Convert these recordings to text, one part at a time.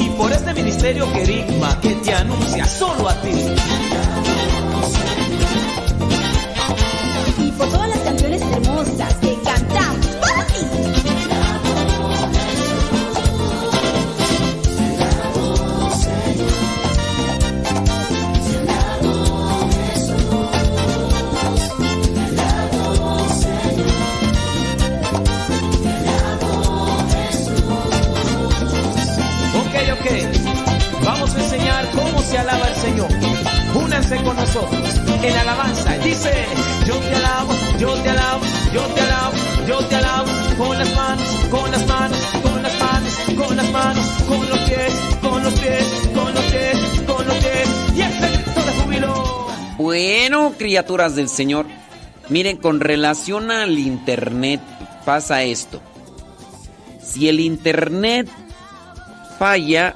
y por este ministerio querigma que te anuncia solo a ti. Únanse con nosotros en alabanza. Dice, yo te alabo, yo te alabo, yo te alabo, yo te alabo. Con las manos, con las manos, con las manos, con las manos, con los pies, con los pies, con los pies, con los pies. Y ese grito de júbilo. Bueno, criaturas del Señor, miren, con relación al Internet pasa esto. Si el Internet falla,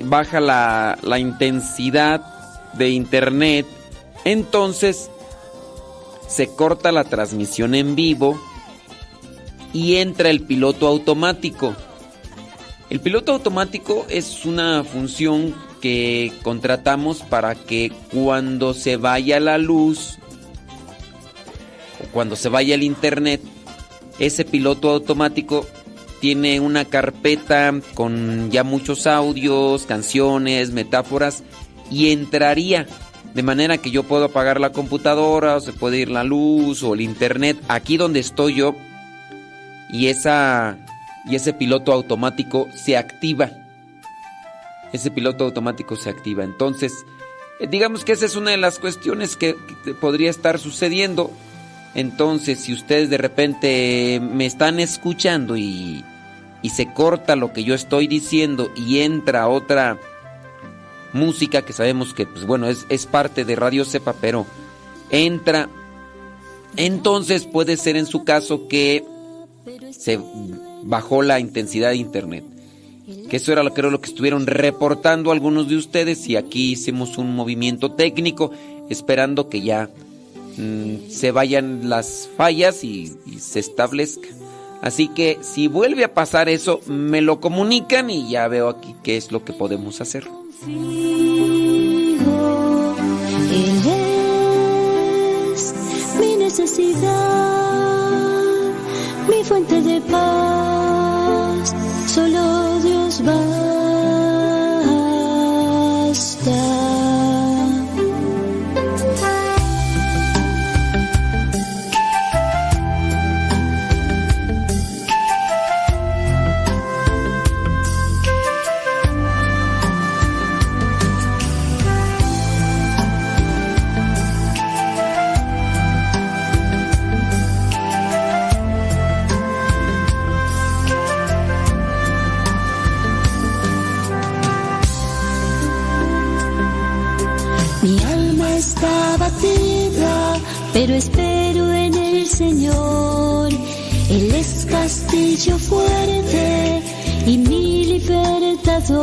baja la, la intensidad de Internet, entonces se corta la transmisión en vivo y entra el piloto automático. El piloto automático es una función que contratamos para que cuando se vaya la luz o cuando se vaya el internet, ese piloto automático tiene una carpeta con ya muchos audios, canciones, metáforas y entraría de manera que yo puedo apagar la computadora, o se puede ir la luz o el internet aquí donde estoy yo y esa y ese piloto automático se activa. Ese piloto automático se activa. Entonces, eh, digamos que esa es una de las cuestiones que, podría estar sucediendo. Entonces, si ustedes de repente me están escuchando y, y se corta lo que yo estoy diciendo y entra otra música que sabemos que, pues bueno, es, es parte de Radio Cepa, pero entra. Entonces puede ser en su caso que se bajó la intensidad de internet. Que eso era lo, creo lo que estuvieron reportando algunos de ustedes y aquí hicimos un movimiento técnico esperando que ya mm, se vayan las fallas y, y se establezca. Así que si vuelve a pasar eso, me lo comunican y ya veo aquí qué es lo que podemos hacer. Él es mi necesidad, mi fuente de paz. Solo Dios basta. Pero espero en el Señor. Él es castillo fuerte y mi libertador.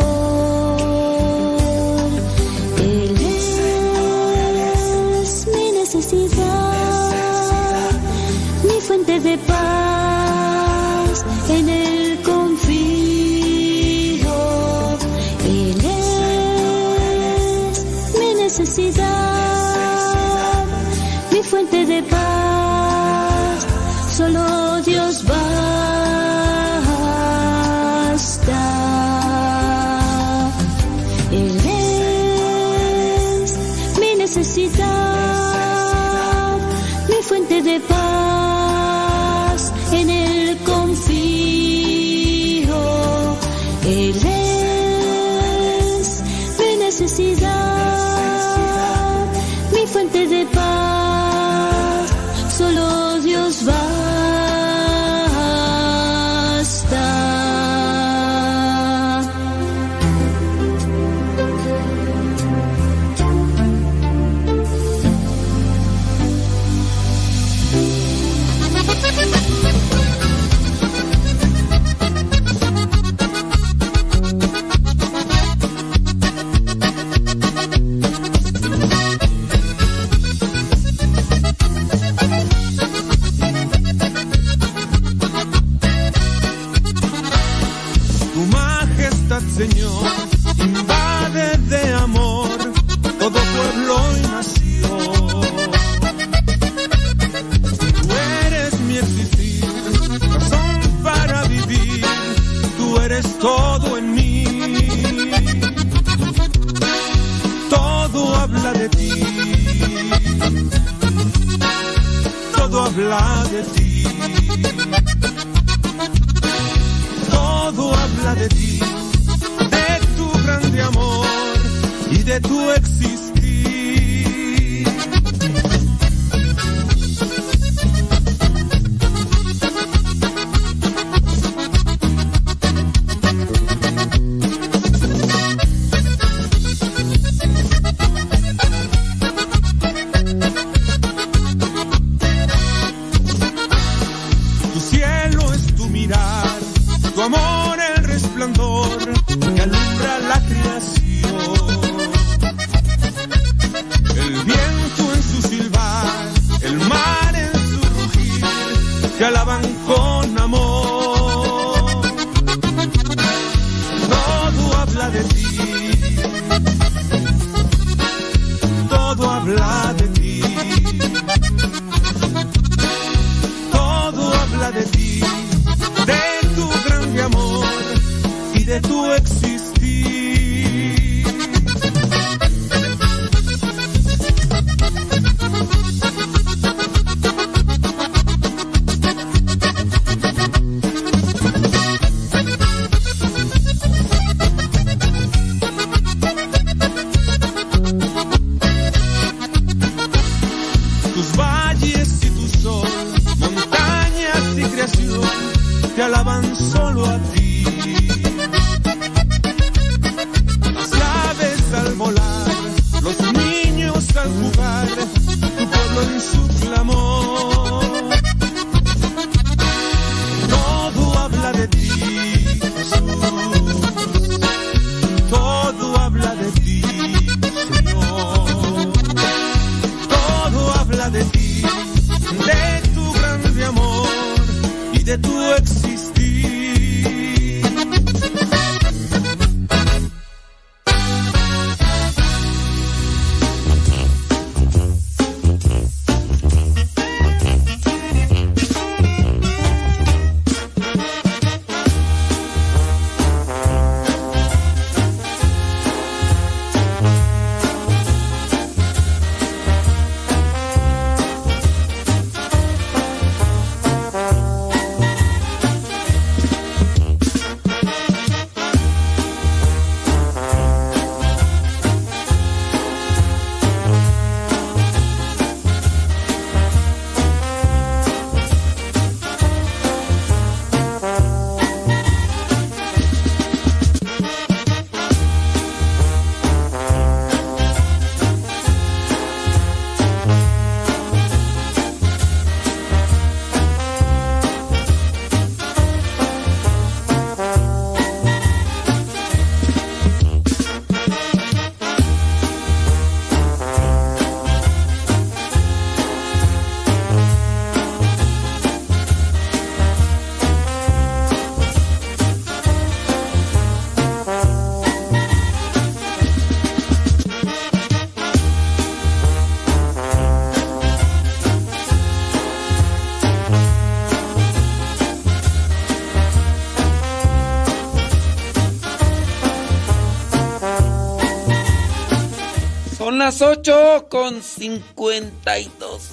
Las 8 con 52.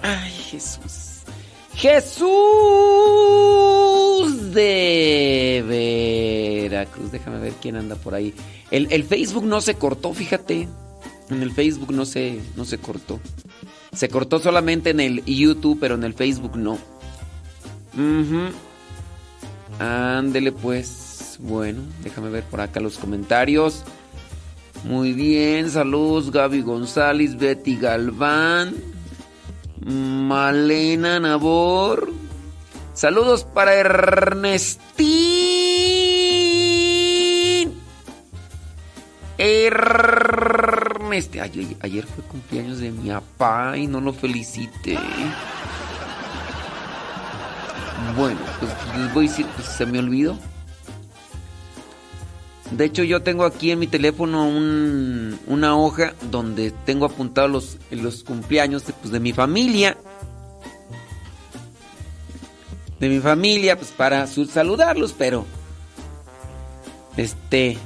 Ay, Jesús. Jesús de Veracruz. Déjame ver quién anda por ahí. El, el Facebook no se cortó, fíjate. En el Facebook no se, no se cortó. Se cortó solamente en el YouTube, pero en el Facebook no. Ujú. Ándele pues. Bueno, déjame ver por acá los comentarios. Muy bien, saludos Gaby González, Betty Galván, Malena Nabor. Saludos para Ernestín. Ernest. Ay, ayer fue cumpleaños de mi papá y no lo felicité. Bueno, pues les voy a decir que se me olvidó. De hecho, yo tengo aquí en mi teléfono un- una hoja donde tengo apuntados los, cumpleaños de, pues, de mi familia. De mi familia, pues para saludarlos, pero. Este.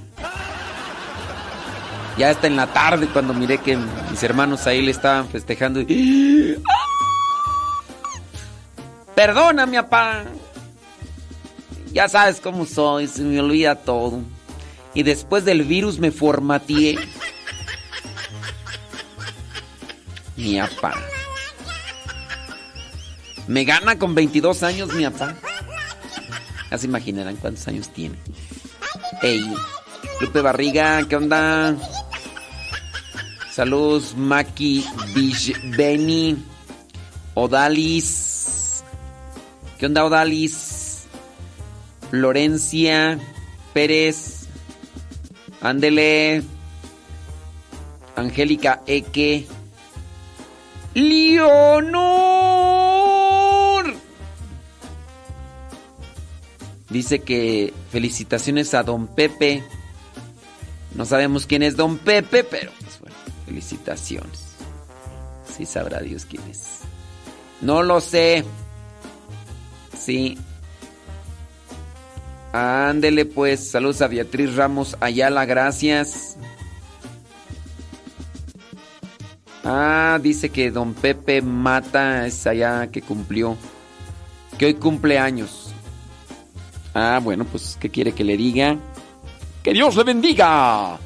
Ya hasta en la tarde cuando miré que mis hermanos ahí le estaban festejando. y- Perdóname, papá. Ya sabes cómo soy, se me olvida todo. Y después del virus me formateé. Mi papá. Me gana con 22 años mi papá. Ya se imaginarán cuántos años tiene. Ey, Lupe Barriga, ¿qué onda? Saludos, Maki Benny. Odalis. ¿Qué onda, Odalis? Florencia Pérez. Ándele. Angélica Eke. Leonor. Dice que felicitaciones a don Pepe. No sabemos quién es don Pepe, pero pues bueno, felicitaciones. Sí sabrá Dios quién es. No lo sé. Sí. Ándele pues, saludos a Beatriz Ramos Ayala, gracias. Ah, dice que don Pepe Mata es allá que cumplió, que hoy cumple años. Ah, bueno, pues, ¿qué quiere que le diga? ¡Que Dios le bendiga!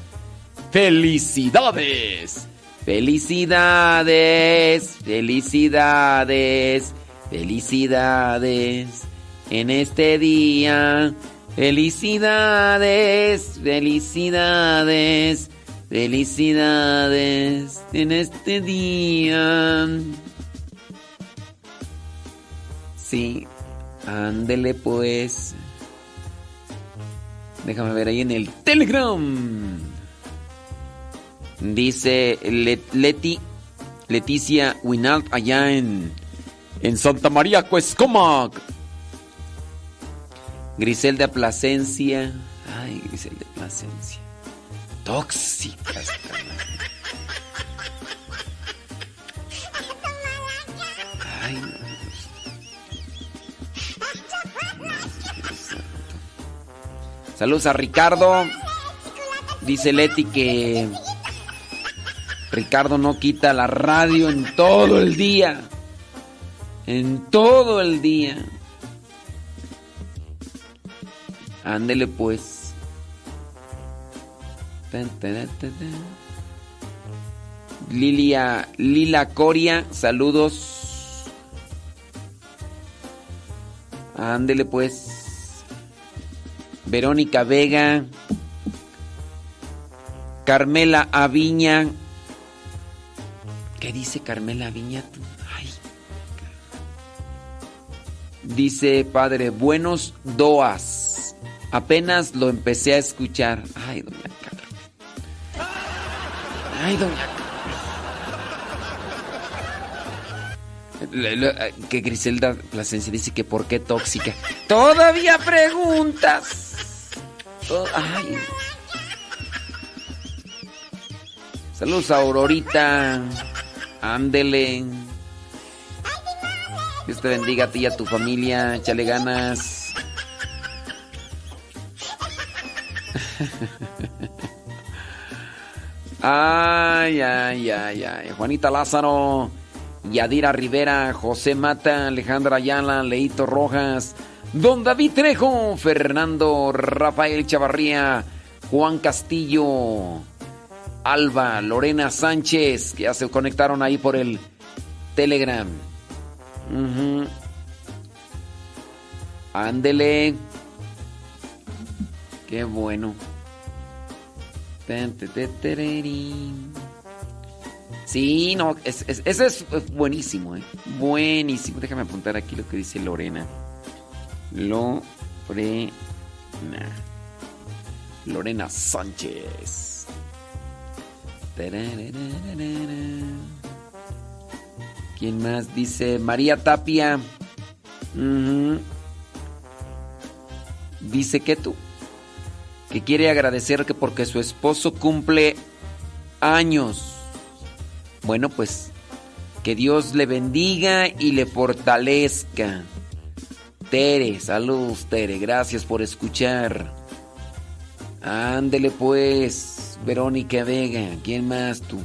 ¡Felicidades! ¡Felicidades! ¡Felicidades! ¡Felicidades! En este día, felicidades, felicidades, felicidades en este día. Sí, ándele pues. Déjame ver ahí en el Telegram. Dice Let- Leti, Leticia Winalt allá en, en Santa María Cuescomac. Griselda Plasencia. Ay, Griselda Plasencia. Tóxica. Ay, no. Saludos a Ricardo. Dice Leti que Ricardo no quita la radio en todo el día. En todo el día. Ándele pues. Lilia, Lila Coria, saludos. Ándele pues. Verónica Vega. Carmela Aviña. ¿Qué dice Carmela Aviña? Ay. Dice padre, buenos doas. Apenas lo empecé a escuchar. Ay, doña Carmen. Ay, doña Carmen. Eh, Que Griselda Plasencia dice que por qué tóxica. Todavía preguntas. Ay. Saludos a Aurorita. Ándele. Dios te bendiga a ti y a tu familia. Échale ganas. Ay, ay, ay, ay. Juanita Lázaro, Yadira Rivera, José Mata, Alejandra Ayala, Leito Rojas, Don David Trejo, Fernando Rafael Chavarría, Juan Castillo, Alba, Lorena Sánchez, que ya se conectaron ahí por el Telegram. Ándele. Qué bueno. Sí, no, es, es- ese es buenísimo, ¿eh? Buenísimo. Déjame apuntar aquí lo que dice Lorena. Lorena. Lorena Sánchez. ¿Quién más? Dice María Tapia. Dice que tú. Que quiere agradecer que porque su esposo cumple años. Bueno, pues que Dios le bendiga y le fortalezca. Tere, saludos Tere, gracias por escuchar. Ándele pues, Verónica Vega, ¿quién más tú?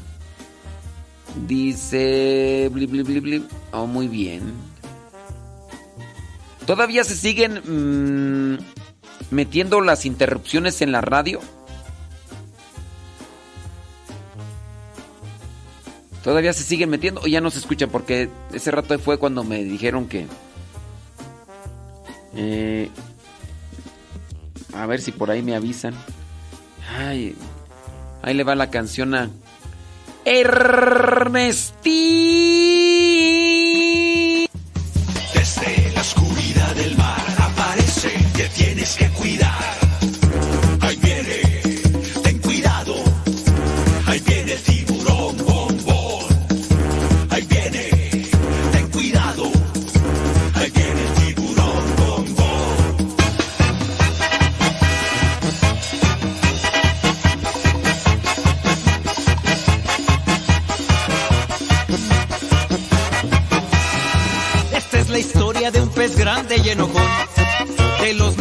Dice... Bli, bli. Oh, muy bien. ¿Todavía se siguen mmm, metiendo las interrupciones en la radio? ¿Todavía se siguen metiendo o ya no se escuchan? Porque ese rato fue cuando me dijeron que... Eh, a ver si por ahí me avisan. Ay, ahí le va la canción a Ernestín. Desde la oscuridad del tienes que cuidar. Ahí viene, ten cuidado. Ahí viene el tiburón bombón. Ahí viene, ten cuidado. Ahí viene el tiburón bombón. Esta es la historia de un pez grande y enojón.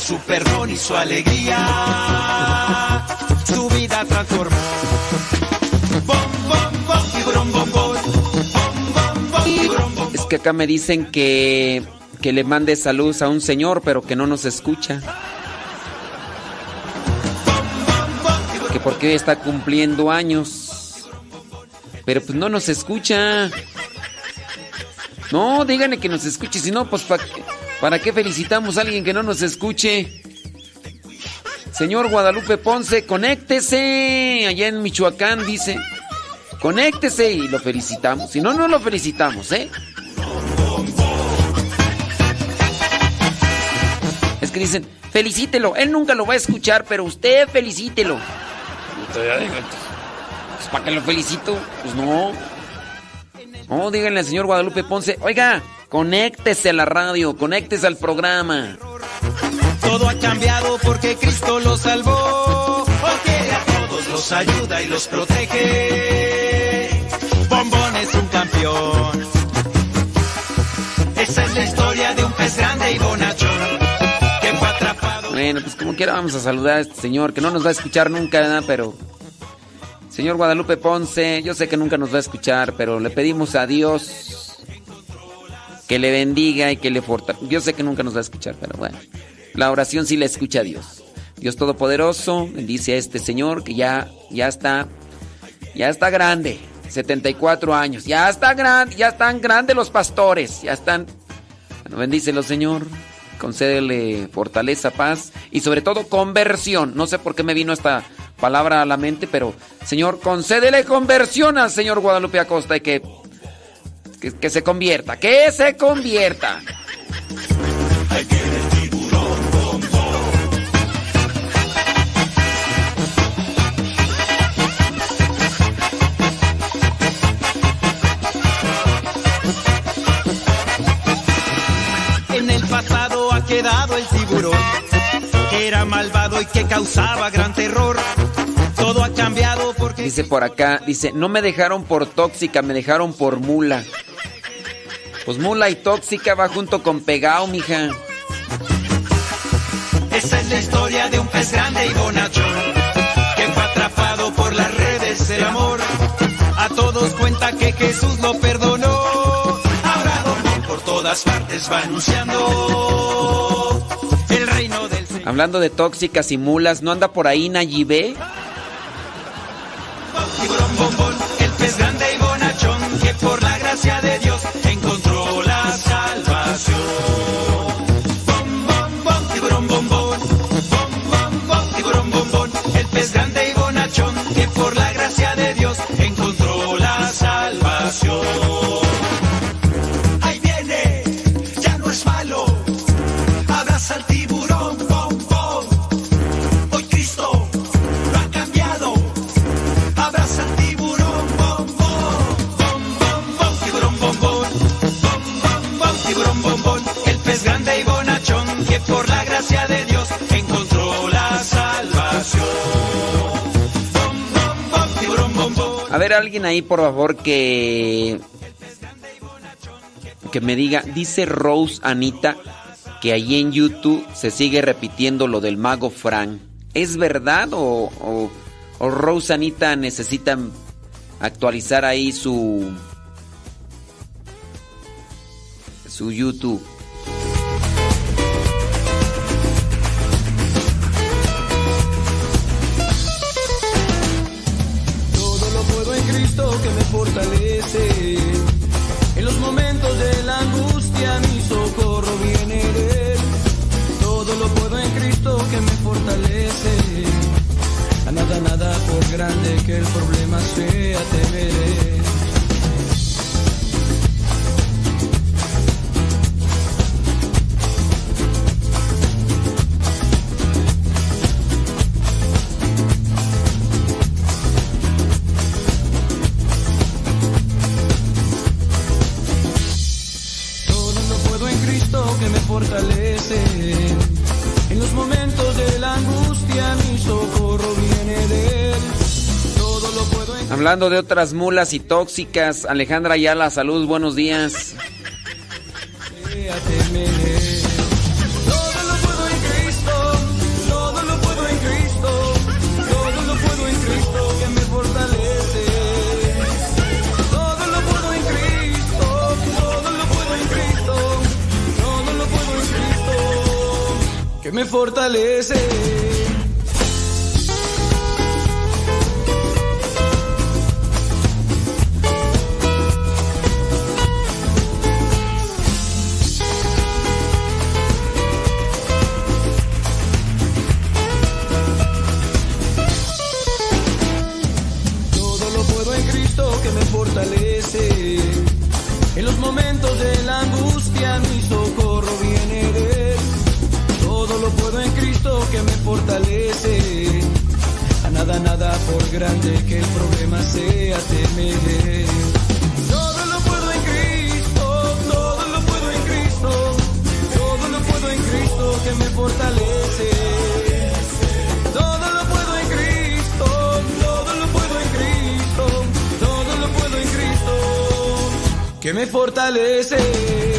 su perdón y su alegría, su vida transformó. Es que acá me dicen que, que le mande saludos a un señor, pero que no nos escucha. Que porque hoy está cumpliendo años. Pero pues no nos escucha. No, díganle que nos escuche. Si no, pues ¿para qué, ¿para qué felicitamos a alguien que no nos escuche? Señor Guadalupe Ponce, conéctese. Allá en Michoacán dice. Conéctese y lo felicitamos. Si no, no lo felicitamos, ¿eh? Es que dicen, felicítelo. Él nunca lo va a escuchar, pero usted felicítelo. Pues, ¿Para qué lo felicito? Pues no. No, díganle al señor Guadalupe Ponce, oiga, conéctese a la radio, conéctese al programa. Todo ha cambiado porque Cristo los salvó. Porque a todos los ayuda y los protege. Bombón es un campeón. Esa es la historia de un pez grande y bonachón. Que fue atrapado. Bueno, pues como quiera vamos a saludar a este señor que no nos va a escuchar nunca, ¿verdad? pero... Señor Guadalupe Ponce, yo sé que nunca nos va a escuchar, pero le pedimos a Dios que le bendiga y que le fortalezca. Yo sé que nunca nos va a escuchar, pero bueno, la oración sí la escucha a Dios. Dios Todopoderoso bendice a este señor que ya, ya está, ya está grande, 74 años, ya está grande, ya están grandes los pastores, ya están. Bueno, bendícelo, Señor. Concédele fortaleza, paz y sobre todo conversión. No sé por qué me vino esta palabra a la mente, pero Señor, concédele conversión al señor Guadalupe Acosta y que, que, que se convierta, que se convierta. Quedado el tiburón, que era malvado y que causaba gran terror. Todo ha cambiado Dice por acá, dice, no me dejaron por tóxica, me dejaron por mula. Pues mula y tóxica va junto con pegao, mija. esa es la historia de un pez grande y bonachón, que fue atrapado por las redes del amor. A todos cuenta que Jesús lo perdonó. Ahora Bombón por todas partes va anunciando el reino del Señor. Hablando de tóxicas y mulas, ¿no anda por ahí Nayibé? Tiburón bombón, el ver, alguien ahí, por favor, que. Que me diga. Dice Rose Anita que ahí en YouTube se sigue repitiendo lo del mago Frank. ¿Es verdad o, o, o Rose Anita necesita actualizar ahí su. su YouTube? Fortalece. A nada, nada por grande que el problema sea, temeré. Fortalece. Hablando de otras mulas y tóxicas, Alejandra Ayala, salud, buenos días. sea, temeré. Todo que me fortalece. A nada, nada por grande que el problema sea, temeré. Todo lo puedo en Cristo, todo lo puedo en Cristo, todo lo puedo en Cristo que me fortalece. Todo lo puedo en Cristo, todo lo puedo en Cristo, todo lo puedo en Cristo, que me fortalece.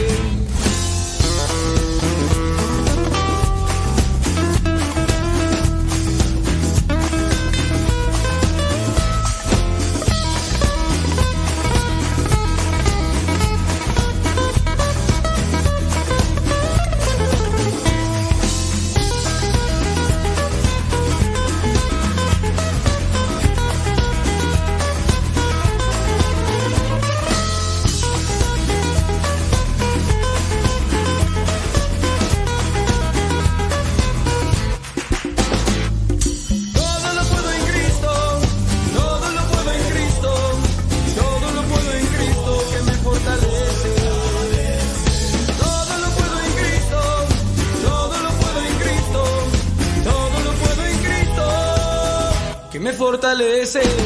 Me fortalece.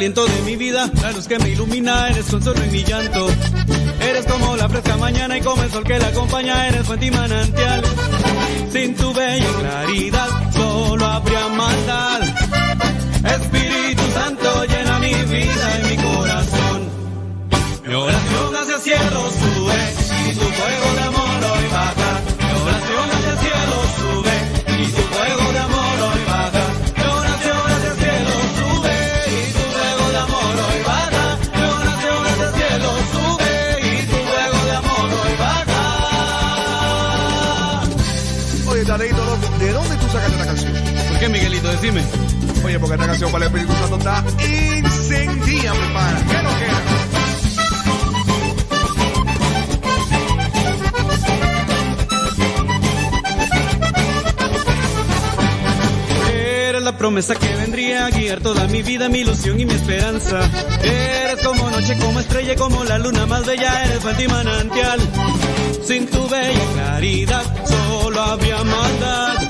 Aliento de mi vida, la luz que me ilumina, eres consuelo en mi llanto. Eres como la fresca mañana y como el sol que la acompaña, eres fuente y manantial. Sin tu bella claridad, solo habría maldad. Espíritu Santo llena mi vida y mi corazón. Mi oración hacia el cielo sube y tu fuego de amor hoy baja. Mi oración hacia el cielo Decime. Oye, porque esta canción para el Espíritu Santo está incendia, mi pana. ¿Qué no queda? Eres la promesa que vendría a guiar toda mi vida, mi ilusión y mi esperanza. Eres como noche, como estrella, como la luna más bella, eres fuente y manantial. Sin tu bella claridad solo había maldad.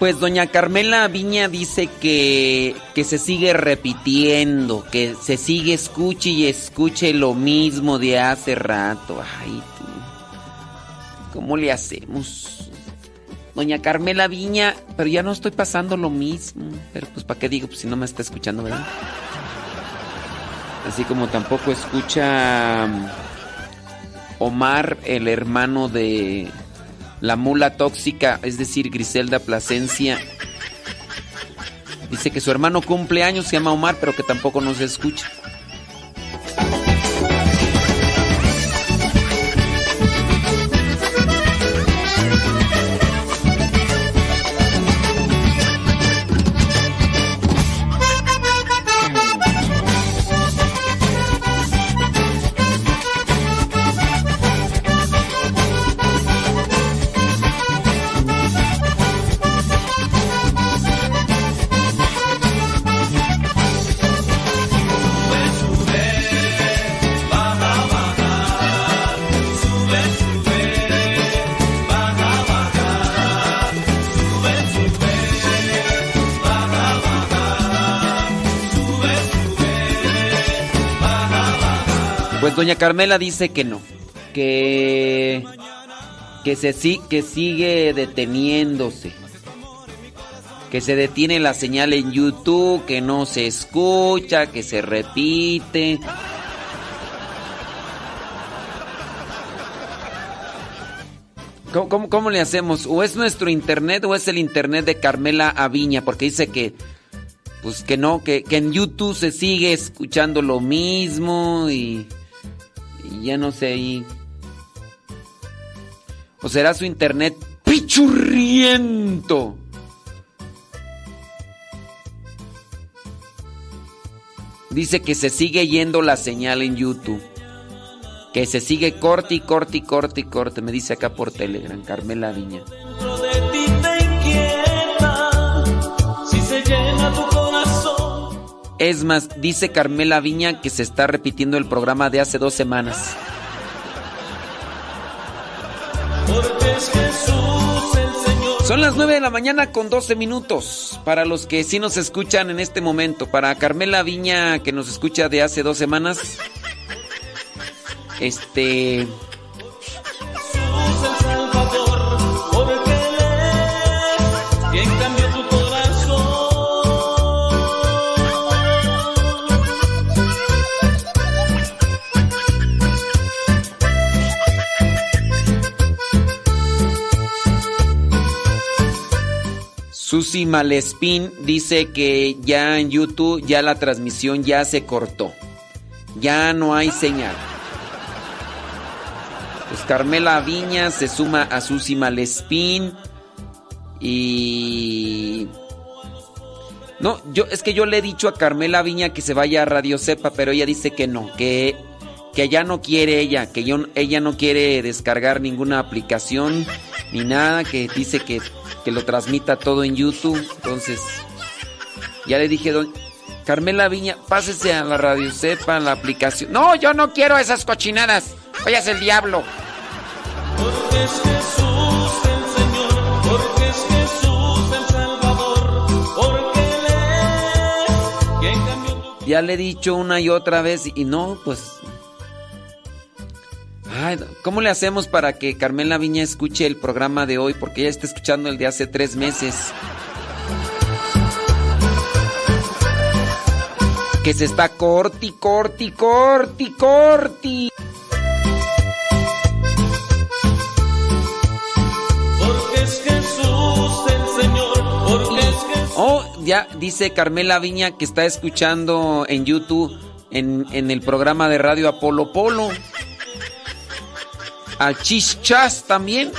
Pues doña Carmela Viña dice que, que se sigue repitiendo, que se sigue escuche y escuche lo mismo de hace rato. Ay, tú. ¿Cómo le hacemos? Doña Carmela Viña, pero ya no estoy pasando lo mismo. Pero pues ¿para qué digo? Pues si no me está escuchando, ¿verdad? Así como tampoco escucha um, Omar, el hermano de la mula tóxica, es decir, Griselda Plasencia. Dice que su hermano cumple años, se llama Omar, pero que tampoco nos escucha. Doña Carmela dice que no, que que se que sigue deteniéndose. Que se detiene la señal en YouTube, que no se escucha, que se repite. ¿Cómo, cómo, cómo le hacemos? ¿O es nuestro internet o es el internet de Carmela Aviña? Porque dice que, pues que no, que, que en YouTube se sigue escuchando lo mismo y, ya no sé. Y, ¿O será su internet pichurriento? Dice que se sigue yendo la señal en YouTube. Que se sigue corte y corte y corte y corte. Me dice acá por Telegram, Carmela Viña. Es más, dice Carmela Viña que se está repitiendo el programa de hace dos semanas. Son las 9 de la mañana con 12 minutos. Para los que sí nos escuchan en este momento. Para Carmela Viña que nos escucha de hace dos semanas. Este... Susi Malespín dice que ya en YouTube ya la transmisión ya se cortó. Ya no hay señal. Pues Carmela Viña se suma a Susi Malespín y no, yo es que yo le he dicho a Carmela Viña que se vaya a Radio Cepa, pero ella dice que no, que que ya no quiere ella, que ella no quiere descargar ninguna aplicación ni nada, que dice que, que lo transmita todo en YouTube. Entonces, ya le dije, don Carmela Viña, pásese a la Radio Cepa, la aplicación. No, yo no quiero esas cochinadas. Vayas el diablo. Porque es Jesús el Señor. Porque es Jesús el Salvador. Porque Él es quien cambió tu Ya le he dicho una y otra vez y no, pues... ¿Cómo le hacemos para que Carmela Viña escuche el programa de hoy? Porque ella está escuchando el de hace tres meses. Que se está corti, corti, corti, corti. Oh, ya dice Carmela Viña que está escuchando en YouTube, en, en el programa de radio Apolo Polo. A Chichas también.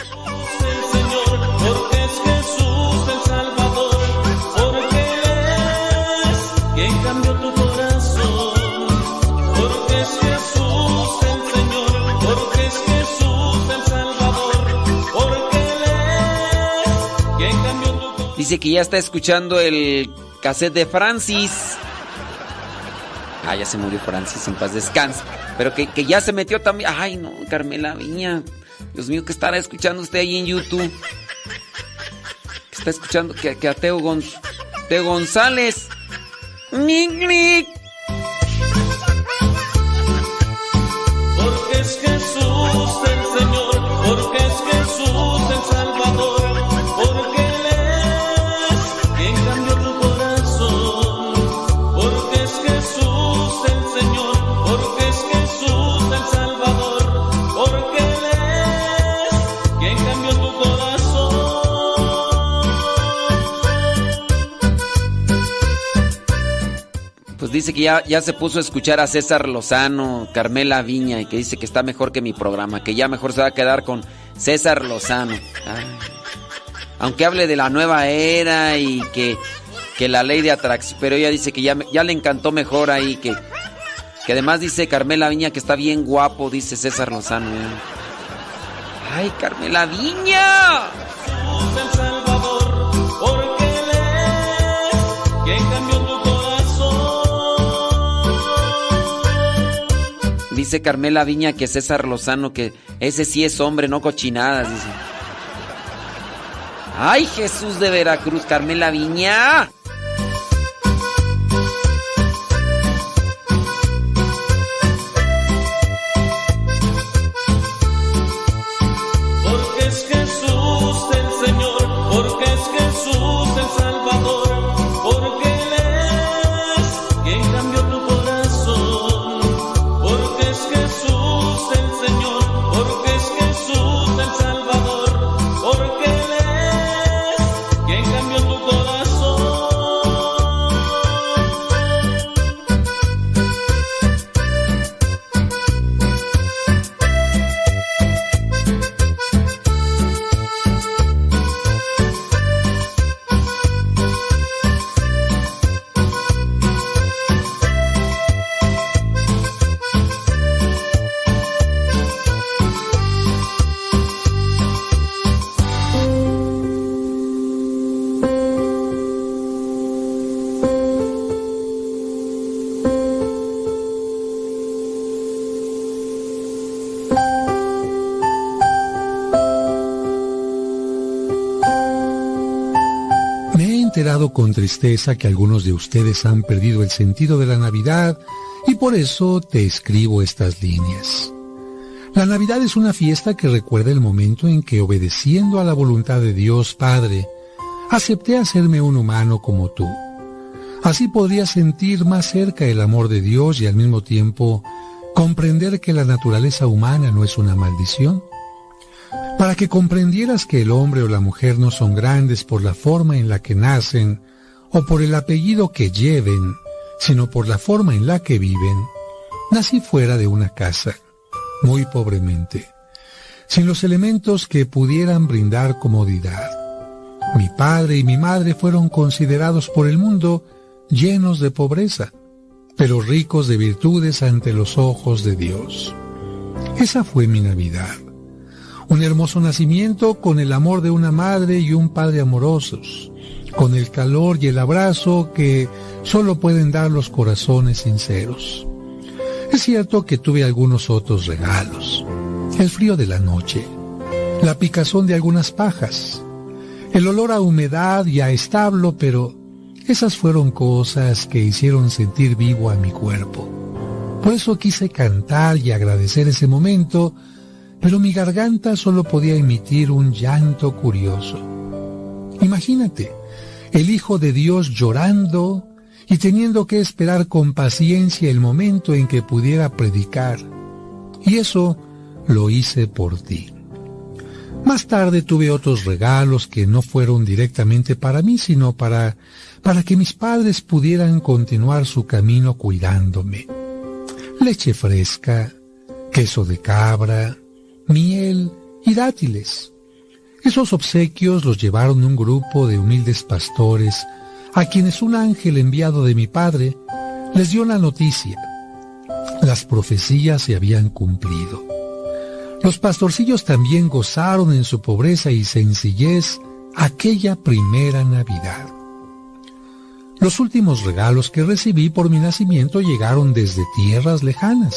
Dice que ya está escuchando el cassette de Francis. Ah, ya se murió Francis, en paz descansa. Pero que, que ya se metió también. Ay, no, Carmela Viña. Dios mío, ¿qué estará escuchando usted ahí en YouTube? ¿Qué está escuchando? Que, que a Teo, Teo González. Nic. Dice que ya, ya se puso a escuchar a César Lozano, Carmela Viña, y que dice que está mejor que mi programa, que ya mejor se va a quedar con César Lozano. Aunque hable de la nueva era y que, que la ley de atracción, pero ella dice que ya, ya le encantó mejor ahí, que, que además dice Carmela Viña que está bien guapo, dice César Lozano. ya. Ay, Carmela Viña. Dice Carmela Viña que César Lozano, que ese sí es hombre, no cochinadas, dice. ¡Ay, Jesús de Veracruz, Carmela Viña! Con tristeza que algunos de ustedes han perdido el sentido de la Navidad y por eso te escribo estas líneas. La Navidad es una fiesta que recuerda el momento en que obedeciendo a la voluntad de Dios Padre, acepté hacerme un humano como tú. Así podría sentir más cerca el amor de Dios y al mismo tiempo comprender que la naturaleza humana no es una maldición. Para que comprendieras que el hombre o la mujer no son grandes por la forma en la que nacen o por el apellido que lleven, sino por la forma en la que viven, nací fuera de una casa, muy pobremente, sin los elementos que pudieran brindar comodidad. Mi padre y mi madre fueron considerados por el mundo llenos de pobreza, pero ricos de virtudes ante los ojos de Dios. Esa fue mi Navidad. Un hermoso nacimiento con el amor de una madre y un padre amorosos, con el calor y el abrazo que solo pueden dar los corazones sinceros. Es cierto que tuve algunos otros regalos. El frío de la noche, la picazón de algunas pajas, el olor a humedad y a establo, pero esas fueron cosas que hicieron sentir vivo a mi cuerpo. Por eso quise cantar y agradecer ese momento, pero mi garganta solo podía emitir un llanto curioso. Imagínate, el Hijo de Dios llorando y teniendo que esperar con paciencia el momento en que pudiera predicar. Y eso lo hice por ti. Más tarde tuve otros regalos que no fueron directamente para mí, sino para, para que mis padres pudieran continuar su camino cuidándome. Leche fresca, queso de cabra, miel y dátiles. Esos obsequios los llevaron un grupo de humildes pastores a quienes un ángel enviado de mi padre les dio la noticia. Las profecías se habían cumplido. Los pastorcillos también gozaron en su pobreza y sencillez aquella primera Navidad. Los últimos regalos que recibí por mi nacimiento llegaron desde tierras lejanas.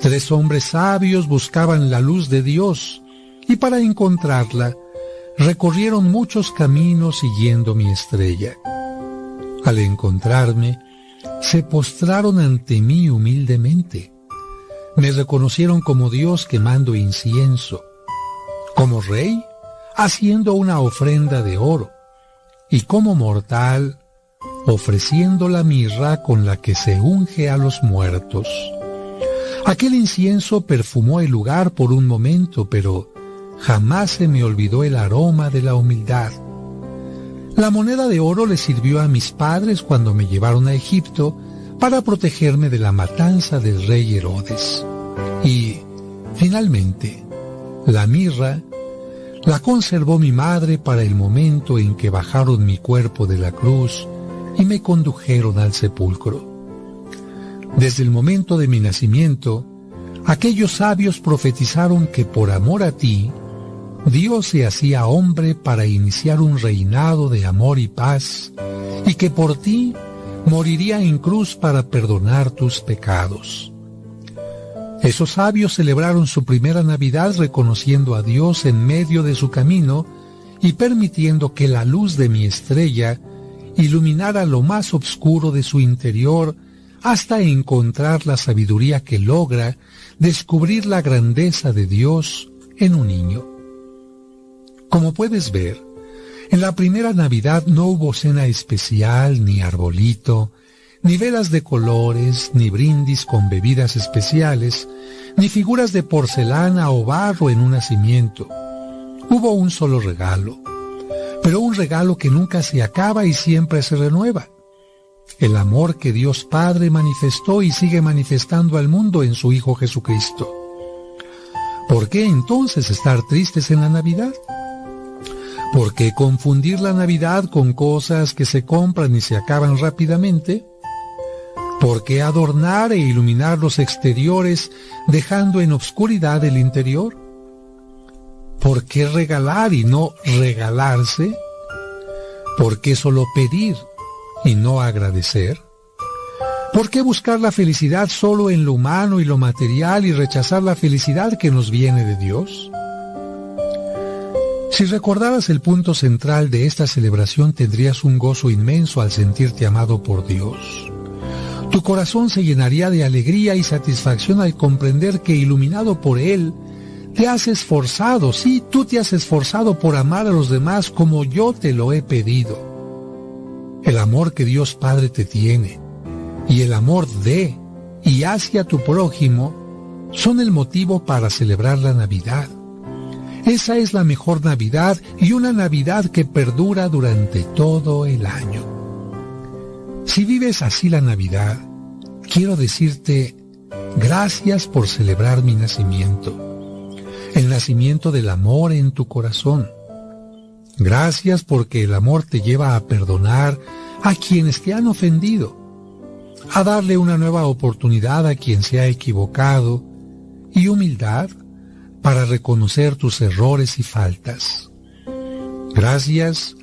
Tres hombres sabios buscaban la luz de Dios y para encontrarla recorrieron muchos caminos siguiendo mi estrella. Al encontrarme, se postraron ante mí humildemente. Me reconocieron como Dios quemando incienso, como rey haciendo una ofrenda de oro, y como mortal ofreciendo la mirra con la que se unge a los muertos. Aquel incienso perfumó el lugar por un momento, pero jamás se me olvidó el aroma de la humildad. La moneda de oro le sirvió a mis padres cuando me llevaron a Egipto para protegerme de la matanza del rey Herodes. Y, finalmente, la mirra la conservó mi madre para el momento en que bajaron mi cuerpo de la cruz y me condujeron al sepulcro. Desde el momento de mi nacimiento, aquellos sabios profetizaron que por amor a ti, Dios se hacía hombre para iniciar un reinado de amor y paz, y que por ti moriría en cruz para perdonar tus pecados. Esos sabios celebraron su primera Navidad reconociendo a Dios en medio de su camino y permitiendo que la luz de mi estrella iluminara lo más oscuro de su interior hasta encontrar la sabiduría que logra descubrir la grandeza de Dios en un niño. Como puedes ver, en la primera Navidad no hubo cena especial, ni arbolito, ni velas de colores, ni brindis con bebidas especiales, ni figuras de porcelana o barro en un nacimiento. Hubo un solo regalo, pero un regalo que nunca se acaba y siempre se renueva. El amor que Dios Padre manifestó y sigue manifestando al mundo en su Hijo Jesucristo. ¿Por qué entonces estar tristes en la Navidad? ¿Por qué confundir la Navidad con cosas que se compran y se acaban rápidamente? ¿Por qué adornar e iluminar los exteriores dejando en obscuridad el interior? ¿Por qué regalar y no regalarse? ¿Por qué solo pedir y no agradecer? ¿Por qué buscar la felicidad solo en lo humano y lo material y rechazar la felicidad que nos viene de Dios? Si recordaras el punto central de esta celebración tendrías un gozo inmenso al sentirte amado por Dios. Tu corazón se llenaría de alegría y satisfacción al comprender que iluminado por Él, te has esforzado, sí, tú te has esforzado por amar a los demás como yo te lo he pedido. El amor que Dios Padre te tiene y el amor de y hacia tu prójimo son el motivo para celebrar la Navidad. Esa es la mejor Navidad y una Navidad que perdura durante todo el año. Si vives así la Navidad, quiero decirte gracias por celebrar mi nacimiento, el nacimiento del amor en tu corazón. Gracias porque el amor te lleva a perdonar a quienes te han ofendido, a darle una nueva oportunidad a quien se ha equivocado y humildad para reconocer tus errores y faltas. Gracias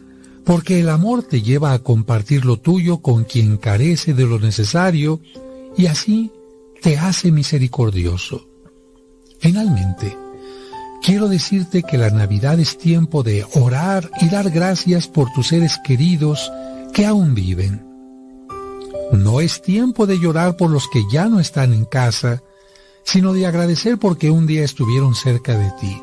porque el amor te lleva a compartir lo tuyo con quien carece de lo necesario y así te hace misericordioso. Finalmente, quiero decirte que la Navidad es tiempo de orar y dar gracias por tus seres queridos que aún viven. No es tiempo de llorar por los que ya no están en casa, sino de agradecer porque un día estuvieron cerca de ti.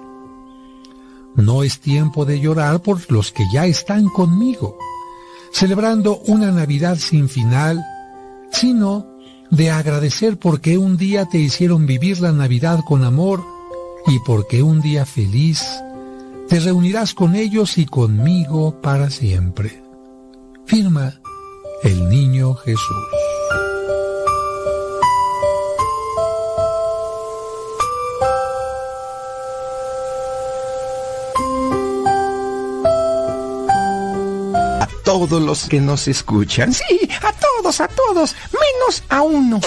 No es tiempo de llorar por los que ya están conmigo, celebrando una Navidad sin final, sino de agradecer porque un día te hicieron vivir la Navidad con amor y porque un día feliz te reunirás con ellos y conmigo para siempre. Firma el Niño Jesús. Todos los que nos escuchan. Sí, a todos, a todos, menos a uno.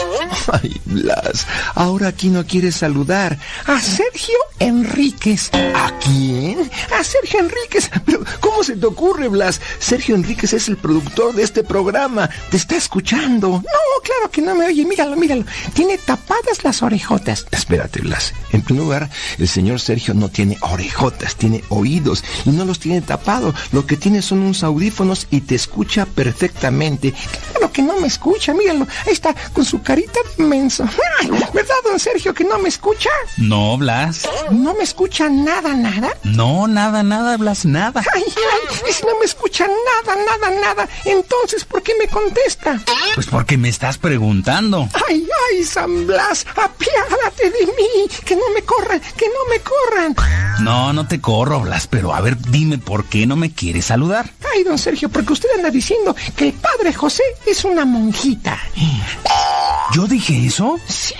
Ay, Blas, ahora aquí no quieres saludar a Sergio Enríquez. ¿A quién? A Sergio Enríquez. Pero, ¿cómo se te ocurre, Blas? Sergio Enríquez es el productor de este programa. Te está escuchando. No, claro que no me oye. Míralo, míralo. Tiene tapadas las orejotas. Espérate, Blas. En primer lugar, el señor Sergio no tiene orejotas, tiene oídos y no los tiene tapados. Lo que tiene son unos audífonos y te escucha perfectamente. Claro que no me escucha, míralo. Ahí está, con su carita de menso. ¿Verdad, don Sergio, que no me escucha? No, Blas. ¿No me escucha nada, nada? No, nada, nada, Blas, nada. Ay, ay, y si no me escucha nada, nada, nada, entonces, ¿por qué me contesta? Pues porque me estás preguntando. Ay, ay, San Blas, apiádate de mí, que no me corran, que no me corran. No, no te corro, Blas, pero a ver, dime por qué no me quieres saludar. Ay, don Sergio, porque usted anda diciendo que el padre José es una monjita. ¿Yo dije eso? Sí,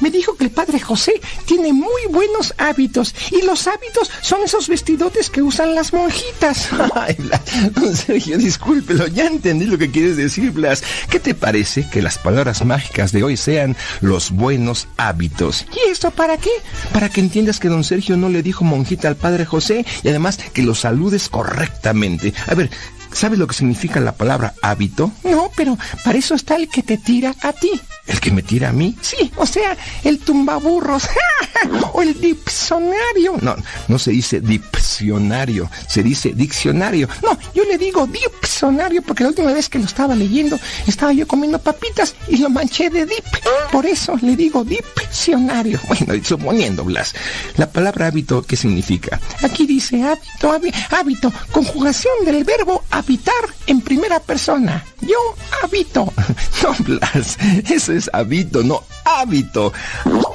me dijo que el padre José tiene muy buenos hábitos y los hábitos son esos vestidotes que usan las monjitas. Ay, Blas, don Sergio, discúlpelo, ya entendí lo que quieres decir, Blas. ¿Qué te parece que las palabras mágicas de hoy sean los buenos hábitos? ¿Y esto para qué? Para que entiendas que don Sergio no le dijo monjita al padre José y además que lo saludes correctamente. A ver, ¿Sabes lo que significa la palabra hábito? No, pero para eso está el que te tira a ti. ¿El que me tira a mí? Sí, o sea, el tumbaburros. o el diccionario. No, no se dice diccionario, se dice diccionario. No, yo le digo diccionario porque la última vez que lo estaba leyendo estaba yo comiendo papitas y lo manché de dip. Por eso le digo diccionario. Bueno, suponiendo, Blas, la palabra hábito, ¿qué significa? Aquí dice hábito, hábi- hábito, conjugación del verbo habitar en primera persona. Yo habito. No, Blas, es habito, no hábito.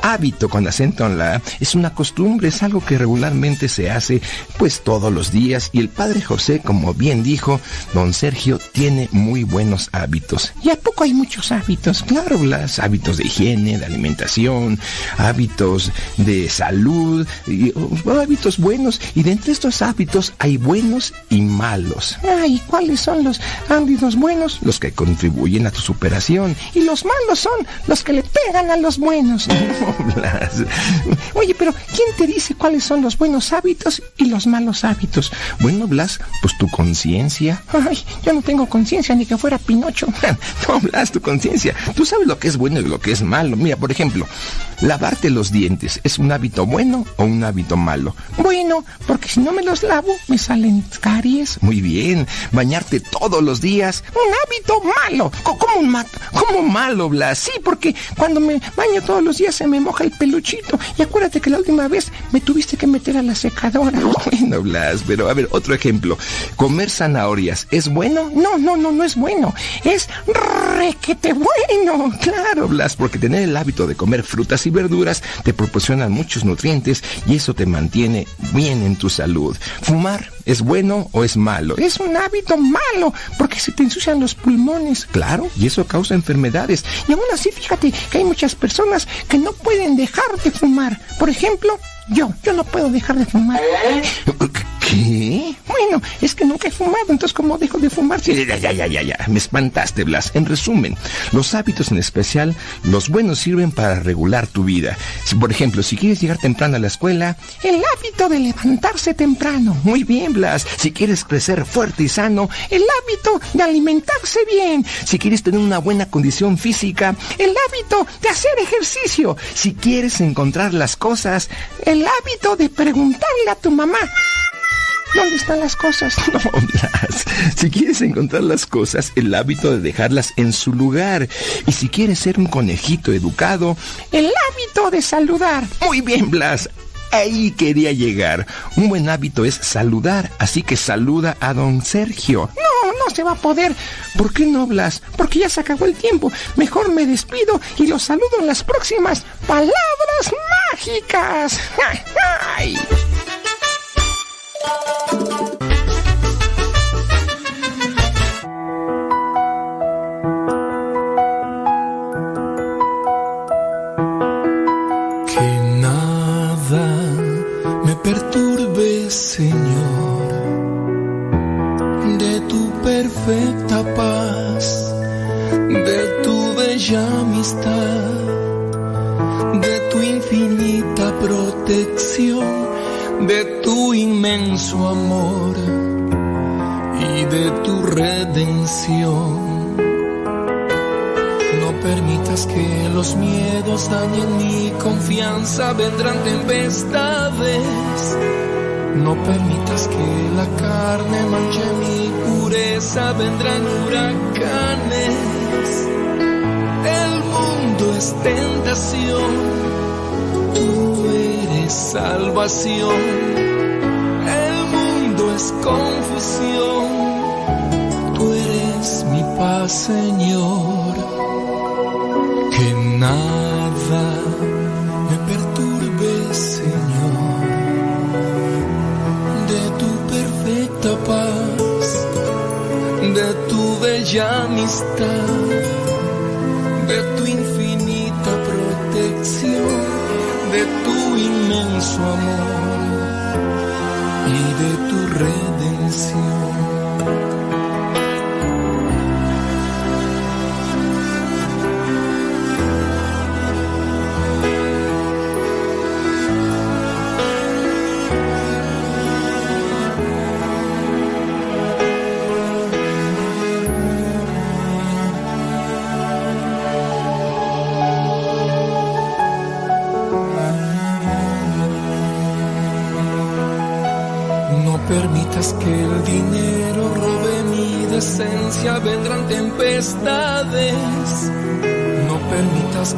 Hábito con acento en la es una costumbre, es algo que regularmente se hace pues todos los días y el padre José, como bien dijo, don Sergio tiene muy buenos hábitos. ¿Y a poco hay muchos hábitos? Claro, Blas, hábitos de higiene, de alimentación, hábitos de salud, y, hábitos buenos y de entre estos hábitos hay buenos y malos. Ay, ¿cuáles son los hábitos buenos? Los que contribuyen a tu superación y los malos son los que le pegan a los buenos. No, Blas. Oye, pero ¿quién te dice cuáles son los buenos hábitos y los malos hábitos? Bueno, Blas, pues tu conciencia. Ay, yo no tengo conciencia ni que fuera Pinocho. No, Blas, tu conciencia. Tú sabes lo que es bueno y lo que es malo. Mira, por ejemplo, lavarte los dientes, ¿es un hábito bueno o un hábito malo? Bueno, porque si no me los lavo, me salen caries. Muy bien. Bañarte todos los días, un hábito malo. ¿Cómo, un ma- cómo malo, Blas? Sí, porque cuando me baño todos los días se me moja el peluchito. Y acuérdate que la última vez me tuviste que meter a la secadora. Bueno, Blas, pero a ver, otro ejemplo. ¿Comer zanahorias es bueno? No, no, no, no es bueno. Es requete bueno. Claro, Blas, porque tener el hábito de comer frutas y verduras te proporcionan muchos nutrientes y eso te mantiene bien en tu salud. ¿Fumar es bueno o es malo? Es un hábito malo porque se te ensucian los pulmones. Claro, y eso causa enfermedades. Y aún así, fíjate que hay muchas personas que no pueden dejar de fumar. Por ejemplo, yo, yo no puedo dejar de fumar. ¿Qué? Bueno, es que nunca he fumado, entonces ¿cómo dejo de fumar? Sí, ya, ya, ya, ya, ya, me espantaste, Blas. En resumen, los hábitos en especial, los buenos sirven para regular tu vida. Si, por ejemplo, si quieres llegar temprano a la escuela, el hábito de levantarse temprano. Muy bien, Blas. Si quieres crecer fuerte y sano, el hábito de alimentarse bien. Si quieres tener una buena condición física, el hábito de hacer ejercicio. Si quieres encontrar las cosas, el hábito de preguntarle a tu mamá. ¿Dónde están las cosas? No, Blas. Si quieres encontrar las cosas, el hábito de dejarlas en su lugar. Y si quieres ser un conejito educado, el hábito de saludar. Muy bien, Blas. Ahí quería llegar. Un buen hábito es saludar, así que saluda a don Sergio. No, no se va a poder. ¿Por qué no hablas? Porque ya se acabó el tiempo. Mejor me despido y los saludo en las próximas palabras mágicas. ¡Ay! Vendrán tempestades. No permitas que la carne manche mi pureza, vendrán huracanes. El mundo es tentación, tú eres salvación. El mundo es confusión, tú eres mi paz, Señor que nada bella amistad, de tu infinita protección, de tu inmenso amor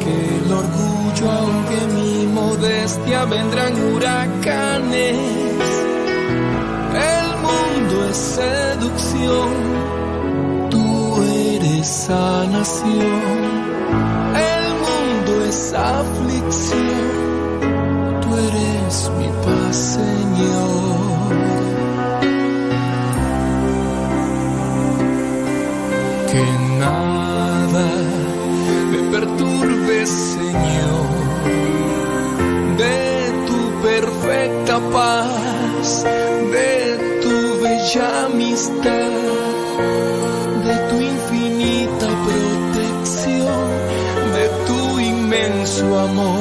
que el orgullo, aunque mi modestia, vendrán huracanes. El mundo es seducción, tú eres sanación. El mundo es aflicción, tú eres mi paz, Señor. De tu infinita protección, de tu inmenso amor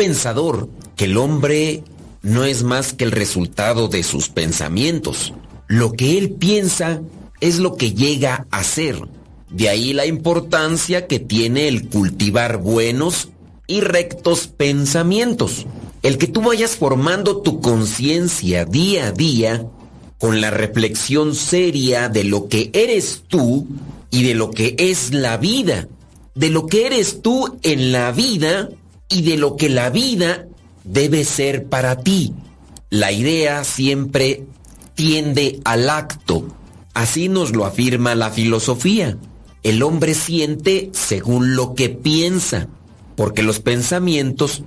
pensador que el hombre no es más que el resultado de sus pensamientos. Lo que él piensa es lo que llega a ser. De ahí la importancia que tiene el cultivar buenos y rectos pensamientos. El que tú vayas formando tu conciencia día a día con la reflexión seria de lo que eres tú y de lo que es la vida. De lo que eres tú en la vida y de lo que la vida debe ser para ti. La idea siempre tiende al acto. Así nos lo afirma la filosofía. El hombre siente según lo que piensa, porque los pensamientos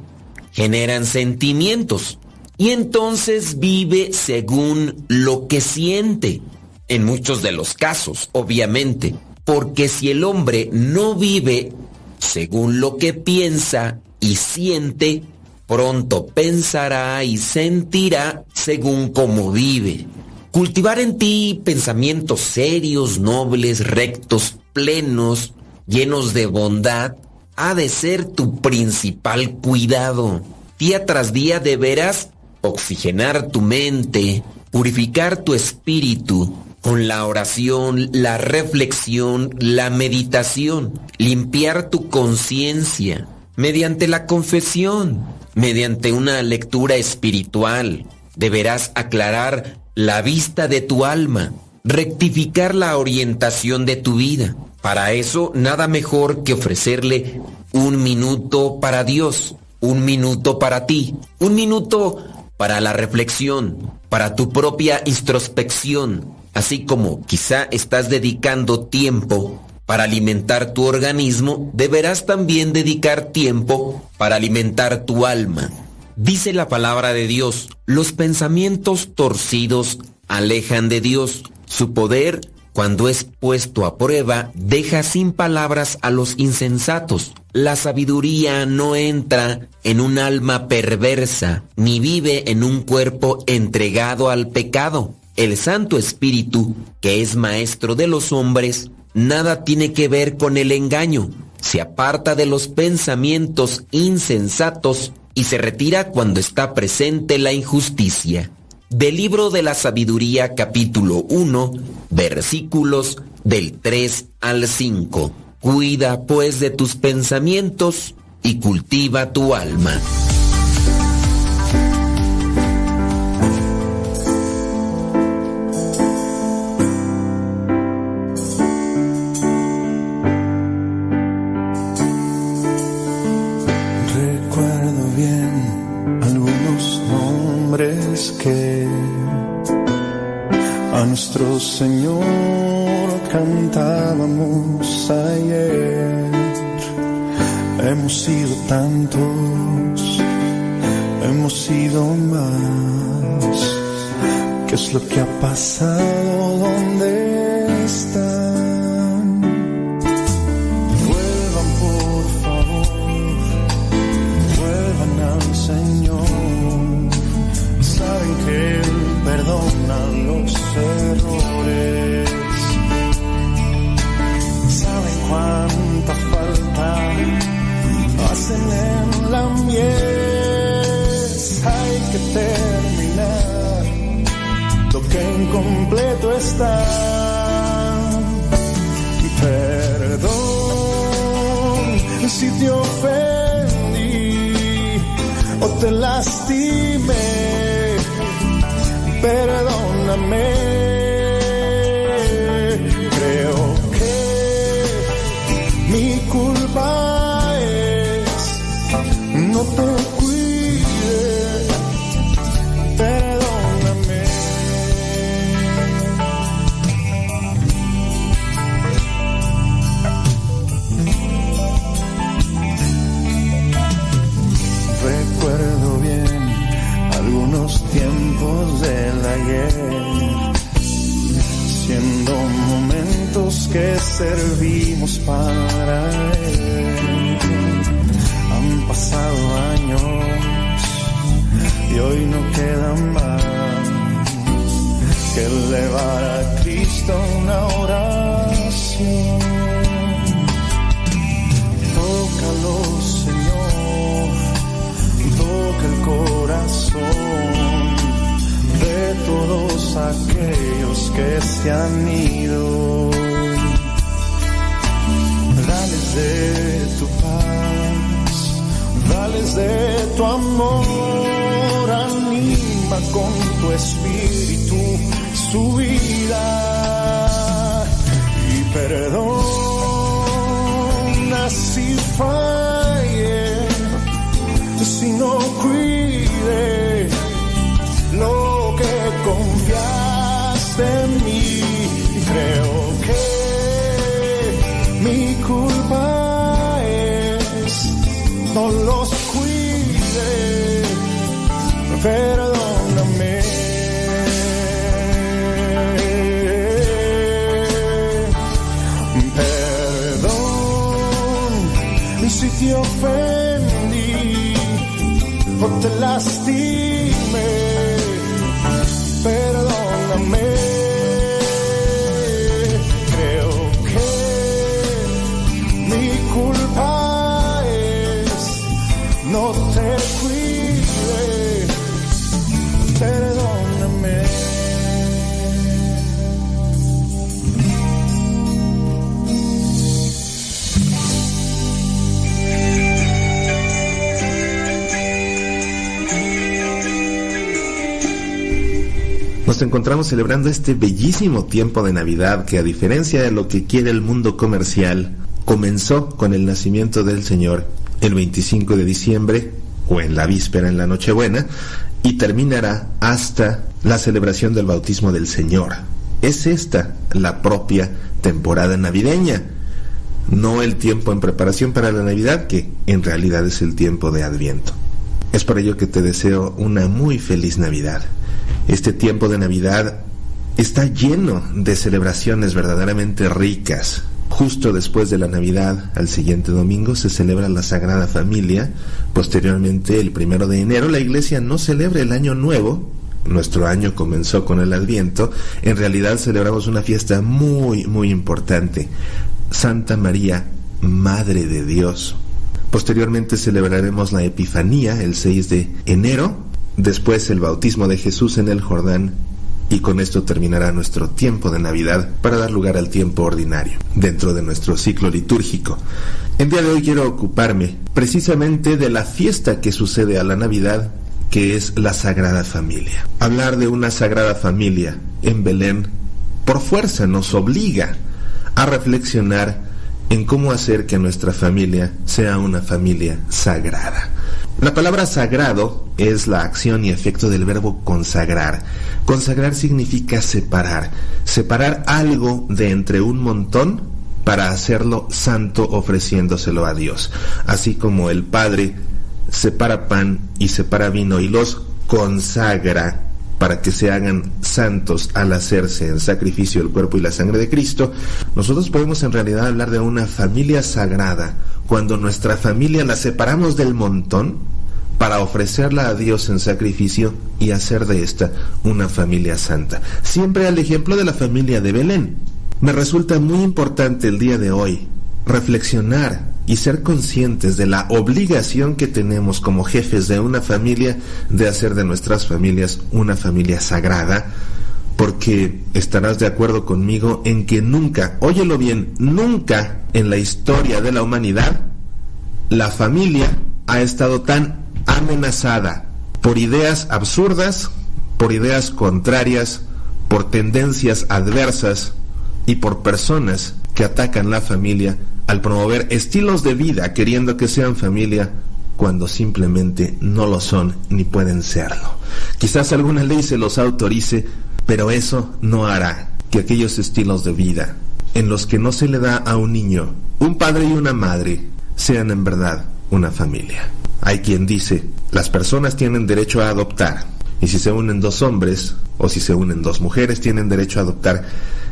generan sentimientos y entonces vive según lo que siente. En muchos de los casos, obviamente, porque si el hombre no vive según lo que piensa y siente, pronto pensará y sentirá según como vive. Cultivar en ti pensamientos serios, nobles, rectos, plenos, llenos de bondad, ha de ser tu principal cuidado. Día tras día deberás oxigenar tu mente, purificar tu espíritu, con la oración, la reflexión, la meditación, limpiar tu conciencia mediante la confesión, mediante una lectura espiritual. Deberás aclarar la vista de tu alma, rectificar la orientación de tu vida. Para eso, nada mejor que ofrecerle un minuto para Dios, un minuto para ti, un minuto para la reflexión, para tu propia introspección, así como quizá estás dedicando tiempo para alimentar tu organismo, deberás también dedicar tiempo para alimentar tu alma. Dice la palabra de Dios, los pensamientos torcidos alejan de Dios. Su poder, cuando es puesto a prueba, deja sin palabras a los insensatos. La sabiduría no entra en un alma perversa, ni vive en un cuerpo entregado al pecado. El Santo Espíritu, que es maestro de los hombres, nada tiene que ver con el engaño. Se aparta de los pensamientos insensatos y se retira cuando está presente la injusticia. Del libro de la sabiduría capítulo 1, versículos del 3 al 5. Cuida pues de tus pensamientos y cultiva tu alma. Encontramos celebrando este bellísimo tiempo de Navidad que a diferencia de lo que quiere el mundo comercial, comenzó con el nacimiento del Señor el 25 de diciembre o en la víspera en la Nochebuena y terminará hasta la celebración del bautismo del Señor. Es esta la propia temporada navideña, no el tiempo en preparación para la Navidad, que en realidad es el tiempo de Adviento. Es por ello que te deseo una muy feliz Navidad. Este tiempo de Navidad está lleno de celebraciones verdaderamente ricas. Justo después de la Navidad, al siguiente domingo, se celebra la Sagrada Familia. Posteriormente, el primero de enero, la iglesia no celebra el Año Nuevo. Nuestro año comenzó con el Adviento. En realidad celebramos una fiesta muy, muy importante. Santa María, Madre de Dios. Posteriormente celebraremos la Epifanía el 6 de enero, después el bautismo de Jesús en el Jordán y con esto terminará nuestro tiempo de Navidad para dar lugar al tiempo ordinario dentro de nuestro ciclo litúrgico. El día de hoy quiero ocuparme precisamente de la fiesta que sucede a la Navidad, que es la Sagrada Familia. Hablar de una Sagrada Familia en Belén por fuerza nos obliga a reflexionar en cómo hacer que nuestra familia sea una familia sagrada. La palabra sagrado es la acción y efecto del verbo consagrar. Consagrar significa separar, separar algo de entre un montón para hacerlo santo ofreciéndoselo a Dios. Así como el Padre separa pan y separa vino y los consagra para que se hagan santos al hacerse en sacrificio el cuerpo y la sangre de Cristo, nosotros podemos en realidad hablar de una familia sagrada cuando nuestra familia la separamos del montón para ofrecerla a Dios en sacrificio y hacer de esta una familia santa. Siempre al ejemplo de la familia de Belén. Me resulta muy importante el día de hoy reflexionar y ser conscientes de la obligación que tenemos como jefes de una familia de hacer de nuestras familias una familia sagrada, porque estarás de acuerdo conmigo en que nunca, óyelo bien, nunca en la historia de la humanidad la familia ha estado tan amenazada por ideas absurdas, por ideas contrarias, por tendencias adversas y por personas que atacan la familia al promover estilos de vida queriendo que sean familia cuando simplemente no lo son ni pueden serlo. Quizás alguna ley se los autorice, pero eso no hará que aquellos estilos de vida en los que no se le da a un niño un padre y una madre sean en verdad una familia. Hay quien dice, las personas tienen derecho a adoptar, y si se unen dos hombres o si se unen dos mujeres tienen derecho a adoptar.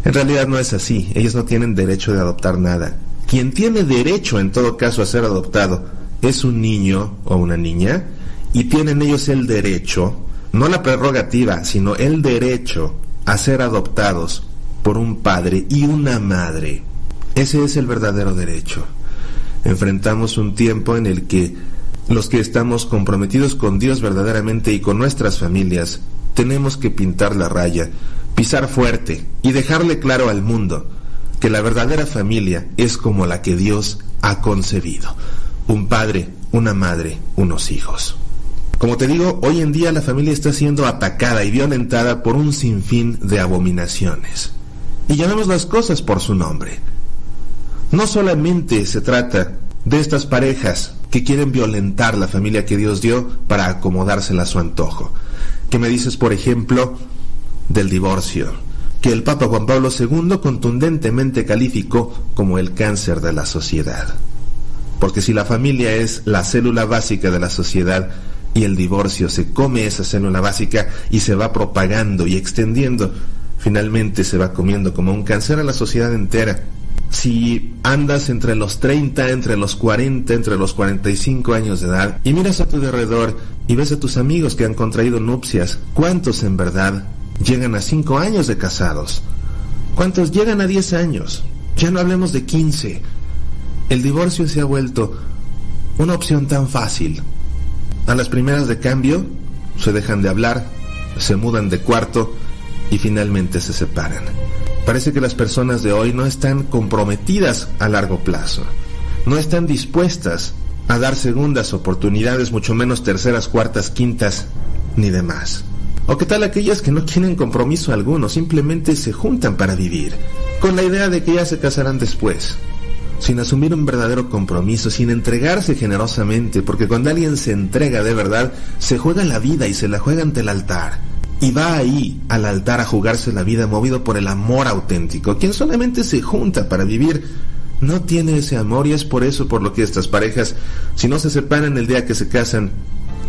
En realidad no es así, ellos no tienen derecho de adoptar nada. Quien tiene derecho en todo caso a ser adoptado es un niño o una niña y tienen ellos el derecho, no la prerrogativa, sino el derecho a ser adoptados por un padre y una madre. Ese es el verdadero derecho. Enfrentamos un tiempo en el que los que estamos comprometidos con Dios verdaderamente y con nuestras familias, tenemos que pintar la raya, pisar fuerte y dejarle claro al mundo que la verdadera familia es como la que Dios ha concebido. Un padre, una madre, unos hijos. Como te digo, hoy en día la familia está siendo atacada y violentada por un sinfín de abominaciones. Y llamemos las cosas por su nombre. No solamente se trata de estas parejas que quieren violentar la familia que Dios dio para acomodársela a su antojo. ¿Qué me dices, por ejemplo, del divorcio? Que el Papa Juan Pablo II contundentemente calificó como el cáncer de la sociedad. Porque si la familia es la célula básica de la sociedad y el divorcio se come esa célula básica y se va propagando y extendiendo, finalmente se va comiendo como un cáncer a la sociedad entera si andas entre los 30, entre los 40, entre los 45 años de edad y miras a tu alrededor y ves a tus amigos que han contraído nupcias, ¿cuántos en verdad llegan a 5 años de casados? ¿Cuántos llegan a 10 años? Ya no hablemos de 15. El divorcio se ha vuelto una opción tan fácil. A las primeras de cambio se dejan de hablar, se mudan de cuarto y finalmente se separan. Parece que las personas de hoy no están comprometidas a largo plazo, no están dispuestas a dar segundas oportunidades, mucho menos terceras, cuartas, quintas, ni demás. ¿O qué tal aquellas que no tienen compromiso alguno, simplemente se juntan para vivir, con la idea de que ya se casarán después? Sin asumir un verdadero compromiso, sin entregarse generosamente, porque cuando alguien se entrega de verdad, se juega la vida y se la juega ante el altar. Y va ahí al altar a jugarse la vida movido por el amor auténtico. Quien solamente se junta para vivir no tiene ese amor y es por eso por lo que estas parejas, si no se separan el día que se casan,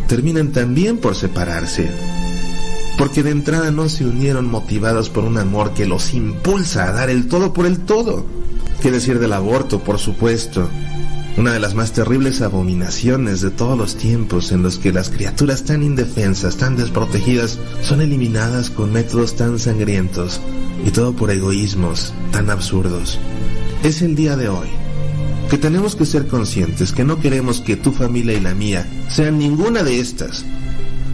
terminan también por separarse. Porque de entrada no se unieron motivados por un amor que los impulsa a dar el todo por el todo. ¿Qué decir del aborto, por supuesto? Una de las más terribles abominaciones de todos los tiempos en los que las criaturas tan indefensas, tan desprotegidas, son eliminadas con métodos tan sangrientos y todo por egoísmos tan absurdos. Es el día de hoy que tenemos que ser conscientes que no queremos que tu familia y la mía sean ninguna de estas.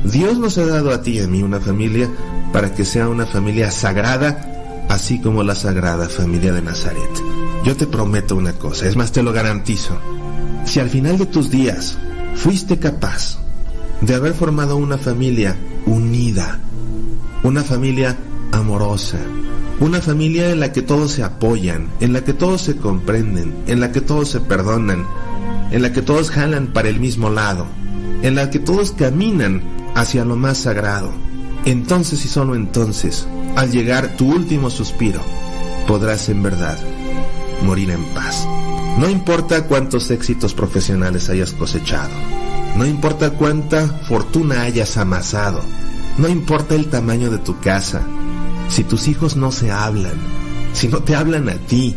Dios nos ha dado a ti y a mí una familia para que sea una familia sagrada, así como la sagrada familia de Nazaret. Yo te prometo una cosa, es más, te lo garantizo. Si al final de tus días fuiste capaz de haber formado una familia unida, una familia amorosa, una familia en la que todos se apoyan, en la que todos se comprenden, en la que todos se perdonan, en la que todos jalan para el mismo lado, en la que todos caminan hacia lo más sagrado. Entonces y solo entonces, al llegar tu último suspiro, podrás en verdad morir en paz. No importa cuántos éxitos profesionales hayas cosechado, no importa cuánta fortuna hayas amasado, no importa el tamaño de tu casa, si tus hijos no se hablan, si no te hablan a ti,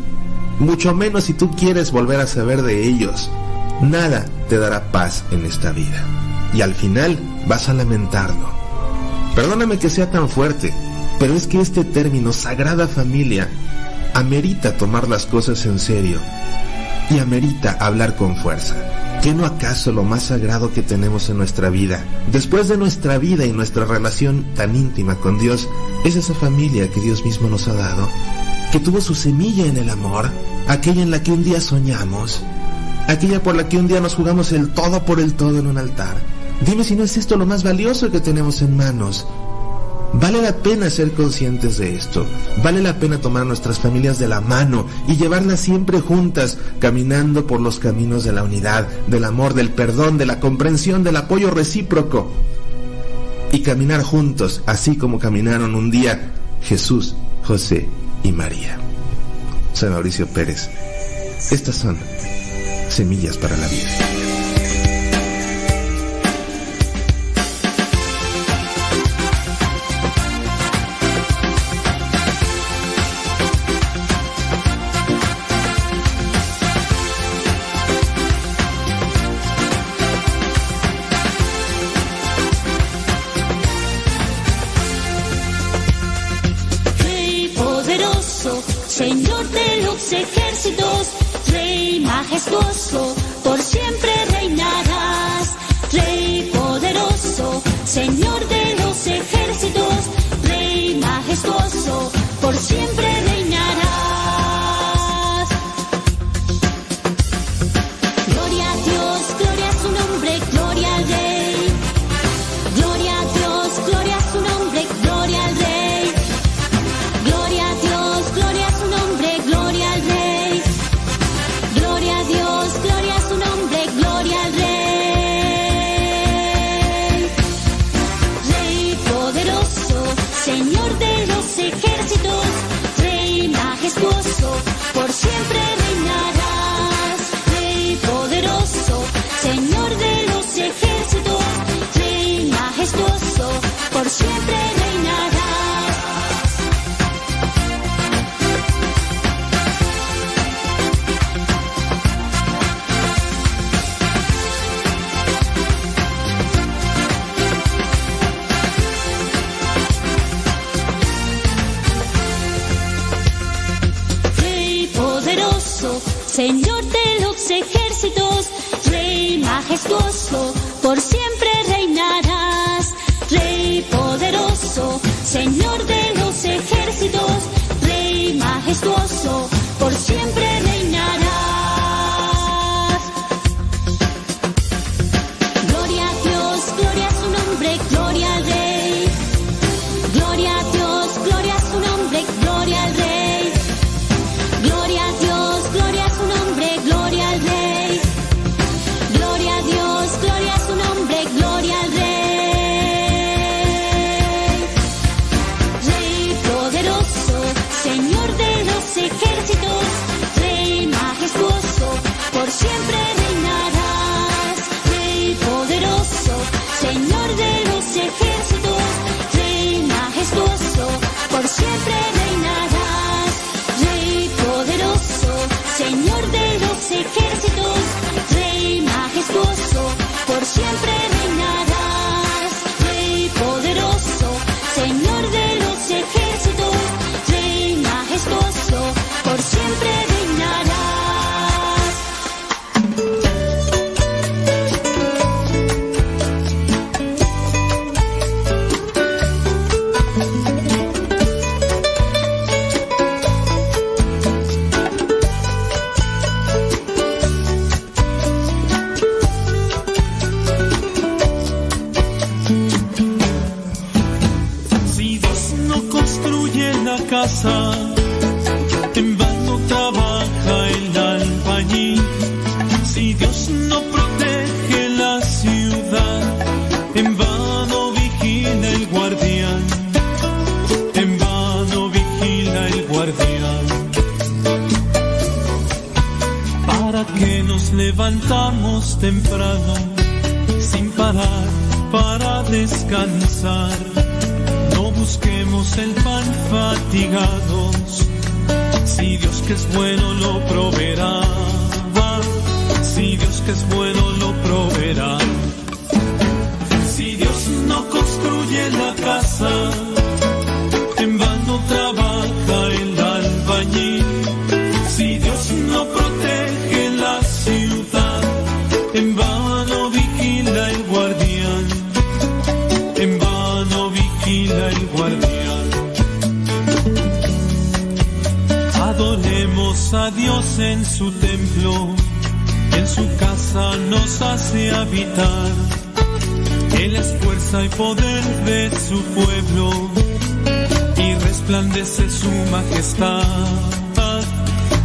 mucho menos si tú quieres volver a saber de ellos, nada te dará paz en esta vida. Y al final vas a lamentarlo. Perdóname que sea tan fuerte, pero es que este término sagrada familia amerita tomar las cosas en serio y amerita hablar con fuerza. ¿Qué no acaso lo más sagrado que tenemos en nuestra vida, después de nuestra vida y nuestra relación tan íntima con Dios, es esa familia que Dios mismo nos ha dado, que tuvo su semilla en el amor, aquella en la que un día soñamos, aquella por la que un día nos jugamos el todo por el todo en un altar? Dime si no es esto lo más valioso que tenemos en manos, Vale la pena ser conscientes de esto. Vale la pena tomar nuestras familias de la mano y llevarlas siempre juntas, caminando por los caminos de la unidad, del amor, del perdón, de la comprensión, del apoyo recíproco. Y caminar juntos, así como caminaron un día Jesús, José y María. Soy Mauricio Pérez. Estas son semillas para la vida.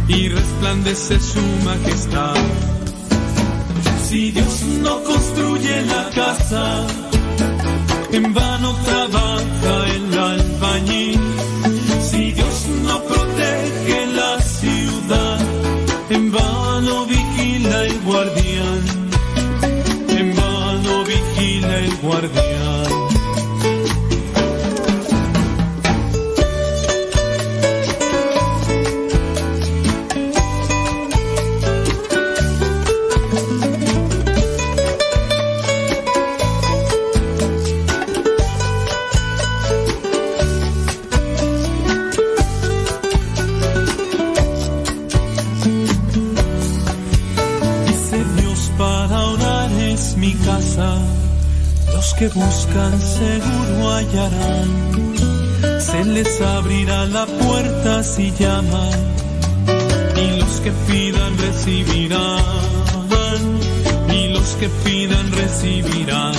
y resplandece su majestad. Si Dios no construye la casa, en vano trabaja el albañil. buscan seguro hallarán. Se les abrirá la puerta si llaman y los que pidan recibirán. Y los que pidan recibirán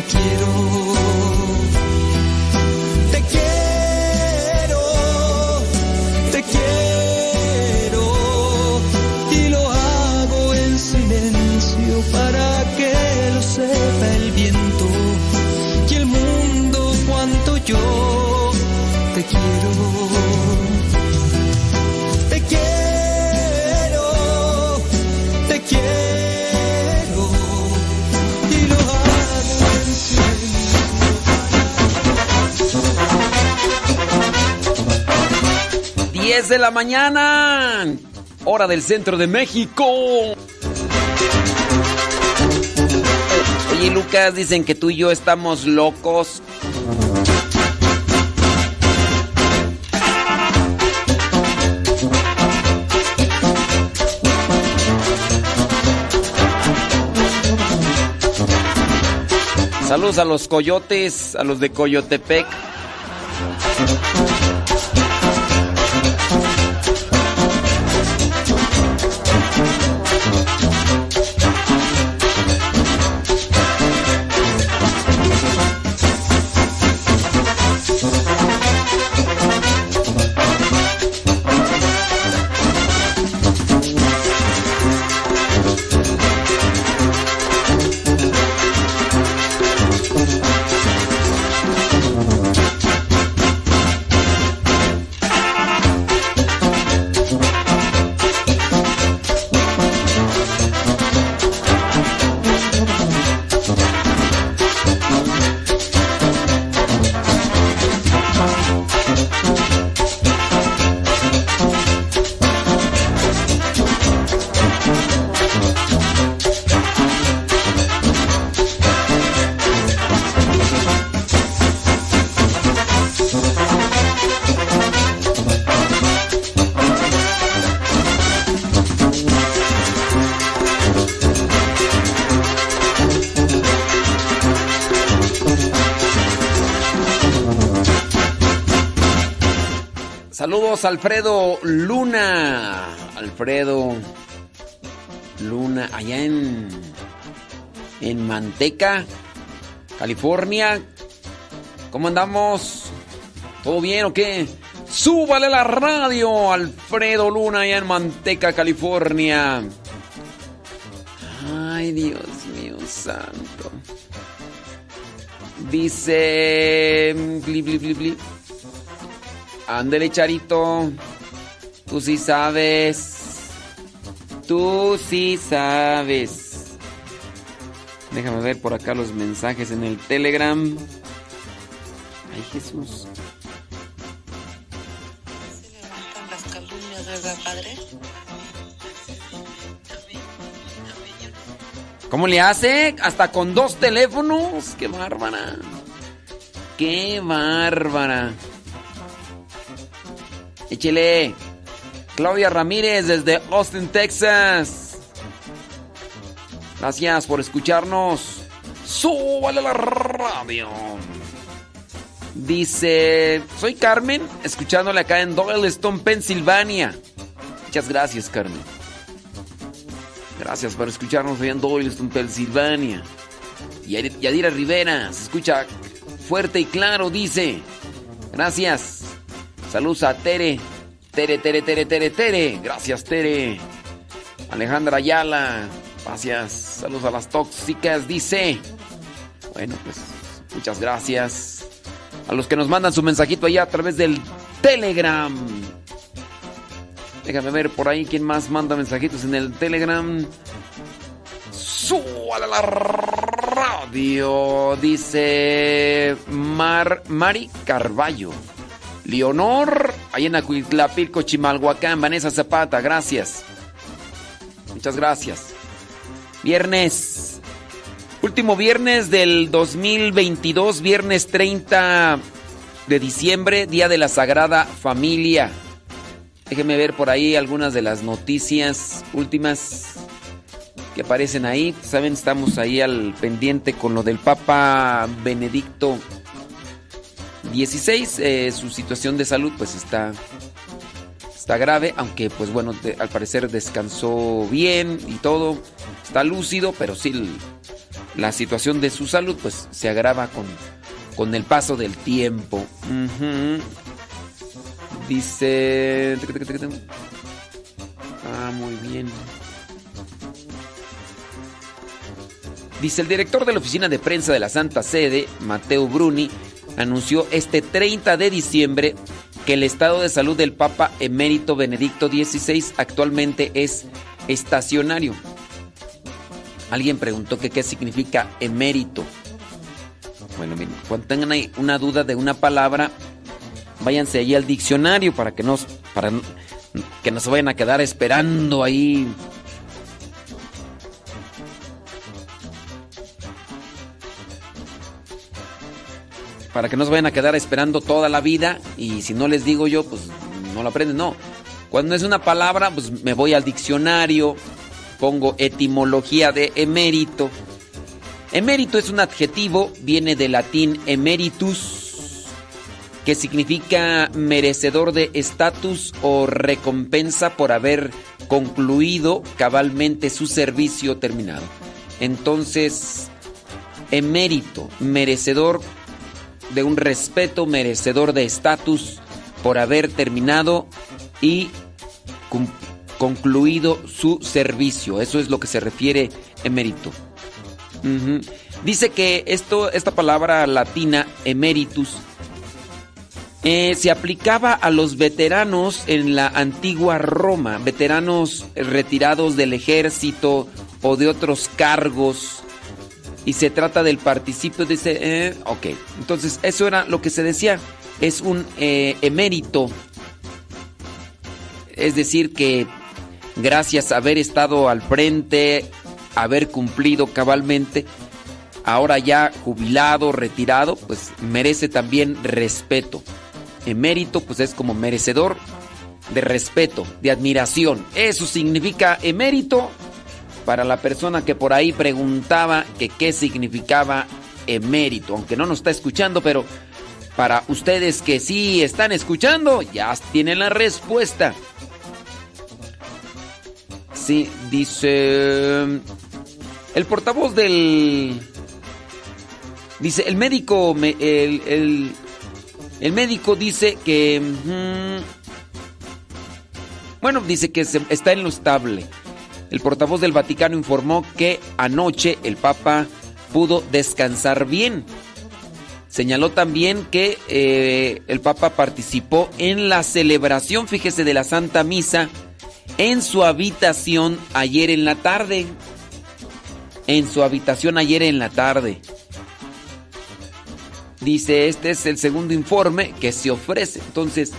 te quiero. de la mañana, hora del centro de México. Oye, Lucas, dicen que tú y yo estamos locos. Saludos a los coyotes, a los de Coyotepec. Alfredo Luna. Alfredo Luna, allá en en Manteca, California. ¿Cómo andamos? ¿Todo bien o qué? Súbale la radio, Alfredo Luna, allá en Manteca, California. Ay, Dios mío santo. Dice... Bli, bli, bli. Ándele, Charito. Tú sí sabes. Tú sí sabes. Déjame ver por acá los mensajes en el Telegram. Ay, Jesús. ¿Cómo le hace? Hasta con dos teléfonos. ¡Qué bárbara! ¡Qué bárbara! Échele. Claudia Ramírez desde Austin, Texas. Gracias por escucharnos. Súbale la radio. Dice, soy Carmen, escuchándole acá en Doylestown, Pensilvania. Muchas gracias, Carmen. Gracias por escucharnos allá en Doylestown, Pensilvania. Y Yadira Rivera, se escucha fuerte y claro, dice. Gracias. Saludos a Tere. Tere, Tere, Tere, Tere, Tere. Gracias, Tere. Alejandra Ayala. Gracias. Saludos a las tóxicas, dice. Bueno, pues muchas gracias. A los que nos mandan su mensajito allá a través del Telegram. Déjame ver por ahí quién más manda mensajitos en el Telegram. Súbale la radio. Dice Mar, Mari Carballo. Leonor, ahí en Acuitlapilco, Chimalhuacán. Vanessa Zapata, gracias. Muchas gracias. Viernes. Último viernes del 2022, viernes 30 de diciembre, Día de la Sagrada Familia. Déjenme ver por ahí algunas de las noticias últimas que aparecen ahí. Saben, estamos ahí al pendiente con lo del Papa Benedicto XVI. Eh, su situación de salud pues está, está grave, aunque pues bueno, al parecer descansó bien y todo. Está lúcido, pero sí la situación de su salud pues se agrava con, con el paso del tiempo. Dice... Ah, muy bien. Dice el director de la oficina de prensa de la Santa Sede, Mateo Bruni, anunció este 30 de diciembre que el estado de salud del Papa emérito Benedicto XVI actualmente es estacionario. Alguien preguntó que qué significa emérito. Bueno, miren, cuando tengan ahí una duda de una palabra, váyanse allí al diccionario para que nos para que no se vayan a quedar esperando ahí. Para que no se vayan a quedar esperando toda la vida y si no les digo yo, pues no lo aprenden. No. Cuando es una palabra, pues me voy al diccionario, pongo etimología de emérito. Emérito es un adjetivo, viene del latín emeritus, que significa merecedor de estatus o recompensa por haber concluido cabalmente su servicio terminado. Entonces, emérito, merecedor de un respeto, merecedor de estatus por haber terminado y concluido su servicio. Eso es lo que se refiere emérito. Dice que esto, esta palabra latina, emeritus, eh, se aplicaba a los veteranos en la antigua Roma, veteranos retirados del ejército o de otros cargos. Y se trata del participio de ese... eh, ok, entonces eso era lo que se decía. Es un eh, emérito. Es decir, que gracias a haber estado al frente, haber cumplido cabalmente, ahora ya jubilado, retirado, pues merece también respeto. Emérito, pues es como merecedor de respeto, de admiración. Eso significa emérito para la persona que por ahí preguntaba que qué significaba emérito, aunque no nos está escuchando, pero para ustedes que sí están escuchando, ya tienen la respuesta. Sí, dice el portavoz del dice el médico el, el médico dice que mm, bueno, dice que se- está en lo estable. El portavoz del Vaticano informó que anoche el Papa pudo descansar bien. Señaló también que eh, el Papa participó en la celebración, fíjese, de la Santa Misa en su habitación ayer en la tarde. En su habitación ayer en la tarde. Dice, este es el segundo informe que se ofrece. Entonces,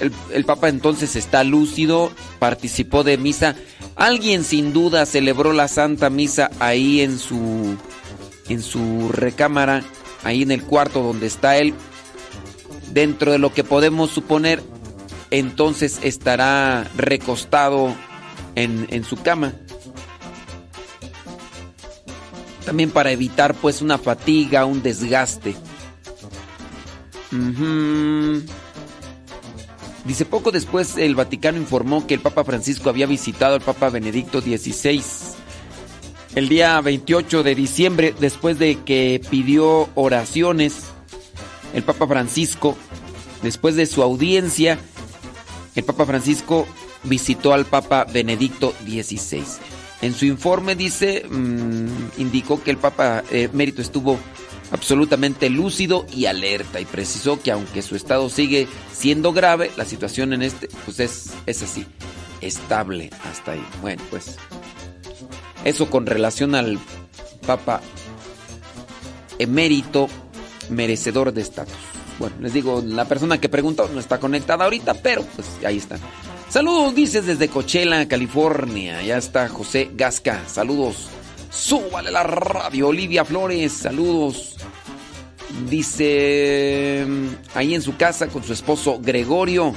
el, el Papa entonces está lúcido, participó de misa. Alguien sin duda celebró la Santa Misa ahí en su, en su recámara, ahí en el cuarto donde está él. Dentro de lo que podemos suponer, entonces estará recostado en, en su cama. También para evitar pues una fatiga, un desgaste. Ujú. Dice, poco después el Vaticano informó que el Papa Francisco había visitado al Papa Benedicto XVI el día 28 de diciembre, después de que pidió oraciones, el Papa Francisco, después de su audiencia, el Papa Francisco visitó al Papa Benedicto XVI. En su informe dice, mm, indicó que el Papa eh, Mérito estuvo absolutamente lúcido y alerta y precisó que aunque su estado sigue siendo grave, la situación en este pues es, es así, estable hasta ahí. Bueno, pues eso con relación al Papa emérito merecedor de estatus. Bueno, les digo, la persona que preguntó no está conectada ahorita, pero pues ahí está. Saludos, dices desde Coachella, California. Ya está José Gasca. Saludos. Súbale la radio, Olivia Flores. Saludos. Dice ahí en su casa con su esposo Gregorio,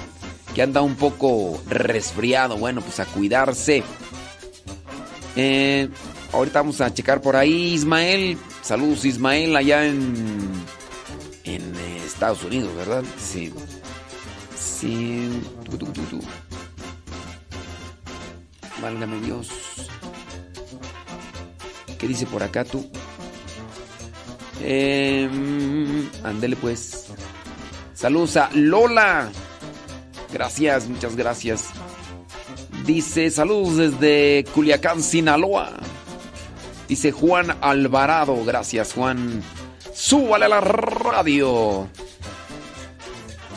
que anda un poco resfriado. Bueno, pues a cuidarse. Eh, ahorita vamos a checar por ahí, Ismael. Saludos, Ismael, allá en, en eh, Estados Unidos, ¿verdad? Sí. Sí. Válgame Dios. ¿Qué dice por acá tú? Eh, ándele pues. Saludos a Lola. Gracias, muchas gracias. Dice, saludos desde Culiacán, Sinaloa. Dice Juan Alvarado. Gracias, Juan. Súbale a la radio.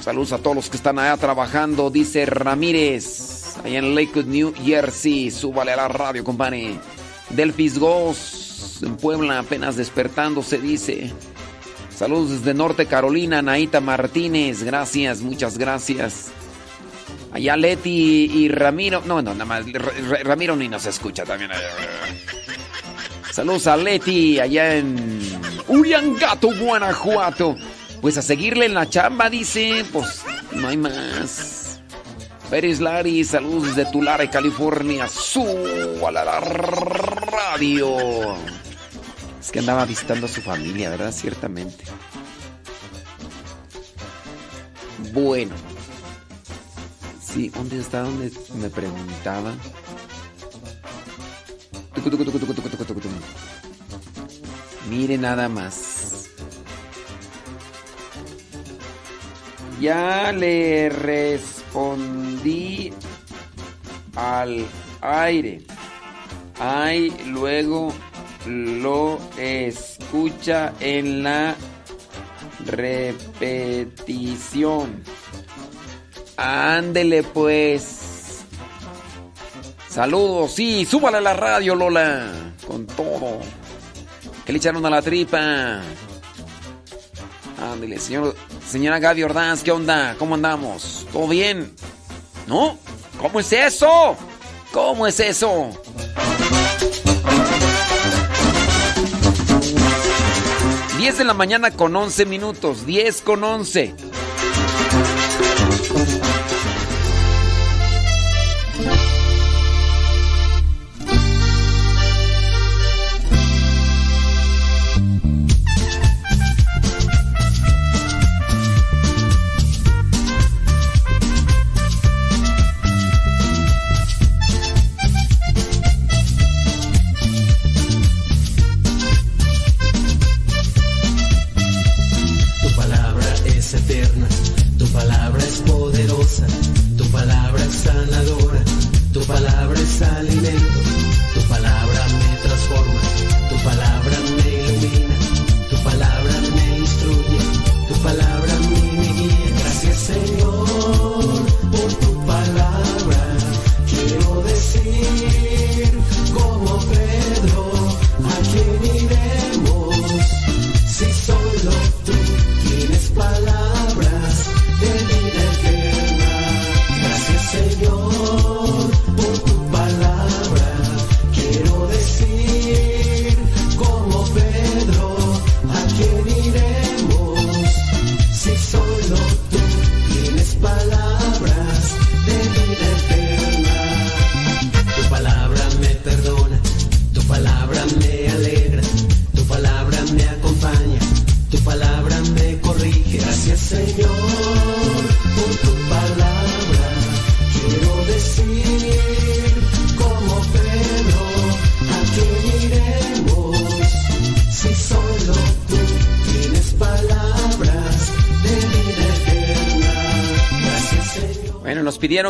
Saludos a todos los que están allá trabajando. Dice Ramírez. Allá en Lakewood, New Jersey. Súbale a la radio, compadre. Delfis Goss. En Puebla, apenas despertando, se dice. Saludos desde Norte Carolina, Naita Martínez. Gracias, muchas gracias. Allá Leti y Ramiro. No, no, nada más. Ramiro ni nos escucha también. Saludos a Leti allá en Uriangato, Guanajuato. Pues a seguirle en la chamba, dice. Pues no hay más. Pérez Lari, saludos desde Tulare, California. Súbala a la radio. Es que andaba visitando a su familia, ¿verdad? Ciertamente. Bueno. Sí, ¿dónde está? ¿Dónde me preguntaba? Mire nada más. Ya le respondí al aire. Ay, luego lo escucha en la repetición. Ándele pues. Saludos, sí, súbale a la radio, Lola. Con todo. Que le echaron a la tripa. Ándele, señor, señora Gaby Ordaz, ¿qué onda? ¿Cómo andamos? ¿Todo bien? ¿No? ¿Cómo es eso? ¿Cómo es eso? Diez de la mañana con 11 minutos. 10 con 11.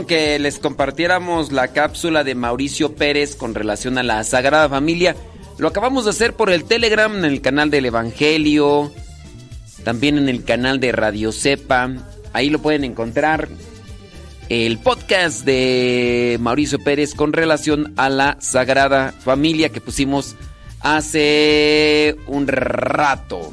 que les compartiéramos la cápsula de Mauricio Pérez con relación a la Sagrada Familia. Lo acabamos de hacer por el Telegram, en el canal del Evangelio, también en el canal de Radio Cepa. Ahí lo pueden encontrar el podcast de Mauricio Pérez con relación a la Sagrada Familia que pusimos hace un rato.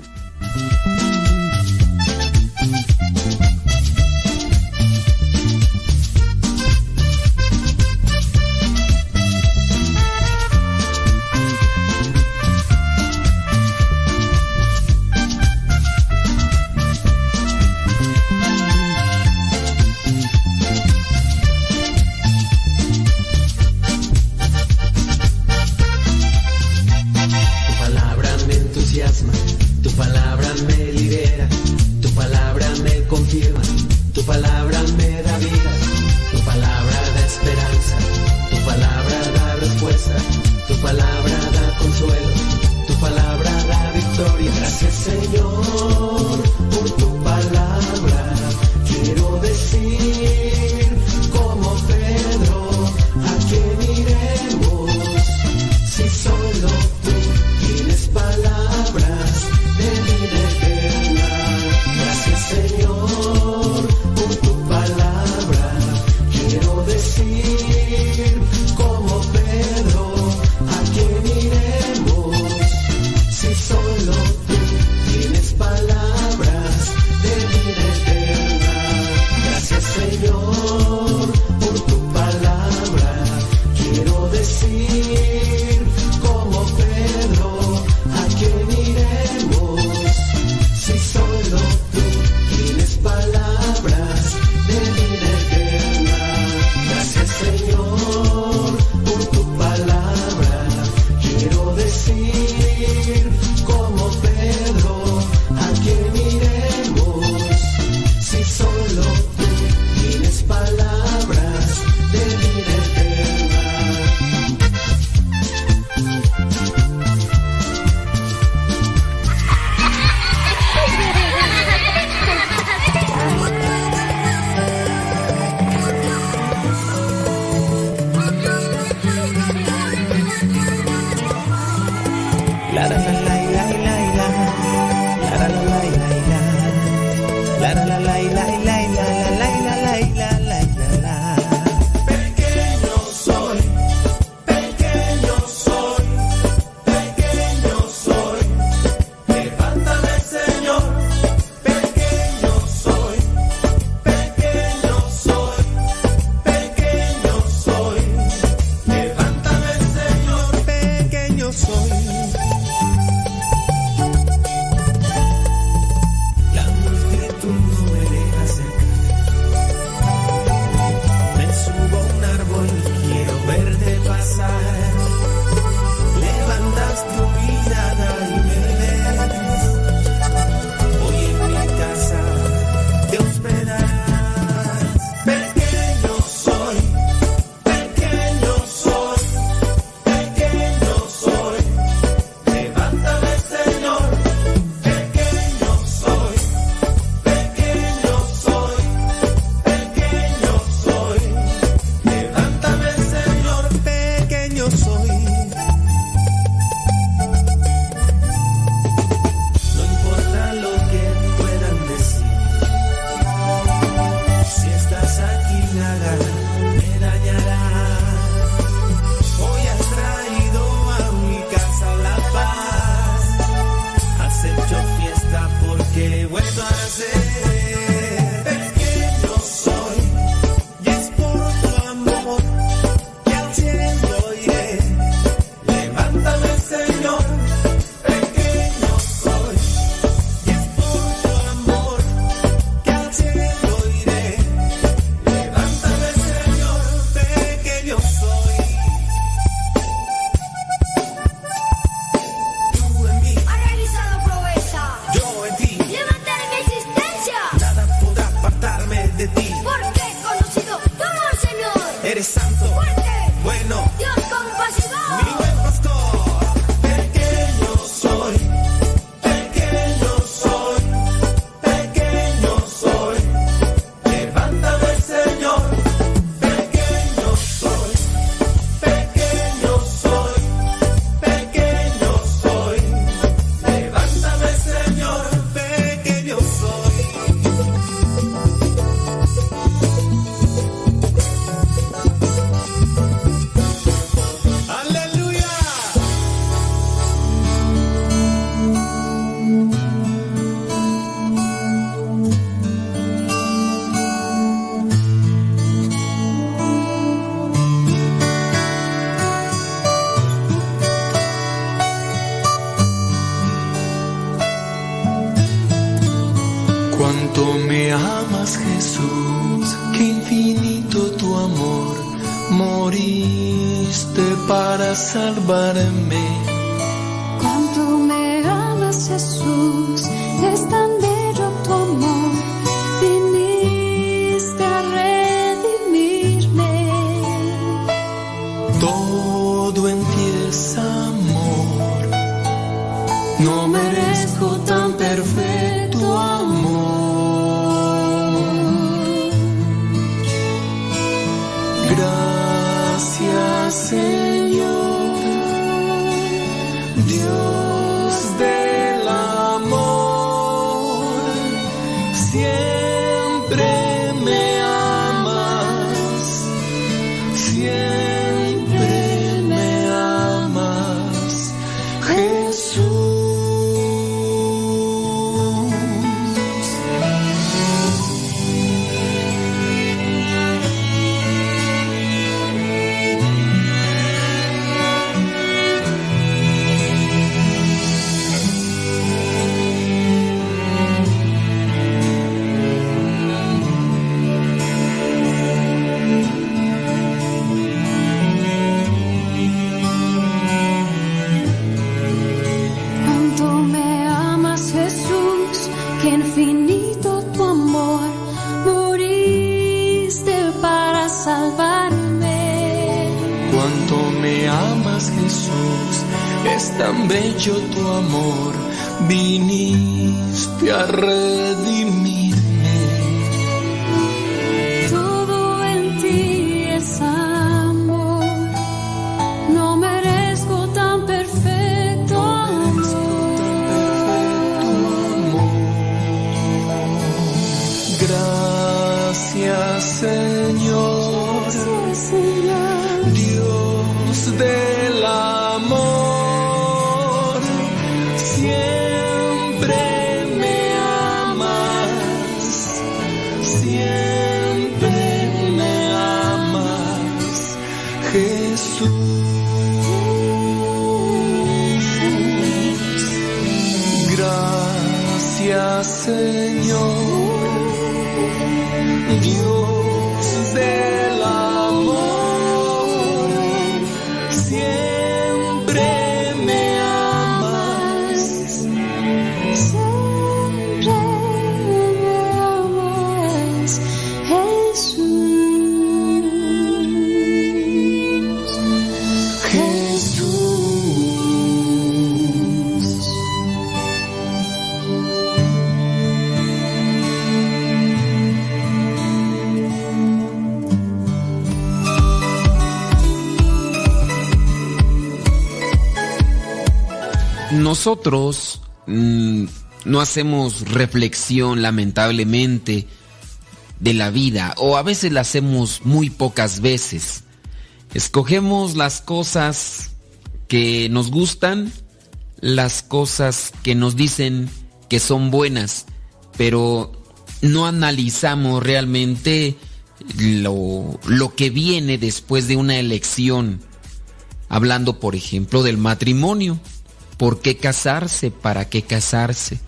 Para salvarme. Nosotros mm, no hacemos reflexión, lamentablemente, de la vida, o a veces la hacemos muy pocas veces. Escogemos las cosas que nos gustan, las cosas que nos dicen que son buenas, pero no analizamos realmente lo, lo que viene después de una elección. Hablando, por ejemplo, del matrimonio. ¿Por qué casarse? ¿Para qué casarse?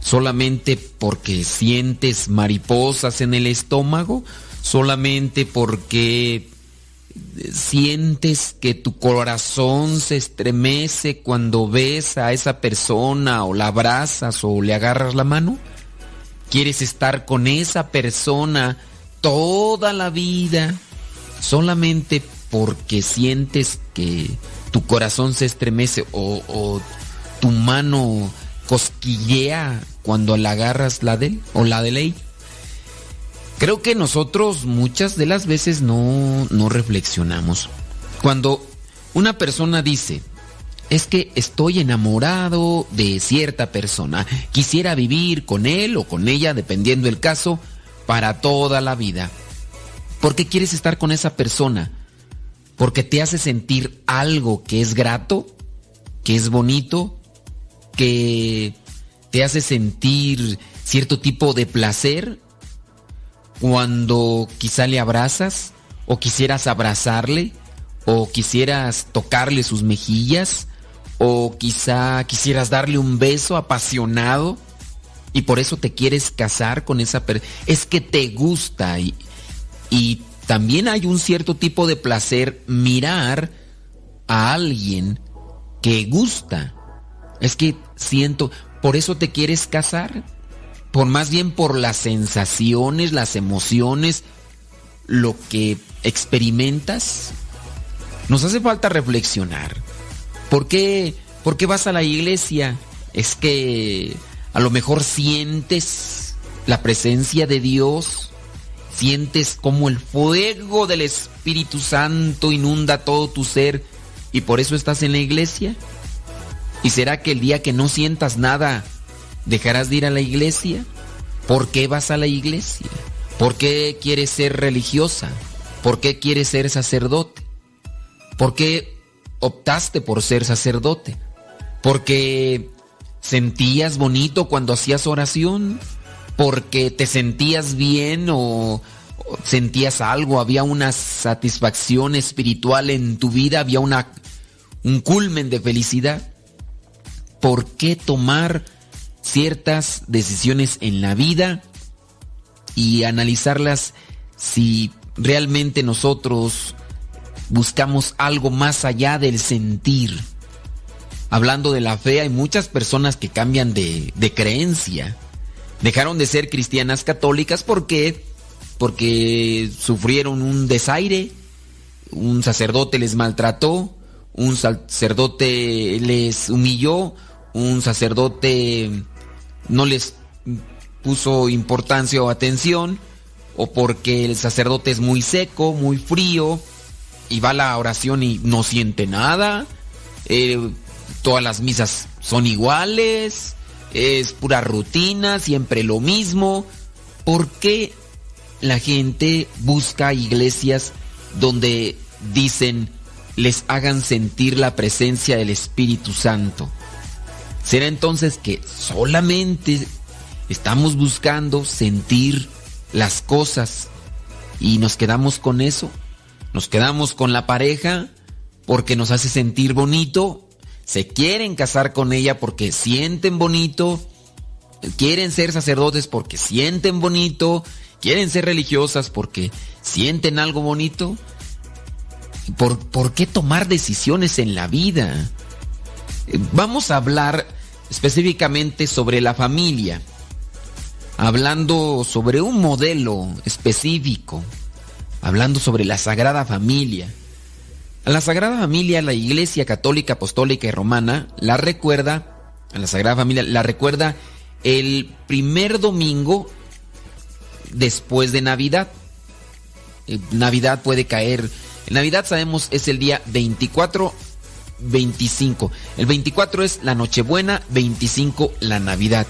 ¿Solamente porque sientes mariposas en el estómago? ¿Solamente porque sientes que tu corazón se estremece cuando ves a esa persona o la abrazas o le agarras la mano? ¿Quieres estar con esa persona toda la vida solamente porque sientes que tu corazón se estremece o, tu mano cosquillea cuando la agarras la de él o la de ley? Creo que nosotros muchas de las veces no, no reflexionamos. Cuando una persona dice, es que estoy enamorado de cierta persona, quisiera vivir con él o con ella, dependiendo el caso, para toda la vida. ¿Por qué quieres estar con esa persona? ¿Porque te hace sentir algo que es grato, que es bonito, que te hace sentir cierto tipo de placer? cuando quizá le abrazas o quisieras abrazarle o quisieras tocarle sus mejillas o quizá quisieras darle un beso apasionado y por eso te quieres casar con esa persona. Es que te gusta y, y también hay un cierto tipo de placer mirar a alguien que gusta. Es que siento, por eso te quieres casar, por más bien por las sensaciones, las emociones, lo que experimentas. Nos hace falta reflexionar. ¿Por qué, ¿Por qué vas a la iglesia? Es que a lo mejor sientes la presencia de Dios, sientes como el fuego del Espíritu Santo inunda todo tu ser y por eso estás en la iglesia. ¿Y será que el día que no sientas nada dejarás de ir a la iglesia? ¿Por qué vas a la iglesia? ¿Por qué quieres ser religiosa? ¿Por qué quieres ser sacerdote? ¿Por qué optaste por ser sacerdote? ¿Porque sentías bonito cuando hacías oración? ¿Porque te sentías bien o, sentías algo? ¿Había una satisfacción espiritual en tu vida? ¿Había una, un culmen de felicidad? ¿Por qué tomar ciertas decisiones en la vida y analizarlas si realmente nosotros buscamos algo más allá del sentir. Hablando de la fe, hay muchas personas que cambian de, de creencia. Dejaron de ser cristianas católicas porque porque sufrieron un desaire, un sacerdote les maltrató, un sacerdote les humilló, un sacerdote no les puso importancia o atención, o porque el sacerdote es muy seco, muy frío, y va a la oración y no siente nada, eh, todas las misas son iguales, es pura rutina, siempre lo mismo. ¿Por qué la gente busca iglesias donde dicen les hagan sentir la presencia del Espíritu Santo? ¿Será entonces que solamente estamos buscando sentir las cosas y nos quedamos con eso? ¿Nos quedamos con la pareja porque nos hace sentir bonito? ¿Se quieren casar con ella porque sienten bonito? ¿Quieren ser sacerdotes porque sienten bonito? ¿Quieren ser religiosas porque sienten algo bonito? ¿Por, ¿Por qué tomar decisiones en la vida? Vamos a hablar específicamente sobre la familia, hablando sobre un modelo específico, hablando sobre la Sagrada Familia. A la Sagrada Familia, la Iglesia Católica, Apostólica y Romana la recuerda, a la Sagrada Familia la recuerda el primer domingo después de Navidad. Eh, Navidad puede caer. Navidad sabemos es el día 24 25. El 24 es la Nochebuena, 25 la Navidad.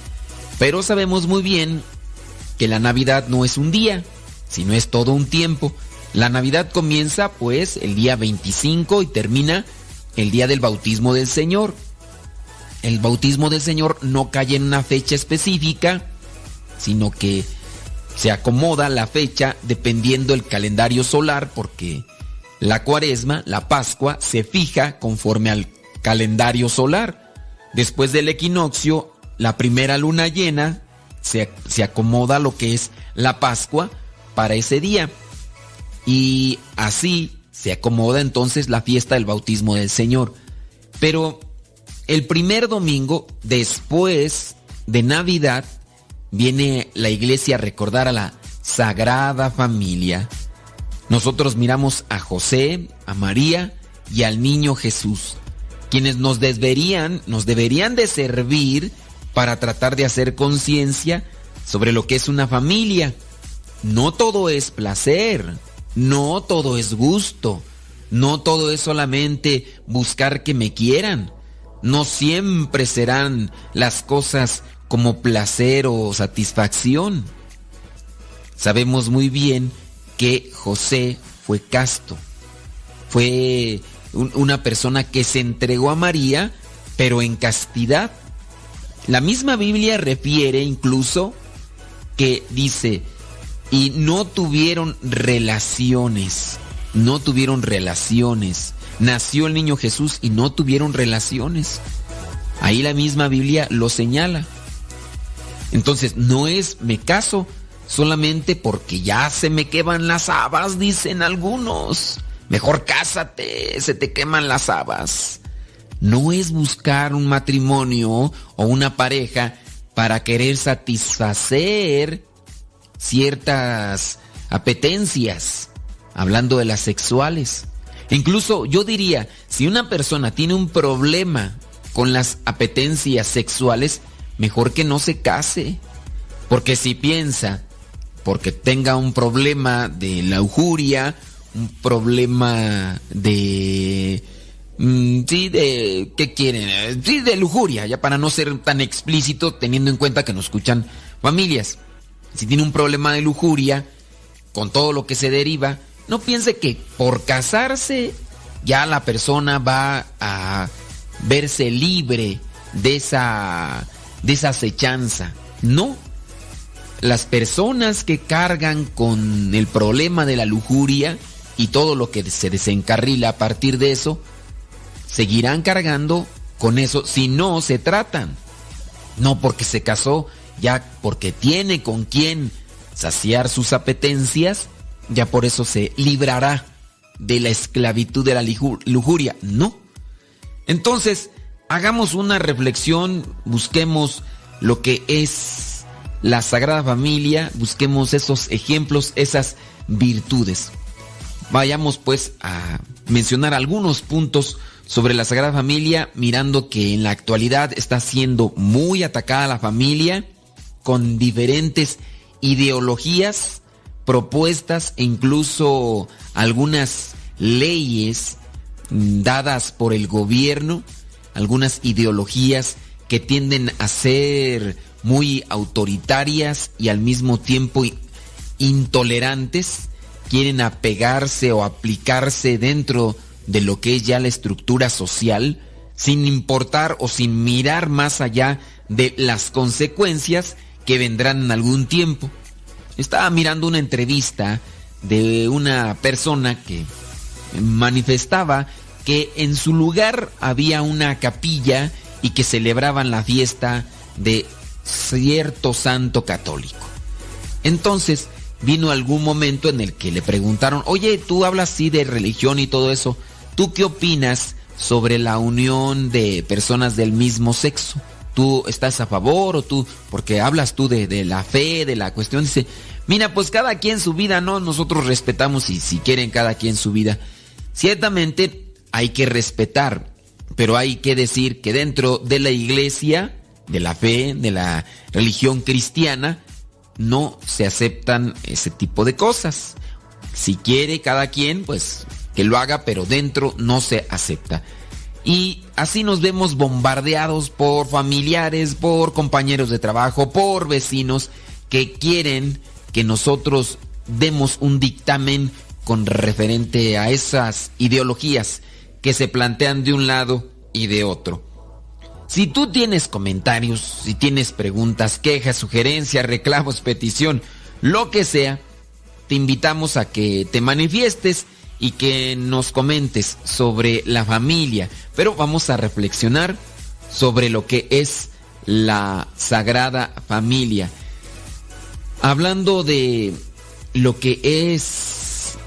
Pero sabemos muy bien que la Navidad no es un día, sino es todo un tiempo. La Navidad comienza pues el día 25 y termina el día del bautismo del Señor. El bautismo del Señor no cae en una fecha específica, sino que se acomoda la fecha dependiendo el calendario solar porque la cuaresma, la Pascua, se fija conforme al calendario solar. Después del equinoccio, la primera luna llena, se, se acomoda lo que es la Pascua para ese día. Y así se acomoda entonces la fiesta del bautismo del Señor. Pero el primer domingo, después de Navidad, viene la iglesia a recordar a la Sagrada Familia. Nosotros miramos a José, a María y al niño Jesús, quienes nos deberían, nos deberían de servir para tratar de hacer conciencia sobre lo que es una familia. No todo es placer, no todo es gusto, no todo es solamente buscar que me quieran. No siempre serán las cosas como placer o satisfacción. Sabemos muy bien que José fue casto. Fue una persona que se entregó a María, pero en castidad. La misma Biblia refiere incluso que dice, y no tuvieron relaciones, no tuvieron relaciones. Nació el niño Jesús y no tuvieron relaciones. Ahí la misma Biblia lo señala. Entonces, no es me caso solamente porque ya se me queman las habas, dicen algunos. Mejor cásate, se te queman las habas. No es buscar un matrimonio o una pareja para querer satisfacer ciertas apetencias, hablando de las sexuales. Incluso yo diría, si una persona tiene un problema con las apetencias sexuales, mejor que no se case. Porque si piensa, porque tenga un problema de la lujuria, un problema de... mm, sí, de... ¿Qué quieren? Sí, de lujuria, ya para no ser tan explícito, teniendo en cuenta que nos escuchan familias. Si tiene un problema de lujuria, con todo lo que se deriva, no piense que por casarse ya la persona va a verse libre de esa, de esa acechanza. No. Las personas que cargan con el problema de la lujuria y todo lo que se desencarrila a partir de eso, seguirán cargando con eso si no se tratan. No porque se casó, ya porque tiene con quien saciar sus apetencias, ya por eso se librará de la esclavitud de la lujuria. No. Entonces, hagamos una reflexión, busquemos lo que es la Sagrada Familia, busquemos esos ejemplos, esas virtudes. Vayamos pues a mencionar algunos puntos sobre la Sagrada Familia, mirando que en la actualidad está siendo muy atacada la familia con diferentes ideologías, propuestas e incluso algunas leyes mm, dadas por el gobierno, algunas ideologías que tienden a ser muy autoritarias y al mismo tiempo intolerantes, quieren apegarse o aplicarse dentro de lo que es ya la estructura social, sin importar o sin mirar más allá de las consecuencias que vendrán en algún tiempo. Estaba mirando una entrevista de una persona que manifestaba que en su lugar había una capilla y que celebraban la fiesta de cierto santo católico. Entonces vino algún momento en el que le preguntaron, oye, tú hablas así de religión y todo eso, ¿tú qué opinas sobre la unión de personas del mismo sexo? ¿Tú estás a favor o tú, porque hablas tú de, la fe, de la cuestión? Dice, mira, pues cada quien su vida, ¿no? Nosotros respetamos y si quieren cada quien su vida. Ciertamente hay que respetar, pero hay que decir que dentro de la iglesia, de la fe, de la religión cristiana, no se aceptan ese tipo de cosas. Si quiere cada quien, pues que lo haga, pero dentro no se acepta. Y así nos vemos bombardeados por familiares, por compañeros de trabajo, por vecinos que quieren que nosotros demos un dictamen con referente a esas ideologías que se plantean de un lado y de otro. Si tú tienes comentarios, si tienes preguntas, quejas, sugerencias, reclamos, petición, lo que sea, te invitamos a que te manifiestes y que nos comentes sobre la familia. Pero vamos a reflexionar sobre lo que es la Sagrada Familia. Hablando de lo que es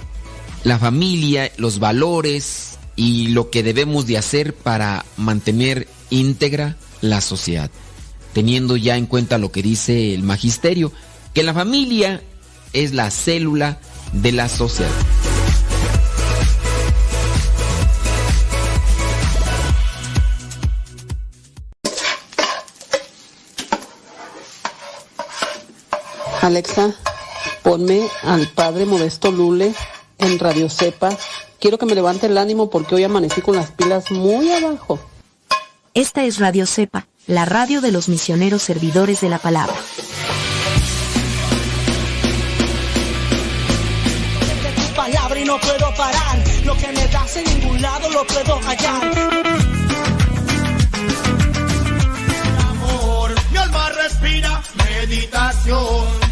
la familia, los valores y lo que debemos de hacer para mantener íntegra la sociedad, teniendo ya en cuenta lo que dice el magisterio, que la familia es la célula de la sociedad. Alexa, ponme al padre Modesto Lule en Radio Cepa. Quiero que me levante el ánimo porque hoy amanecí con las pilas muy abajo. Esta es Radio Cepa, la radio de los misioneros servidores de la palabra. tu palabra y no puedo parar. Lo que me das en ningún lado lo puedo hallar. amor. Mi alma respira meditación.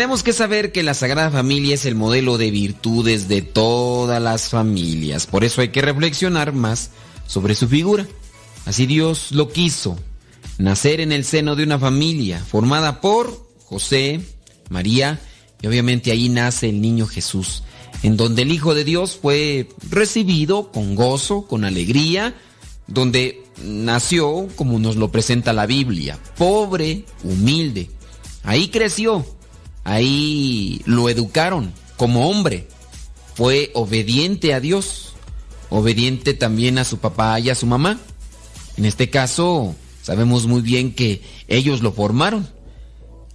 Tenemos que saber que la Sagrada Familia es el modelo de virtudes de todas las familias. Por eso hay que reflexionar más sobre su figura. Así Dios lo quiso. Nacer en el seno de una familia formada por José, María y obviamente ahí nace el niño Jesús, en donde el Hijo de Dios fue recibido con gozo, con alegría, donde nació como nos lo presenta la Biblia, pobre, humilde. Ahí creció, ahí lo educaron como hombre. Fue obediente a Dios, obediente también a su papá y a su mamá. En este caso, sabemos muy bien que ellos lo formaron.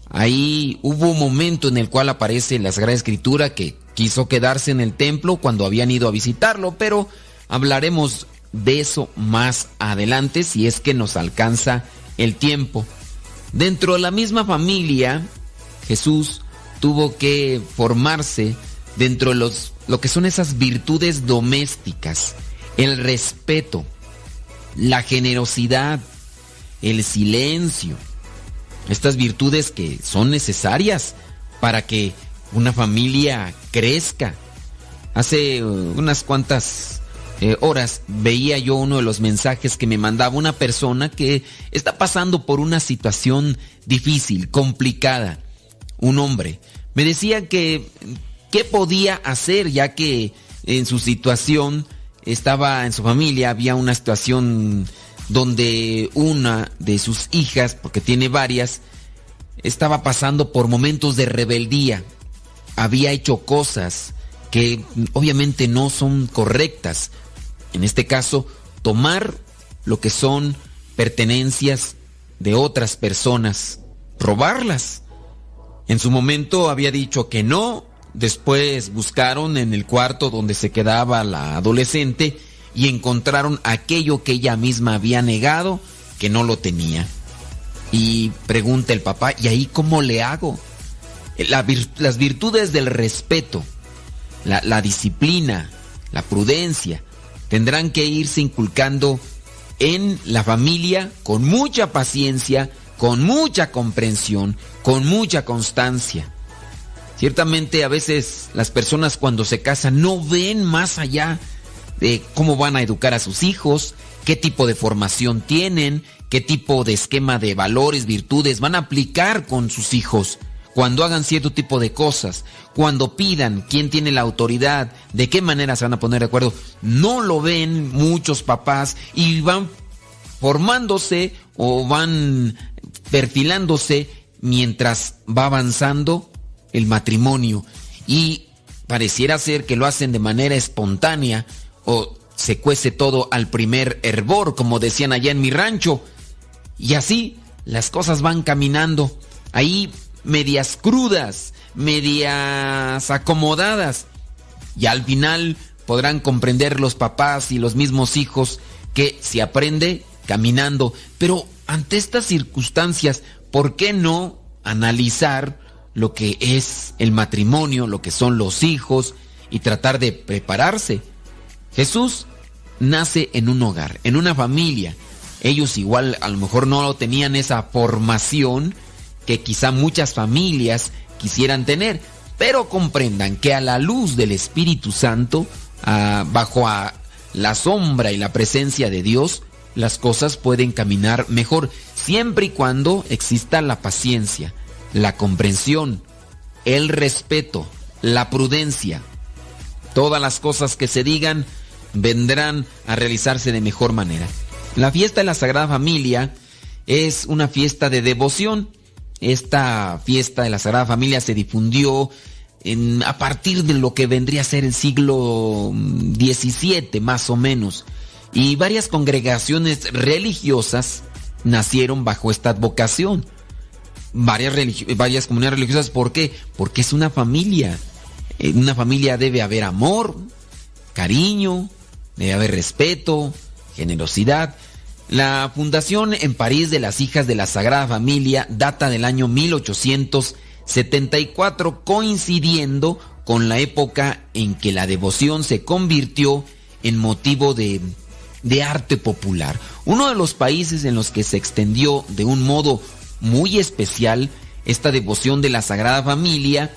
Ahí hubo un momento en el cual aparece la Sagrada Escritura que quiso quedarse en el templo cuando habían ido a visitarlo, pero hablaremos de eso más adelante si es que nos alcanza el tiempo. Dentro de la misma familia, Jesús tuvo que formarse dentro de los, lo que son esas virtudes domésticas, el respeto, la generosidad, el silencio, estas virtudes que son necesarias para que una familia crezca. Hace uh, unas cuantas eh, horas veía yo uno de los mensajes que me mandaba una persona que está pasando por una situación difícil, complicada. Un hombre. Me decía que qué podía hacer ya que en su situación estaba en su familia, había una situación donde una de sus hijas, porque tiene varias, estaba pasando por momentos de rebeldía. había hecho cosas que obviamente no son correctas. En este caso, tomar lo que son pertenencias de otras personas, robarlas. En su momento había dicho que no, después buscaron en el cuarto donde se quedaba la adolescente y encontraron aquello que ella misma había negado que no lo tenía. Y pregunta el papá, ¿y ahí cómo le hago? las virtudes del respeto, la, disciplina, la prudencia, tendrán que irse inculcando en la familia con mucha paciencia, con mucha comprensión, con mucha constancia. Ciertamente a veces las personas cuando se casan no ven más allá de cómo van a educar a sus hijos, qué tipo de formación tienen, qué tipo de esquema de valores, virtudes van a aplicar con sus hijos cuando hagan cierto tipo de cosas, cuando pidan quién tiene la autoridad, de qué manera se van a poner de acuerdo, no lo ven muchos papás y van formándose o van perfilándose mientras va avanzando el matrimonio y pareciera ser que lo hacen de manera espontánea o se cuece todo al primer hervor, como decían allá en mi rancho. Y así las cosas van caminando. Ahí medias crudas, medias acomodadas. Y al final podrán comprender los papás y los mismos hijos que se aprende caminando. Pero ante estas circunstancias, ¿por qué no analizar lo que es el matrimonio, lo que son los hijos y tratar de prepararse? Jesús nace en un hogar, en una familia. Ellos igual a lo mejor no tenían esa formación que quizá muchas familias quisieran tener, pero comprendan que a la luz del Espíritu Santo, ah, bajo la sombra y la presencia de Dios, las cosas pueden caminar mejor, siempre y cuando exista la paciencia, la comprensión, el respeto, la prudencia. Todas las cosas que se digan vendrán a realizarse de mejor manera. La fiesta de la Sagrada Familia es una fiesta de devoción esta fiesta de la Sagrada Familia se difundió a partir de lo que vendría a ser el siglo XVII más o menos. Y varias congregaciones religiosas nacieron bajo esta advocación. Varias, varias comunidades religiosas, ¿por qué? Porque es una familia. En una familia debe haber amor, cariño, debe haber respeto, generosidad. La fundación en París de las Hijas de la Sagrada Familia data del año 1874, coincidiendo con la época en que la devoción se convirtió en motivo de, de arte popular. Uno de los países en los que se extendió de un modo muy especial esta devoción de la Sagrada Familia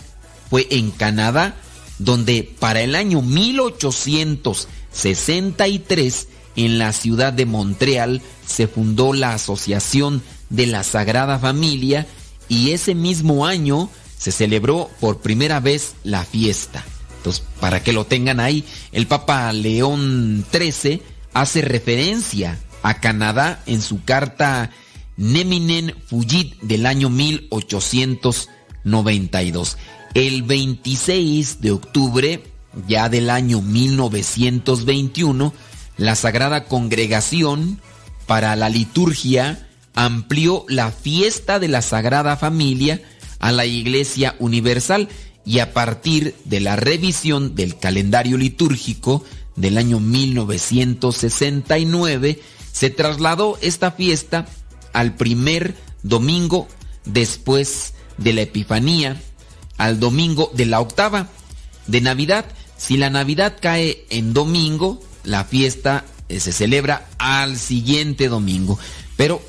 fue en Canadá, donde para el año 1863 en la ciudad de Montreal se fundó la Asociación de la Sagrada Familia y ese mismo año se celebró por primera vez la fiesta. Entonces, para que lo tengan ahí, el Papa León XIII hace referencia a Canadá en su carta Neminen Fugit del año 1892. El 26 de octubre, ya del año 1921, la Sagrada Congregación para la Liturgia amplió la fiesta de la Sagrada Familia a la Iglesia Universal y a partir de la revisión del calendario litúrgico del año 1969 se trasladó esta fiesta al primer domingo después de la Epifanía, al domingo de la octava de Navidad. Si la Navidad cae en domingo, la fiesta eh, se celebra al siguiente domingo. Pero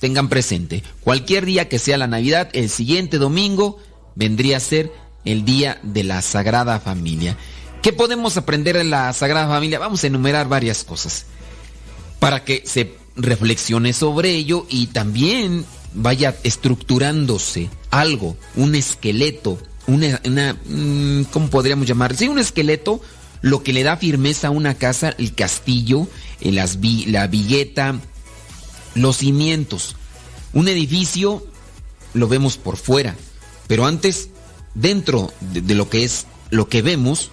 tengan presente, cualquier día que sea la Navidad, el siguiente domingo vendría a ser el día de la Sagrada Familia. ¿Qué podemos aprender de la Sagrada Familia? Vamos a enumerar varias cosas para que se reflexione sobre ello y también vaya estructurándose algo, un esqueleto, una, mm, ¿cómo podríamos llamar? Sí, un esqueleto lo que le da firmeza a una casa, el castillo, eh, las la vigueta, los cimientos. Un edificio lo vemos por fuera, pero antes dentro de, de lo que es lo que vemos,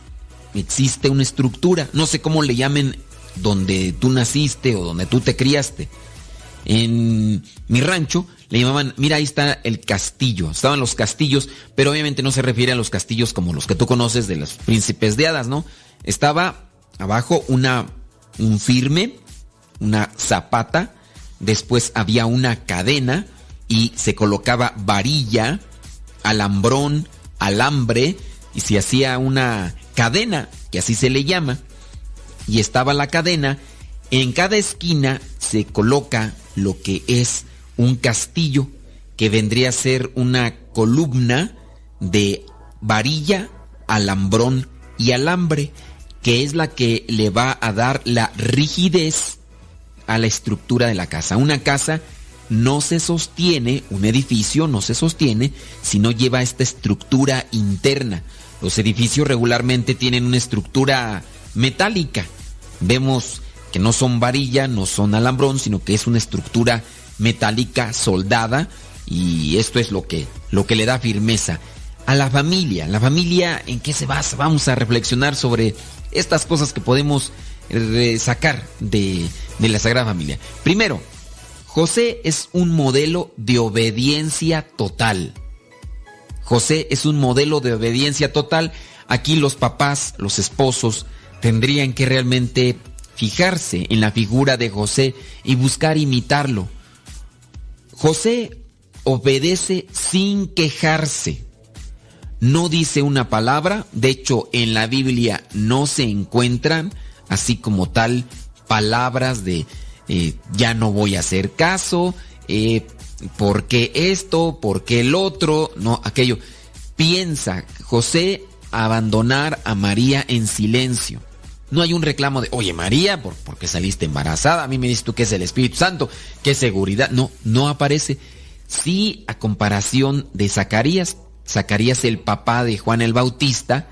existe una estructura. No sé cómo le llamen donde tú naciste o donde tú te criaste. En mi rancho le llamaban, mira, ahí está el castillo. Estaban los castillos, pero obviamente no se refiere a los castillos como los que tú conoces de los príncipes de hadas, ¿no? Estaba abajo una, un firme, una zapata, después había una cadena y se colocaba varilla, alambrón, alambre y se hacía una cadena, que así se le llama, y estaba la cadena, en cada esquina se coloca lo que es un castillo, que vendría a ser una columna de varilla, alambrón y alambre, que es la que le va a dar la rigidez a la estructura de la casa. Una casa no se sostiene, un edificio no se sostiene si no lleva esta estructura interna. Los edificios regularmente tienen una estructura metálica. Vemos que no son varilla, no son alambrón, sino que es una estructura metálica soldada y esto es lo que, lo que le da firmeza a la familia. La familia, ¿en qué se basa? Vamos a reflexionar sobre estas cosas que podemos eh, sacar de, de la Sagrada Familia. Primero, José es un modelo de obediencia total. José es un modelo de obediencia total. Aquí los papás, los esposos, tendrían que realmente fijarse en la figura de José y buscar imitarlo. José obedece sin quejarse. No dice una palabra, de hecho en la Biblia no se encuentran así como tal palabras de eh, ya no voy a hacer caso, eh, porque esto, porque el otro, no, aquello. Piensa, José, abandonar a María en silencio. No hay un reclamo de, oye María, por, porque saliste embarazada, a mí me dices tú que es el Espíritu Santo, qué seguridad. No, no aparece. Sí, a comparación de Zacarías, Zacarías el papá de Juan el Bautista,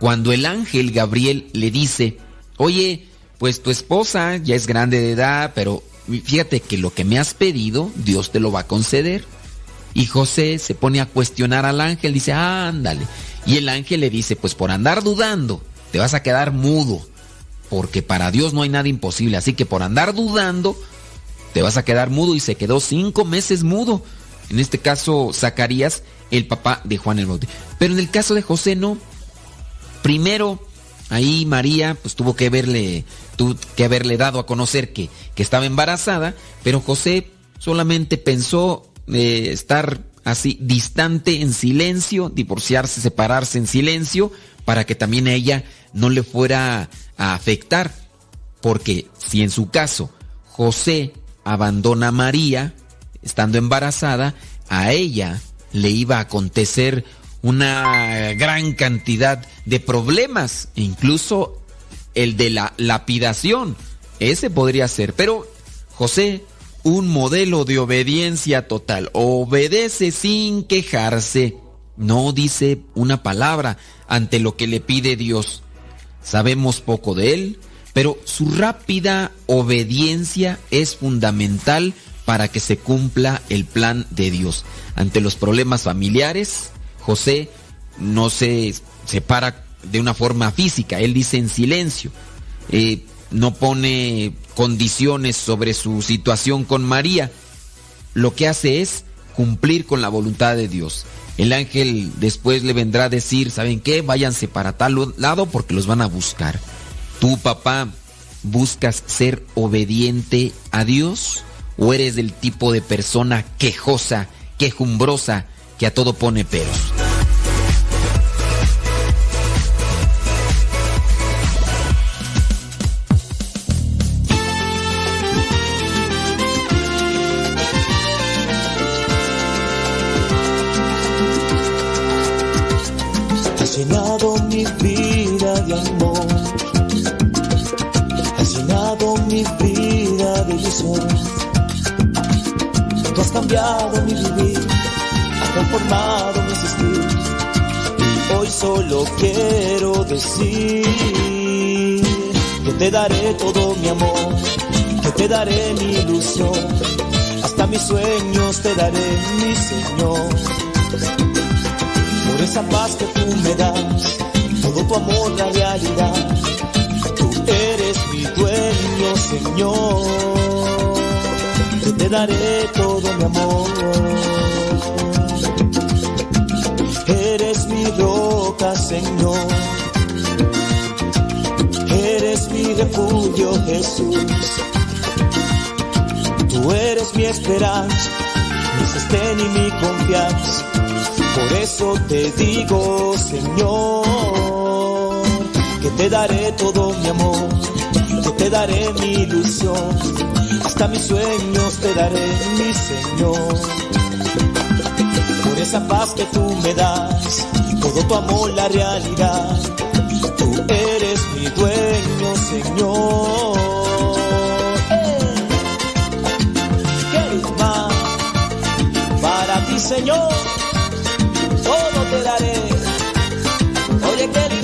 cuando el ángel Gabriel le dice, oye, pues tu esposa ya es grande de edad, pero fíjate que lo que me has pedido, Dios te lo va a conceder. Y José se pone a cuestionar al ángel, dice, ándale. Y el ángel le dice, pues por andar dudando, te vas a quedar mudo, porque para Dios no hay nada imposible. Así que por andar dudando, te vas a quedar mudo. Y se quedó cinco meses mudo. En este caso, Zacarías, el papá de Juan el Bautista. Pero en el caso de José no. Primero, ahí María, pues tuvo que verle, tuvo que haberle dado a conocer que, que estaba embarazada, pero José solamente pensó eh, estar así distante en silencio, divorciarse, separarse en silencio, para que también a ella no le fuera a afectar. Porque si en su caso José abandona a María, estando embarazada, a ella le iba a acontecer una gran cantidad de problemas, incluso el de la lapidación. Ese podría ser, pero José, un modelo de obediencia total, obedece sin quejarse, no dice una palabra ante lo que le pide Dios. Sabemos poco de él, pero su rápida obediencia es fundamental para que se cumpla el plan de Dios. Ante los problemas familiares, José no se separa de una forma física, él dice en silencio, eh, no pone condiciones sobre su situación con María, lo que hace es cumplir con la voluntad de Dios. El ángel después le vendrá a decir, ¿saben qué? Váyanse para tal lado porque los van a buscar. ¿Tú, papá, buscas ser obediente a Dios? ¿O eres del tipo de persona quejosa, quejumbrosa, que a todo pone peros? Cambiado mi vivir, has transformado mi existir. Y hoy solo quiero decir que te daré todo mi amor, que te daré mi ilusión. Hasta mis sueños te daré, mi Señor. Por esa paz que tú me das, todo tu amor la realidad. Tú eres mi dueño, Señor. Yo te daré todo mi amor. Eres mi roca, Señor. Eres mi refugio, Jesús. Tú eres mi esperanza, mi sostén y mi confianza. Por eso te digo, Señor, que te daré todo mi amor, que te daré mi ilusión, hasta mis sueños te daré, mi Señor. Por esa paz que tú me das, todo tu amor la realidad, tú eres mi dueño, Señor. ¿Qué más para ti, Señor? todo te daré. Oye, qué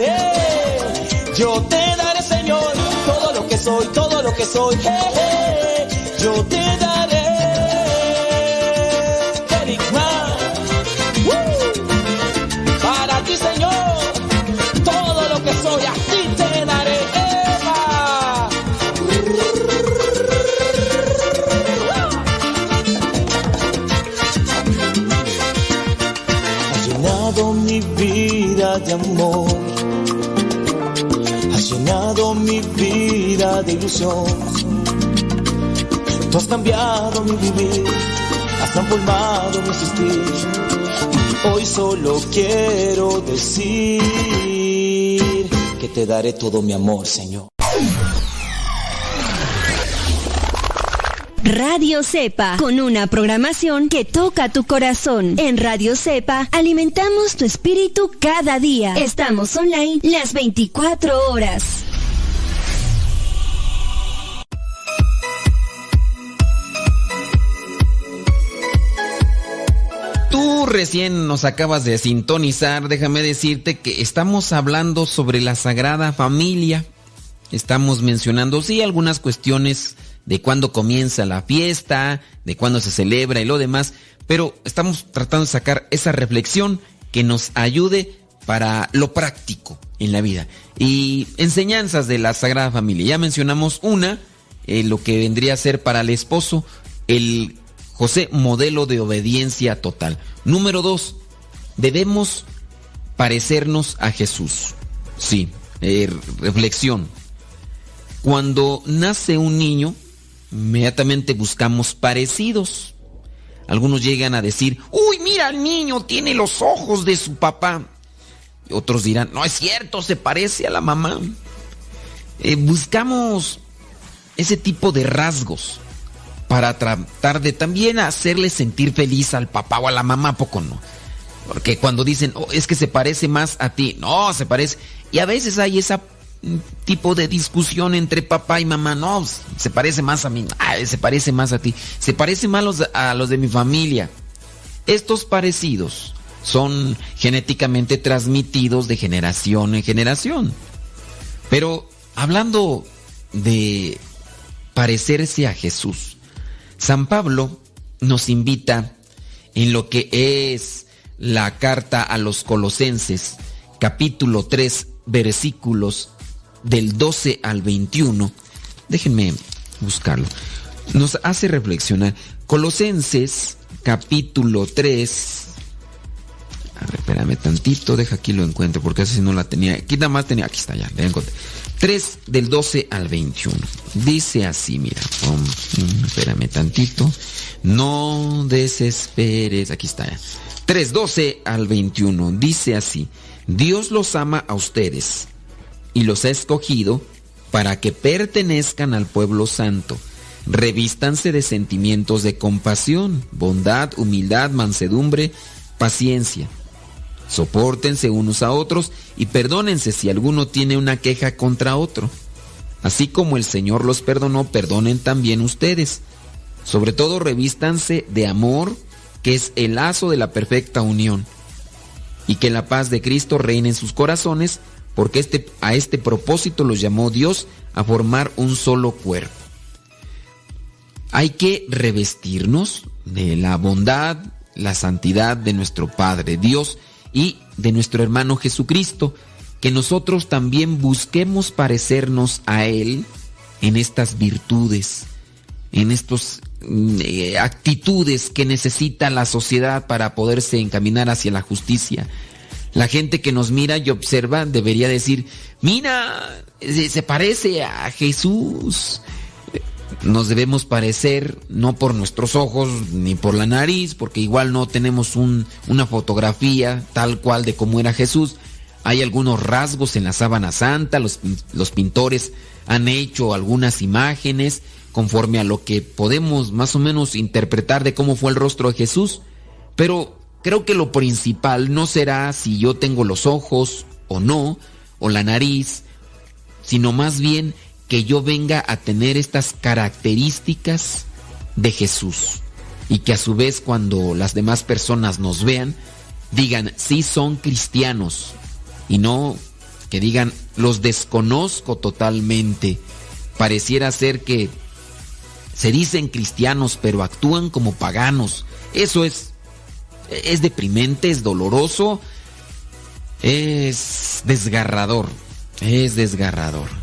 eh. yo te daré, Señor, todo lo que soy, todo lo que soy, eh, eh. yo te ilusión. Tú has cambiado mi vivir. Has transformado mi existir. Y hoy solo quiero decir que te daré todo mi amor, Señor. Radio Cepa, con una programación que toca tu corazón. En Radio Cepa alimentamos tu espíritu cada día. Estamos online las 24 horas. Recién nos acabas de sintonizar, déjame decirte que estamos hablando sobre la Sagrada Familia. Estamos mencionando, sí, algunas cuestiones de cuándo comienza la fiesta, de cuándo se celebra y lo demás, pero estamos tratando de sacar esa reflexión que nos ayude para lo práctico en la vida. Y enseñanzas de la Sagrada Familia. Ya mencionamos una, eh, lo que vendría a ser para el esposo, el José, modelo de obediencia total. Número dos, debemos parecernos a Jesús. Sí, eh, reflexión. Cuando nace un niño, inmediatamente buscamos parecidos. Algunos llegan a decir, uy, mira, el niño tiene los ojos de su papá. Otros dirán, no es cierto, se parece a la mamá. Eh, buscamos ese tipo de rasgos para tratar de también hacerle sentir feliz al papá o a la mamá, ¿a poco no? Porque cuando dicen, oh, es que se parece más a ti, no, se parece. Y a veces hay ese tipo de discusión entre papá y mamá, no, se parece más a mí, se parece más a ti, se parece más a los, a los de mi familia. Estos parecidos son genéticamente transmitidos de generación en generación. Pero hablando de parecerse a Jesús, San Pablo nos invita en lo que es la carta a los colosenses, capítulo 3, versículos del 12 al 21. Déjenme buscarlo. Nos hace reflexionar. Colosenses, capítulo 3. A ver, espérame tantito, deja aquí lo encuentro, porque así no la tenía. Aquí nada más tenía, aquí está ya, la encontré. 3 del 12 al 21. Dice así, mira, um, espérame tantito. No desesperes, aquí está ya. 3, 12 al 21. Dice así, Dios los ama a ustedes y los ha escogido para que pertenezcan al pueblo santo. Revístanse de sentimientos de compasión, bondad, humildad, mansedumbre, paciencia. Sopórtense unos a otros y perdónense si alguno tiene una queja contra otro. Así como el Señor los perdonó, perdonen también ustedes. Sobre todo revístanse de amor, que es el lazo de la perfecta unión. Y que la paz de Cristo reine en sus corazones, porque este, a este propósito los llamó Dios a formar un solo cuerpo. Hay que revestirnos de la bondad, la santidad de nuestro Padre Dios y de nuestro hermano Jesucristo, que nosotros también busquemos parecernos a Él en estas virtudes, en estas actitudes que necesita la sociedad para poderse encaminar hacia la justicia. La gente que nos mira y observa debería decir, mira, se parece a Jesús. Nos debemos parecer no por nuestros ojos ni por la nariz, porque igual no tenemos un, una fotografía tal cual de cómo era Jesús. Hay algunos rasgos en la sábana santa, los pintores han hecho algunas imágenes conforme a lo que podemos más o menos interpretar de cómo fue el rostro de Jesús, pero creo que lo principal no será si yo tengo los ojos o no, o la nariz, sino más bien que yo venga a tener estas características de Jesús y que a su vez cuando las demás personas nos vean, digan, sí son cristianos y no que digan, los desconozco totalmente. Pareciera ser que se dicen cristianos pero actúan como paganos. Eso es es deprimente, es doloroso, es desgarrador, es desgarrador.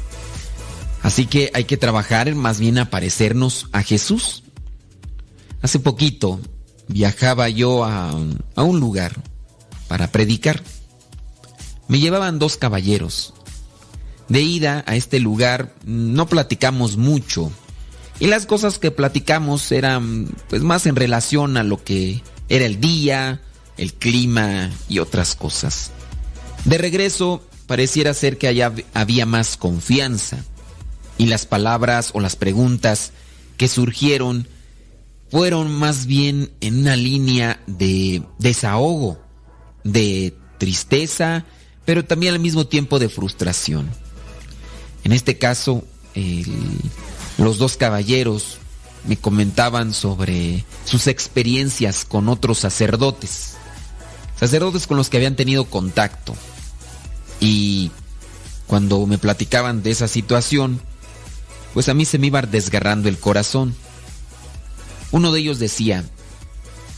Así que hay que trabajar más bien a parecernos a Jesús. Hace poquito viajaba yo a, a un lugar para predicar. Me llevaban dos caballeros. De ida a este lugar no platicamos mucho. Y las cosas que platicamos eran pues más en relación a lo que era el día, el clima y otras cosas. De regreso, pareciera ser que allá había más confianza y las palabras o las preguntas que surgieron fueron más bien en una línea de desahogo, de tristeza, pero también al mismo tiempo de frustración. En este caso, los dos caballeros me comentaban sobre sus experiencias con otros sacerdotes, sacerdotes con los que habían tenido contacto. Y cuando me platicaban de esa situación, pues a mí se me iba desgarrando el corazón. Uno de ellos decía,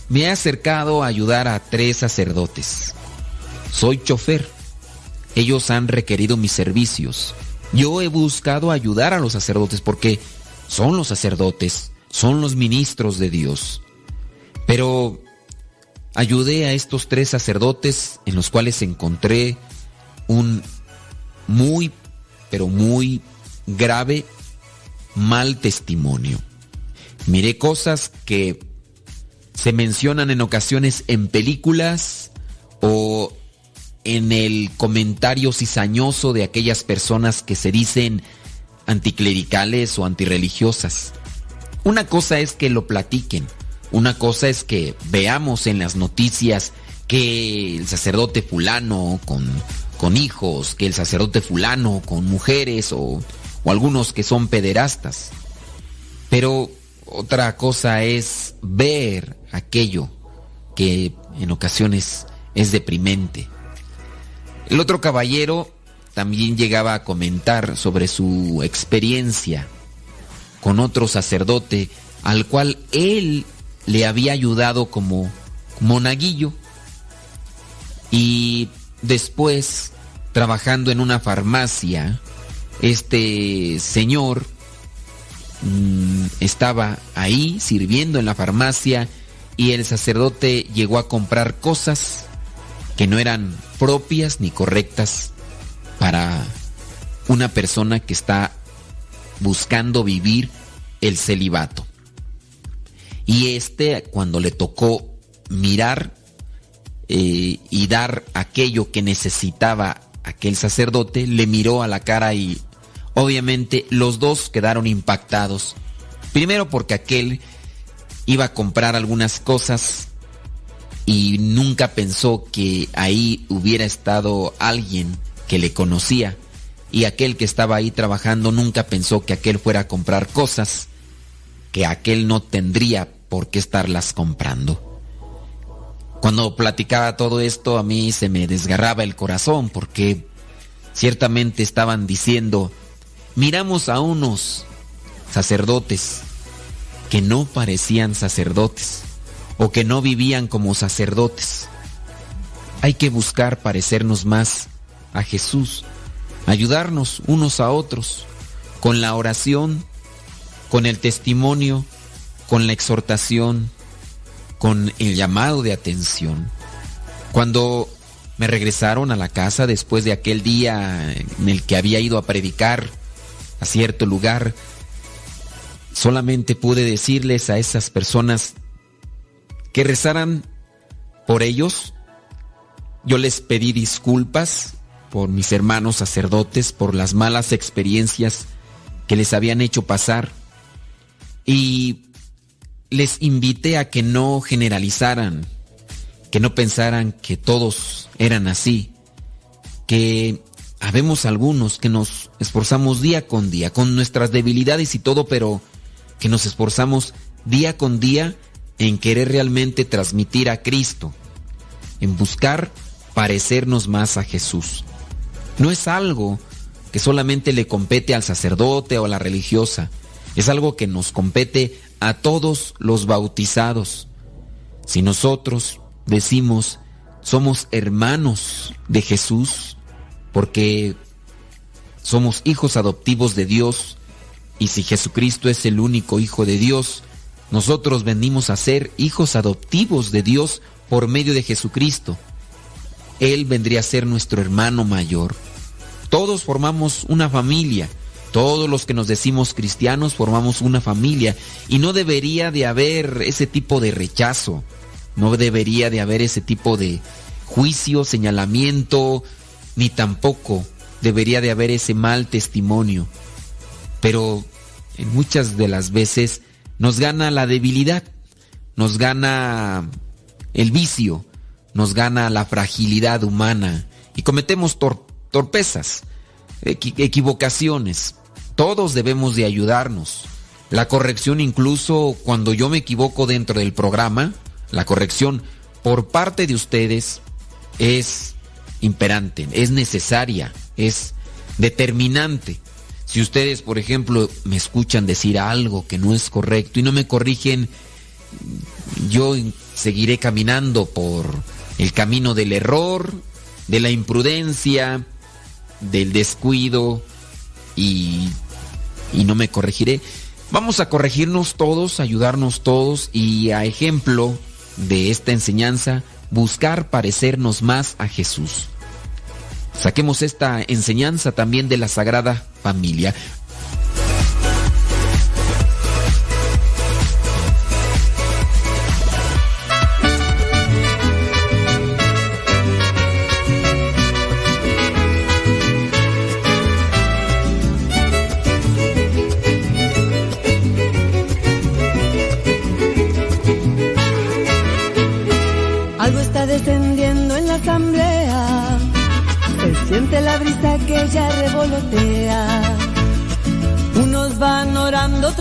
me he acercado a ayudar a tres sacerdotes. Soy chofer. Ellos han requerido mis servicios. Yo he buscado ayudar a los sacerdotes porque son los sacerdotes son los ministros de Dios. Pero ayudé a estos tres sacerdotes en los cuales encontré un muy, pero muy grave mal testimonio. Miré cosas que se mencionan en ocasiones en películas o en el comentario cizañoso de aquellas personas que se dicen anticlericales o antirreligiosas. Una cosa es que lo platiquen, una cosa es que veamos en las noticias que el sacerdote fulano con, con hijos, que el sacerdote fulano con mujeres o, o algunos que son pederastas. Pero otra cosa es ver aquello que en ocasiones es deprimente. El otro caballero también llegaba a comentar sobre su experiencia con otro sacerdote al cual él le había ayudado como monaguillo y después trabajando en una farmacia, este señor mm, estaba ahí sirviendo en la farmacia y el sacerdote llegó a comprar cosas que no eran propias ni correctas para una persona que está buscando vivir el celibato. Y este, cuando le tocó mirar eh, y dar aquello que necesitaba aquel sacerdote, le miró a la cara y obviamente los dos quedaron impactados. Primero porque aquel iba a comprar algunas cosas y nunca pensó que ahí hubiera estado alguien que le conocía y aquel que estaba ahí trabajando nunca pensó que aquel fuera a comprar cosas que aquel no tendría por qué estarlas comprando. Cuando platicaba todo esto a mí se me desgarraba el corazón porque ciertamente estaban diciendo, miramos a unos sacerdotes que no parecían sacerdotes o que no vivían como sacerdotes. Hay que buscar parecernos más a Jesús ayudarnos unos a otros con la oración, con el testimonio, con la exhortación, con el llamado de atención. Cuando me regresaron a la casa después de aquel día en el que había ido a predicar a cierto lugar, solamente pude decirles a esas personas que rezaran por ellos. Yo les pedí disculpas por mis hermanos sacerdotes, por las malas experiencias que les habían hecho pasar. Y les invité a que no generalizaran, que no pensaran que todos eran así, que habemos algunos que nos esforzamos día con día, con nuestras debilidades y todo, pero que nos esforzamos día con día en querer realmente transmitir a Cristo, en buscar parecernos más a Jesús. No es algo que solamente le compete al sacerdote o a la religiosa. Es algo que nos compete a todos los bautizados. Si nosotros decimos somos hermanos de Jesús, porque somos hijos adoptivos de Dios, y si Jesucristo es el único Hijo de Dios, nosotros venimos a ser hijos adoptivos de Dios por medio de Jesucristo. Él vendría a ser nuestro hermano mayor. Todos formamos una familia. Todos los que nos decimos cristianos formamos una familia y no debería de haber ese tipo de rechazo, no debería de haber ese tipo de juicio, señalamiento, ni tampoco debería de haber ese mal testimonio. Pero en muchas de las veces nos gana la debilidad, nos gana el vicio, nos gana la fragilidad humana y cometemos torpezas, equivocaciones. Todos debemos de ayudarnos. La corrección incluso cuando yo me equivoco dentro del programa, la corrección por parte de ustedes es imperante, es necesaria, es determinante. Si ustedes, por ejemplo, me escuchan decir algo que no es correcto y no me corrigen, yo seguiré caminando por el camino del error, de la imprudencia, del descuido y, y no me corregiré. Vamos a corregirnos todos, ayudarnos todos y a ejemplo de esta enseñanza, buscar parecernos más a Jesús. Saquemos esta enseñanza también de la Sagrada Familia.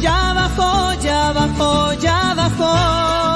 Ya bajó, ya bajó, ya bajó.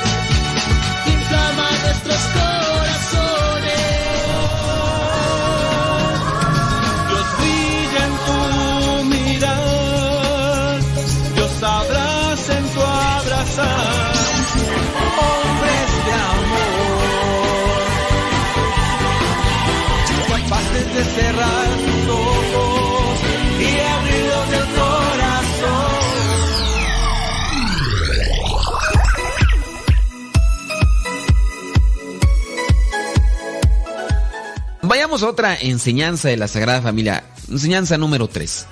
cerrar ojos y corazón. Vayamos a otra enseñanza de la Sagrada Familia. Enseñanza número 3.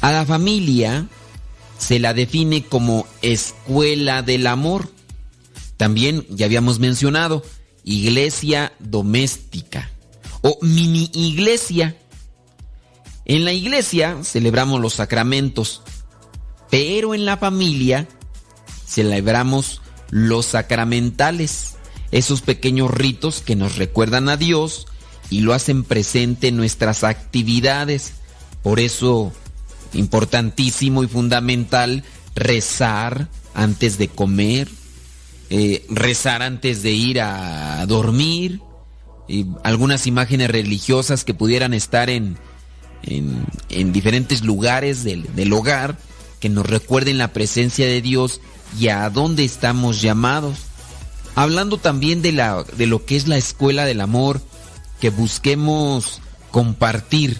A la familia se la define como escuela del amor. También ya habíamos mencionado iglesia doméstica o mini iglesia. En la iglesia celebramos los sacramentos, pero en la familia celebramos los sacramentales, esos pequeños ritos que nos recuerdan a Dios y lo hacen presente en nuestras actividades. Por eso, importantísimo y fundamental rezar antes de comer, eh, rezar antes de ir a dormir, y algunas imágenes religiosas que pudieran estar en, en, en diferentes lugares del, del hogar, que nos recuerden la presencia de Dios y a dónde estamos llamados. Hablando también de, la, de lo que es la escuela del amor, que busquemos compartir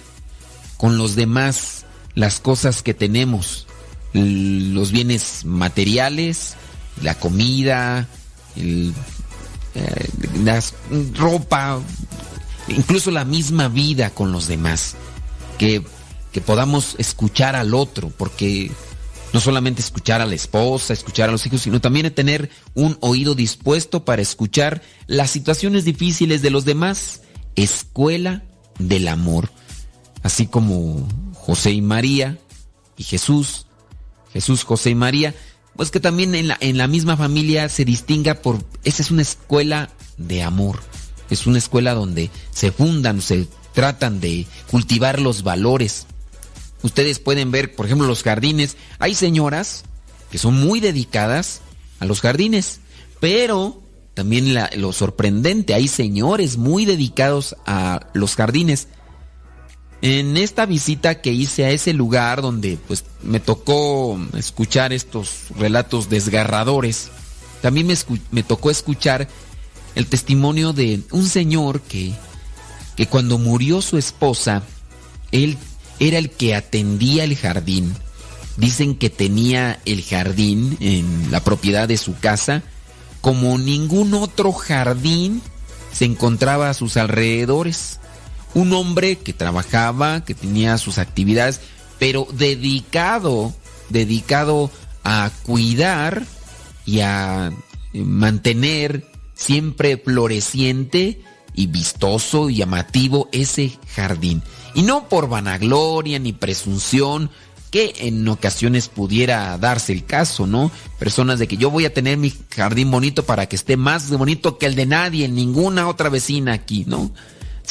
con los demás las cosas que tenemos, los bienes materiales, la comida, el, eh, la ropa, incluso la misma vida con los demás, que, que podamos escuchar al otro, porque no solamente escuchar a la esposa, escuchar a los hijos, sino también tener un oído dispuesto para escuchar las situaciones difíciles de los demás. Escuela del amor. Así como José y María y Jesús, Jesús, José y María, pues que también en la, en la misma familia se distinga por, esa es una escuela de amor, es una escuela donde se fundan, se tratan de cultivar los valores. Ustedes pueden ver, por ejemplo, los jardines, hay señoras que son muy dedicadas a los jardines, pero también lo sorprendente, hay señores muy dedicados a los jardines. En esta visita que hice a ese lugar donde pues me tocó escuchar estos relatos desgarradores, también me, tocó escuchar el testimonio de un señor que, que cuando murió su esposa, él era el que atendía el jardín. Dicen que tenía el jardín en la propiedad de su casa como ningún otro jardín se encontraba a sus alrededores. Un hombre que trabajaba, que tenía sus actividades, pero dedicado, dedicado a cuidar y a eh, mantener siempre floreciente y vistoso y llamativo ese jardín. Y no por vanagloria ni presunción, que en ocasiones pudiera darse el caso, ¿no? Personas de que yo voy a tener mi jardín bonito para que esté más bonito que el de nadie, ninguna otra vecina aquí, ¿no?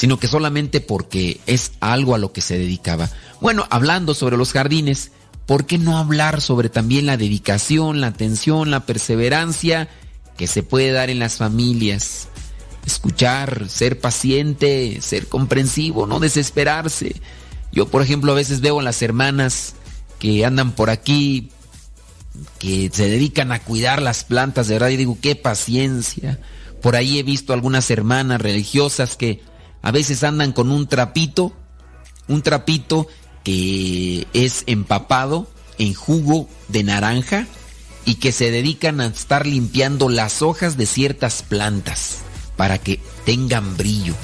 Sino que solamente porque es algo a lo que se dedicaba. Bueno, hablando sobre los jardines, ¿por qué no hablar sobre también la dedicación, la atención, la perseverancia que se puede dar en las familias? Escuchar, ser paciente, ser comprensivo, no desesperarse. Yo, por ejemplo, a veces veo a las hermanas que andan por aquí, que se dedican a cuidar las plantas, de verdad, y digo, qué paciencia. Por ahí he visto algunas hermanas religiosas que a veces andan con un trapito, un trapito que es empapado en jugo de naranja y que se dedican a estar limpiando las hojas de ciertas plantas para que tengan brillo.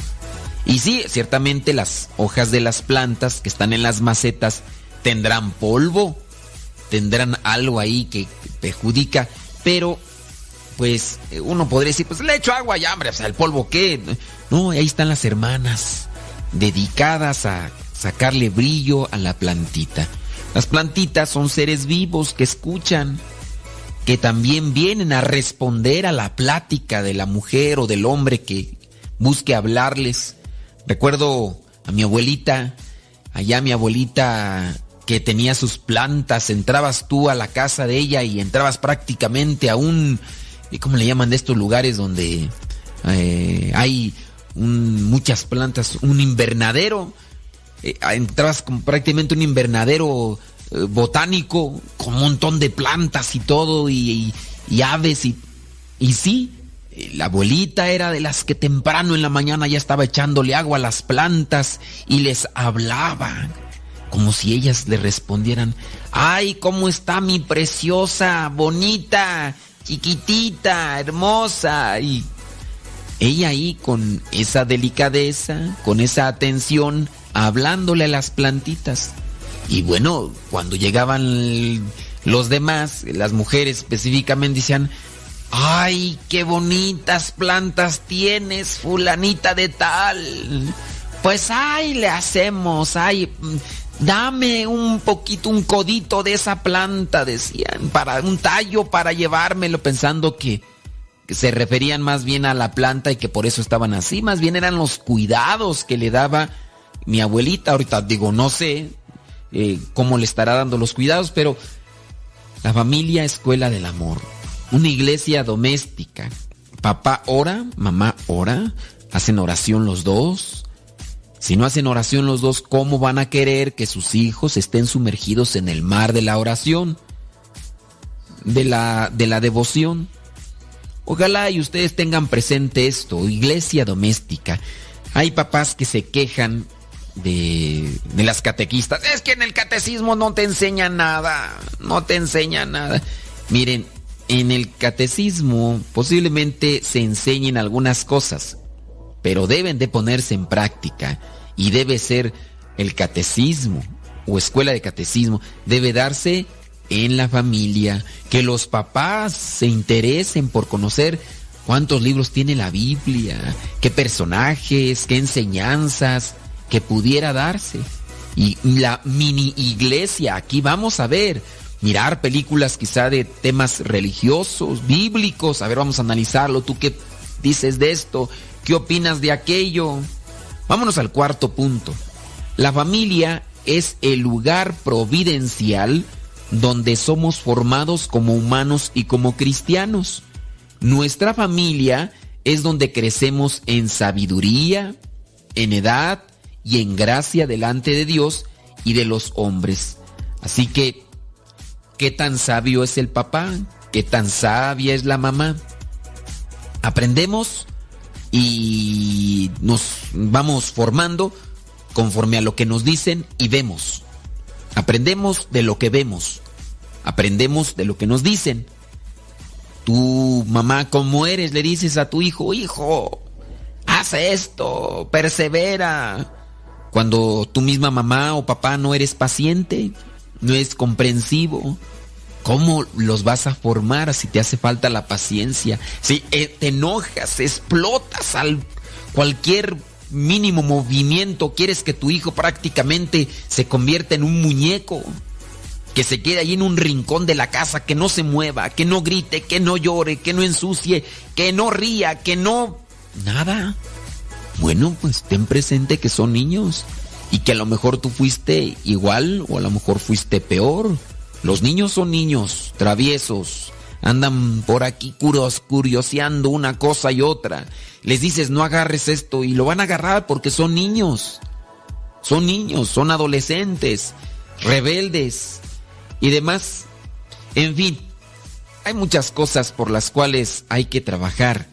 Y sí, ciertamente las hojas de las plantas que están en las macetas tendrán polvo, tendrán algo ahí que perjudica, pero pues eh, uno podría decir, pues le echo agua ya, hombre, o sea, el polvo qué. No, ahí están las hermanas dedicadas a sacarle brillo a la plantita. Las plantitas son seres vivos que escuchan, que también vienen a responder a la plática de la mujer o del hombre que busque hablarles. Recuerdo a mi abuelita, allá mi abuelita que tenía sus plantas, entrabas tú a la casa de ella y entrabas prácticamente a un, ¿y ¿cómo le llaman de estos lugares donde eh, hay muchas plantas? Un invernadero. Eh, con prácticamente un invernadero eh, botánico con un montón de plantas y todo y, y- y aves y, y sí, eh, la abuelita era de las que temprano en la mañana ya estaba echándole agua a las plantas y les hablaba como si ellas le respondieran, ay, ¿cómo está mi preciosa, bonita, chiquitita, hermosa? Y ella ahí con esa delicadeza, con esa atención, hablándole a las plantitas. Y bueno, cuando llegaban los demás, las mujeres específicamente decían, ay, qué bonitas plantas tienes, fulanita de tal. Pues ay, le hacemos, ay, dame un poquito, un codito de esa planta, decían, para un tallo para llevármelo, pensando que, que se referían más bien a la planta y que por eso estaban así, más bien eran los cuidados que le daba mi abuelita. Ahorita digo, no sé eh, cómo le estará dando los cuidados, pero la familia escuela del amor, una iglesia doméstica. Papá ora, mamá ora, hacen oración los dos. Si no hacen oración los dos, ¿cómo van a querer que sus hijos estén sumergidos en el mar de la oración? De la, de la devoción. Ojalá y ustedes tengan presente esto, iglesia doméstica. Hay papás que se quejan de, de las catequistas. Es que en el catecismo no te enseña nada, no te enseña nada. Miren, en el catecismo posiblemente se enseñen algunas cosas, pero deben de ponerse en práctica y debe ser el catecismo o escuela de catecismo, debe darse en la familia, que los papás se interesen por conocer cuántos libros tiene la Biblia, qué personajes, qué enseñanzas que pudiera darse. Y la mini iglesia, aquí vamos a ver, mirar películas quizá de temas religiosos, bíblicos, a ver, vamos a analizarlo, tú qué dices de esto, qué opinas de aquello. Vámonos al cuarto punto. La familia es el lugar providencial donde somos formados como humanos y como cristianos. Nuestra familia es donde crecemos en sabiduría, en edad y en gracia delante de Dios y de los hombres. Así que, ¿qué tan sabio es el papá? ¿Qué tan sabia es la mamá? Aprendemos y nos vamos formando conforme a lo que nos dicen y vemos. Aprendemos de lo que vemos. Aprendemos de lo que nos dicen. Tu mamá, como eres, le dices a tu hijo, hijo, haz esto, persevera. Cuando tu misma mamá o papá no eres paciente, no es comprensivo, ¿cómo los vas a formar si te hace falta la paciencia? Si eh, te enojas, explotas al cualquier mínimo movimiento, quieres que tu hijo prácticamente se convierta en un muñeco, que se quede ahí en un rincón de la casa, que no se mueva, que no grite, que no llore, que no ensucie, que no ría, que no... Nada. Bueno, pues ten presente que son niños y que a lo mejor tú fuiste igual o a lo mejor fuiste peor. Los niños son niños, traviesos, andan por aquí curos, curioseando una cosa y otra. Les dices, no agarres esto y lo van a agarrar porque son niños. Son niños, son adolescentes, rebeldes y demás. En fin, hay muchas cosas por las cuales hay que trabajar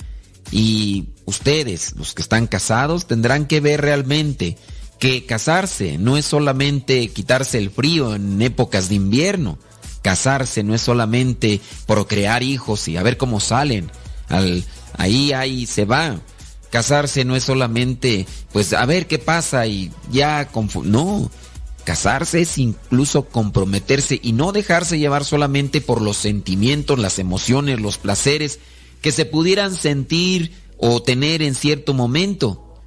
y ustedes, los que están casados, tendrán que ver realmente que casarse no es solamente quitarse el frío en épocas de invierno Casarse no es solamente procrear hijos y a ver cómo salen. Al, ahí, ahí se va. Casarse no es solamente, pues a ver qué pasa y ya... No, casarse es incluso comprometerse y no dejarse llevar solamente por los sentimientos, las emociones, los placeres que se pudieran sentir o tener en cierto momento,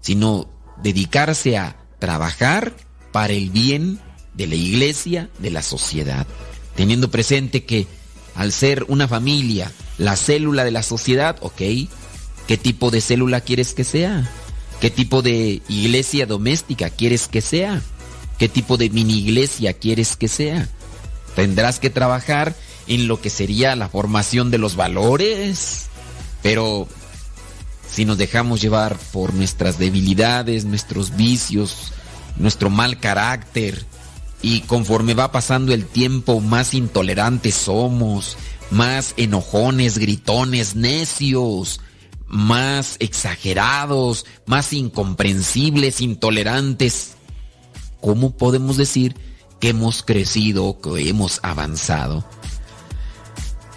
sino dedicarse a trabajar para el bien de la iglesia, de la sociedad teniendo presente que al ser una familia, la célula de la sociedad, ok, ¿qué tipo de célula quieres que sea? ¿Qué tipo de iglesia doméstica quieres que sea? ¿Qué tipo de mini iglesia quieres que sea? Tendrás que trabajar en lo que sería la formación de los valores, pero si nos dejamos llevar por nuestras debilidades, nuestros vicios, nuestro mal carácter, y conforme va pasando el tiempo, más intolerantes somos, más enojones, gritones, necios, más exagerados, más incomprensibles, intolerantes. ¿Cómo podemos decir que hemos crecido, que hemos avanzado?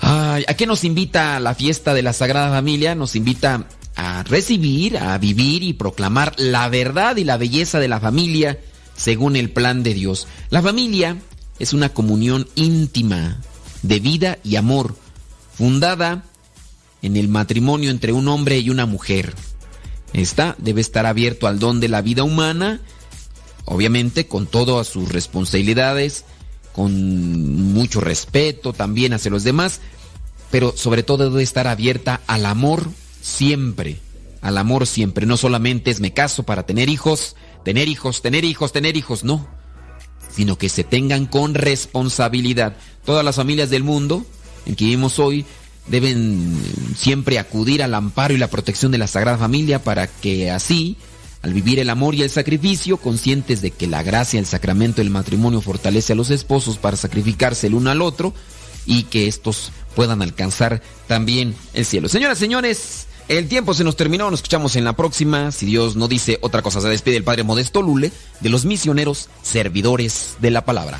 ¿A qué nos invita la fiesta de la Sagrada Familia? Nos invita a recibir, a vivir y proclamar la verdad y la belleza de la familia según el plan de Dios. La familia es una comunión íntima de vida y amor, fundada en el matrimonio entre un hombre y una mujer. Esta debe estar abierto al don de la vida humana, obviamente con todas sus responsabilidades, con mucho respeto también hacia los demás, pero sobre todo debe estar abierta al amor siempre, al amor siempre. No solamente es me caso para tener hijos, tener hijos, tener hijos, tener hijos, no, sino que se tengan con responsabilidad. Todas las familias del mundo en que vivimos hoy deben siempre acudir al amparo y la protección de la Sagrada Familia para que así, al vivir el amor y el sacrificio, conscientes de que la gracia, el sacramento del matrimonio fortalece a los esposos para sacrificarse el uno al otro y que estos puedan alcanzar también el cielo. Señoras, señores, el tiempo se nos terminó, nos escuchamos en la próxima. Si Dios no dice otra cosa, se despide el Padre Modesto Lule de los misioneros servidores de la palabra.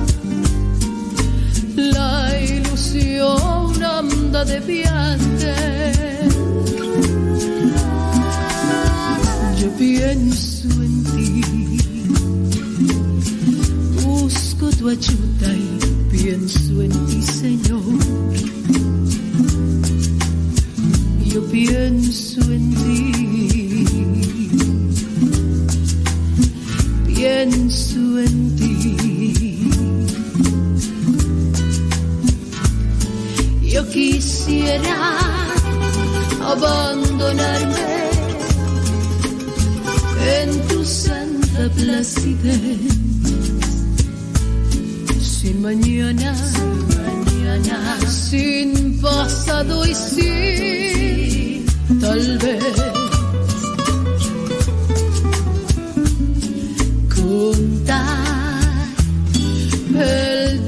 Ilusión anda de viaje. Yo pienso en ti, busco tu ayuda y pienso en ti, Señor. Yo pienso en ti, pienso en ti. Yo quisiera abandonarme en tu santa placidez. Sin mañana, mañana, sin pasado y sin tal vez. Contar el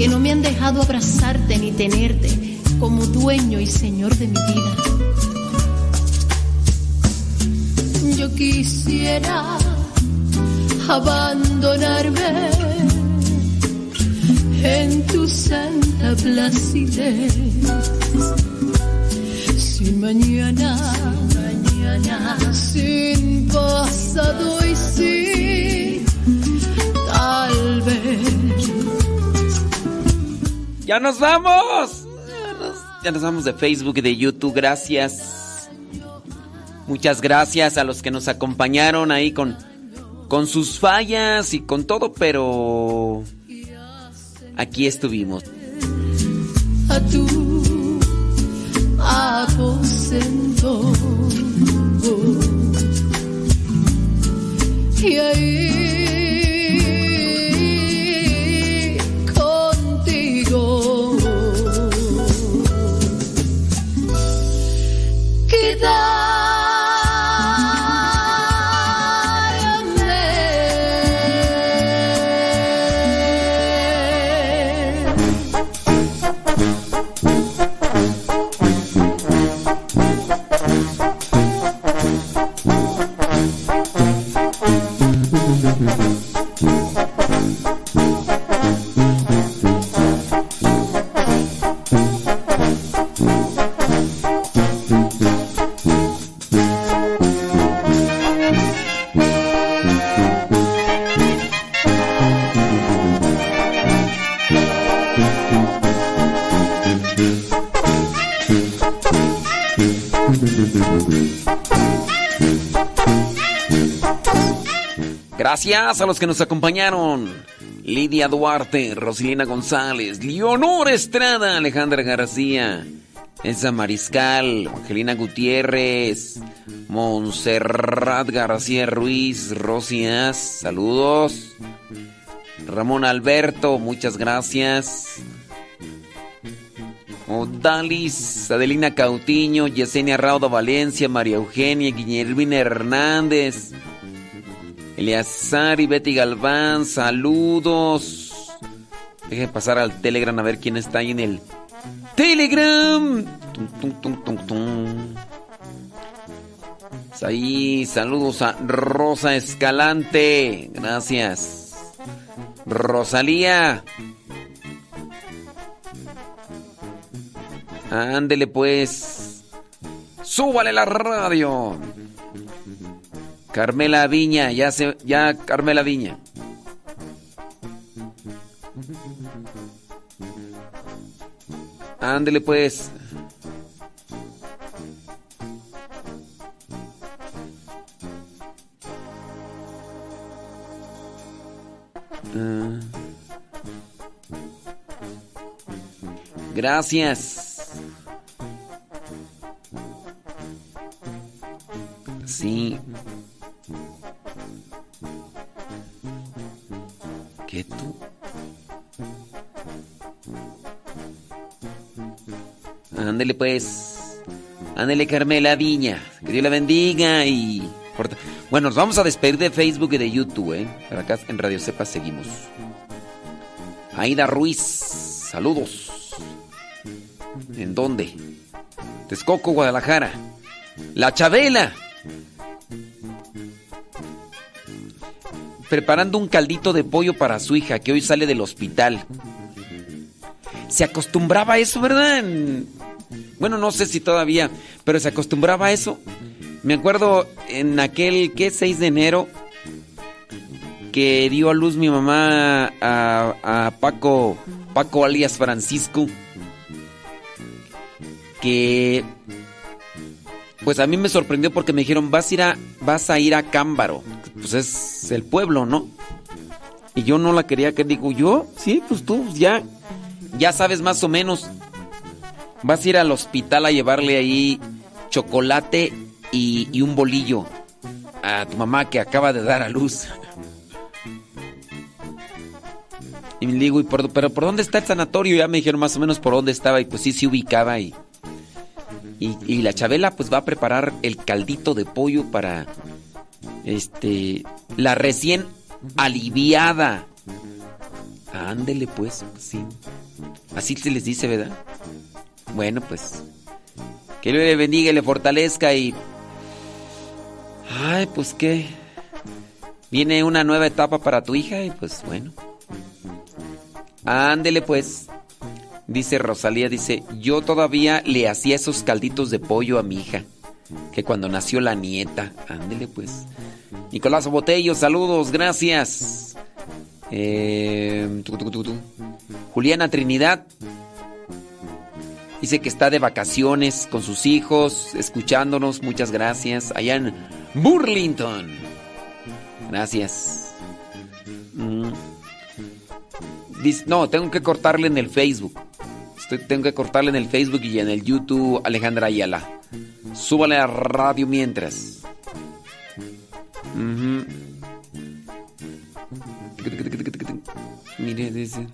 que no me han dejado abrazarte ni tenerte como dueño y señor de mi vida. Yo quisiera abandonarme en tu santa placidez. Sin mañana, mañana, sin pasado ¡Ya nos vamos! Ya nos, ya nos vamos de Facebook y de YouTube. Gracias. Muchas gracias a los que nos acompañaron ahí con, con sus fallas y con todo, pero aquí estuvimos. a tu aposento. Y ahí A los que nos acompañaron. Lidia Duarte, Rosilina González, Leonor Estrada, Alejandra García, Elsa Mariscal, Angelina Gutiérrez, Montserrat García Ruiz, Rosías, saludos. Ramón Alberto, muchas gracias. Odalis, Adelina Cautiño, Yesenia Rauda Valencia, María Eugenia, Guillermina Hernández, Eleazar y Betty Galván, saludos. Deje pasar al Telegram a ver quién está ahí en el Telegram. Tum, tum, tum. Ahí, saludos a Rosa Escalante. Gracias. Rosalía. Ándele pues. Súbale la radio. Carmela Viña, ya se, ya Carmela Viña. Ándele pues. Ah. Gracias. Pues. Ándele Carmela Viña. Que Dios la bendiga y... Bueno, nos vamos a despedir de Facebook y de YouTube, ¿eh? Pero acá en Radio Cepa seguimos. Aida Ruiz, saludos. ¿En dónde? Texcoco, Guadalajara. La Chabela. Preparando un caldito de pollo para su hija que hoy sale del hospital. Se acostumbraba a eso, ¿verdad? Bueno, no sé si todavía, pero se acostumbraba a eso. Me acuerdo en aquel, ¿qué? 6 de enero, que dio a luz mi mamá a, Paco, Paco alias Francisco, que pues a mí me sorprendió porque me dijeron, vas a ir a, vas a, ir a Cámbaro, pues es el pueblo, ¿no? Y yo no la quería que digo, yo, sí, pues tú ya, ya sabes más o menos. Vas a ir al hospital a llevarle ahí chocolate y, un bolillo a tu mamá que acaba de dar a luz. Y me digo, ¿y por, pero por dónde está el sanatorio? Ya me dijeron más o menos por dónde estaba y pues sí, sí ubicaba y, y, y la Chabela pues va a preparar el caldito de pollo para este la recién aliviada. Ándele pues, sí. Así se les dice, ¿verdad? Bueno, pues que Dios le bendiga y le fortalezca y Ay, pues qué. Viene una nueva etapa para tu hija y pues bueno. Ándele pues. Dice Rosalía, dice, yo todavía le hacía esos calditos de pollo a mi hija. Que cuando nació la nieta. Ándele pues. Nicolás Botello, saludos, gracias. Eh, Juliana Trinidad. Dice que está de vacaciones con sus hijos, escuchándonos. Muchas gracias. Allá en Burlington. Gracias. Mm. Dice, no, tengo que cortarle en el Facebook. Tengo que cortarle en el Facebook y en el YouTube Alejandra Ayala. Súbale a radio mientras. Mire, dice.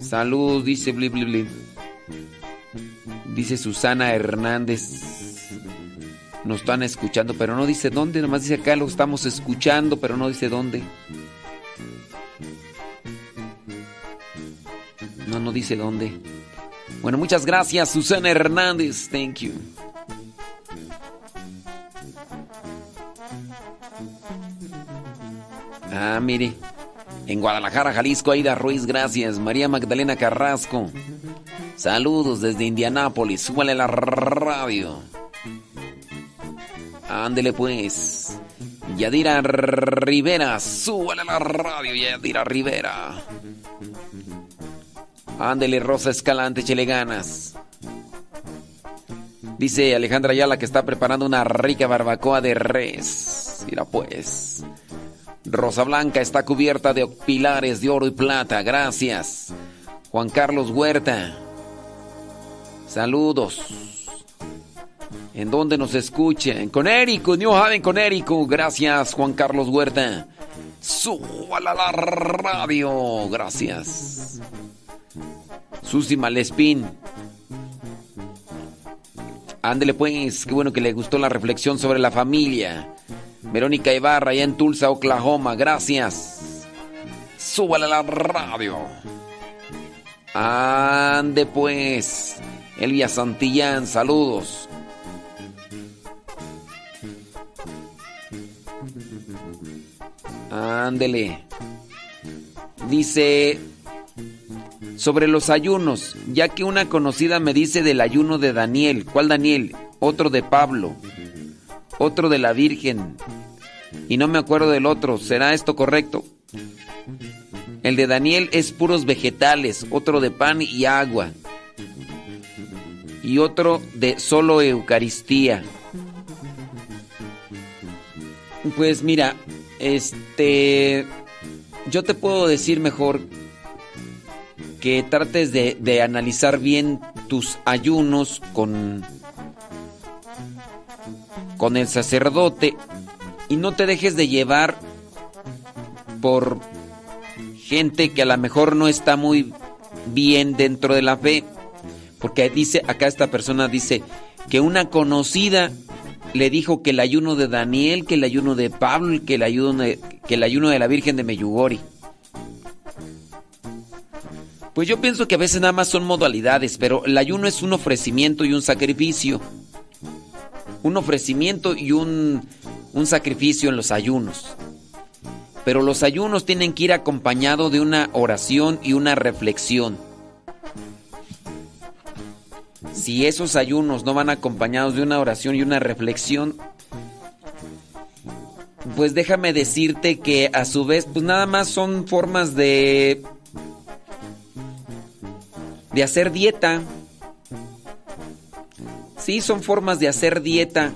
Salud, dice bli. Dice Susana Hernández. Nos están escuchando, pero no dice dónde. Nomás dice acá lo estamos escuchando, pero no dice dónde. No, no dice dónde. Bueno, muchas gracias, Susana Hernández. Thank you. Ah, mire. En Guadalajara, Jalisco, Aida Ruiz, gracias. María Magdalena Carrasco. Saludos desde Indianápolis. Súbale la radio. Ándele pues. Yadira Rivera. Súbale la radio, Yadira Rivera. Ándele, Rosa Escalante, chele ganas. Dice Alejandra Ayala que está preparando una rica barbacoa de res. Mira pues. Rosa Blanca está cubierta de pilares de oro y plata. Gracias. Juan Carlos Huerta. Saludos. ¿En dónde nos escucha? En Conérico, New Haven, Conérico. Gracias, Juan Carlos Huerta. Súbala la radio. Gracias. Susi Malespín. Ándele pues, qué bueno que le gustó la reflexión sobre la familia. Verónica Ibarra, allá en Tulsa, Oklahoma. Gracias. Súbale la radio. Ande pues. Elvia Santillán, saludos. Ándele. Dice sobre los ayunos, ya que una conocida me dice del ayuno de Daniel. ¿Cuál Daniel? Otro de Pablo. Otro de la Virgen. Y no me acuerdo del otro. ¿Será esto correcto? El de Daniel es puros vegetales, otro de pan y agua. Y otro de solo Eucaristía. Pues mira, este, yo te puedo decir mejor que trates de, de analizar bien tus ayunos con, con el sacerdote y no te dejes de llevar por gente que a lo mejor no está muy bien dentro de la fe. Porque dice, acá esta persona dice que una conocida le dijo que el ayuno de Daniel, que el ayuno de Pablo, que el ayuno de, que el ayuno de la Virgen de Meyugori. Pues yo pienso que a veces nada más son modalidades, pero el ayuno es un ofrecimiento y un sacrificio. Un ofrecimiento y un, un sacrificio en los ayunos. Pero los ayunos tienen que ir acompañados de una oración y una reflexión. Si esos ayunos no van acompañados de una oración y una reflexión, pues déjame decirte que a su vez, pues nada más son formas de de hacer dieta. Sí, son formas de hacer dieta.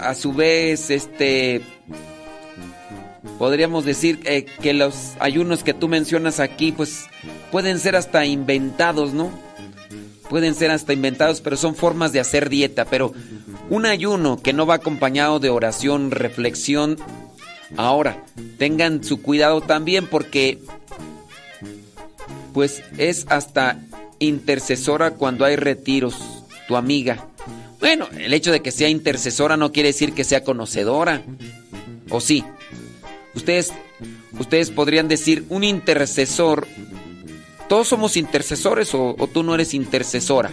A su vez, este podríamos decir eh, que los ayunos que tú mencionas aquí, pues pueden ser hasta inventados, ¿no? Pueden ser hasta inventados, pero son formas de hacer dieta. Pero un ayuno que no va acompañado de oración, reflexión, ahora, tengan su cuidado también porque, pues es hasta intercesora cuando hay retiros, tu amiga. Bueno, el hecho de que sea intercesora no quiere decir que sea conocedora. ¿O sí? Ustedes, ustedes podrían decir un intercesor. ¿Todos somos intercesores o, tú no eres intercesora?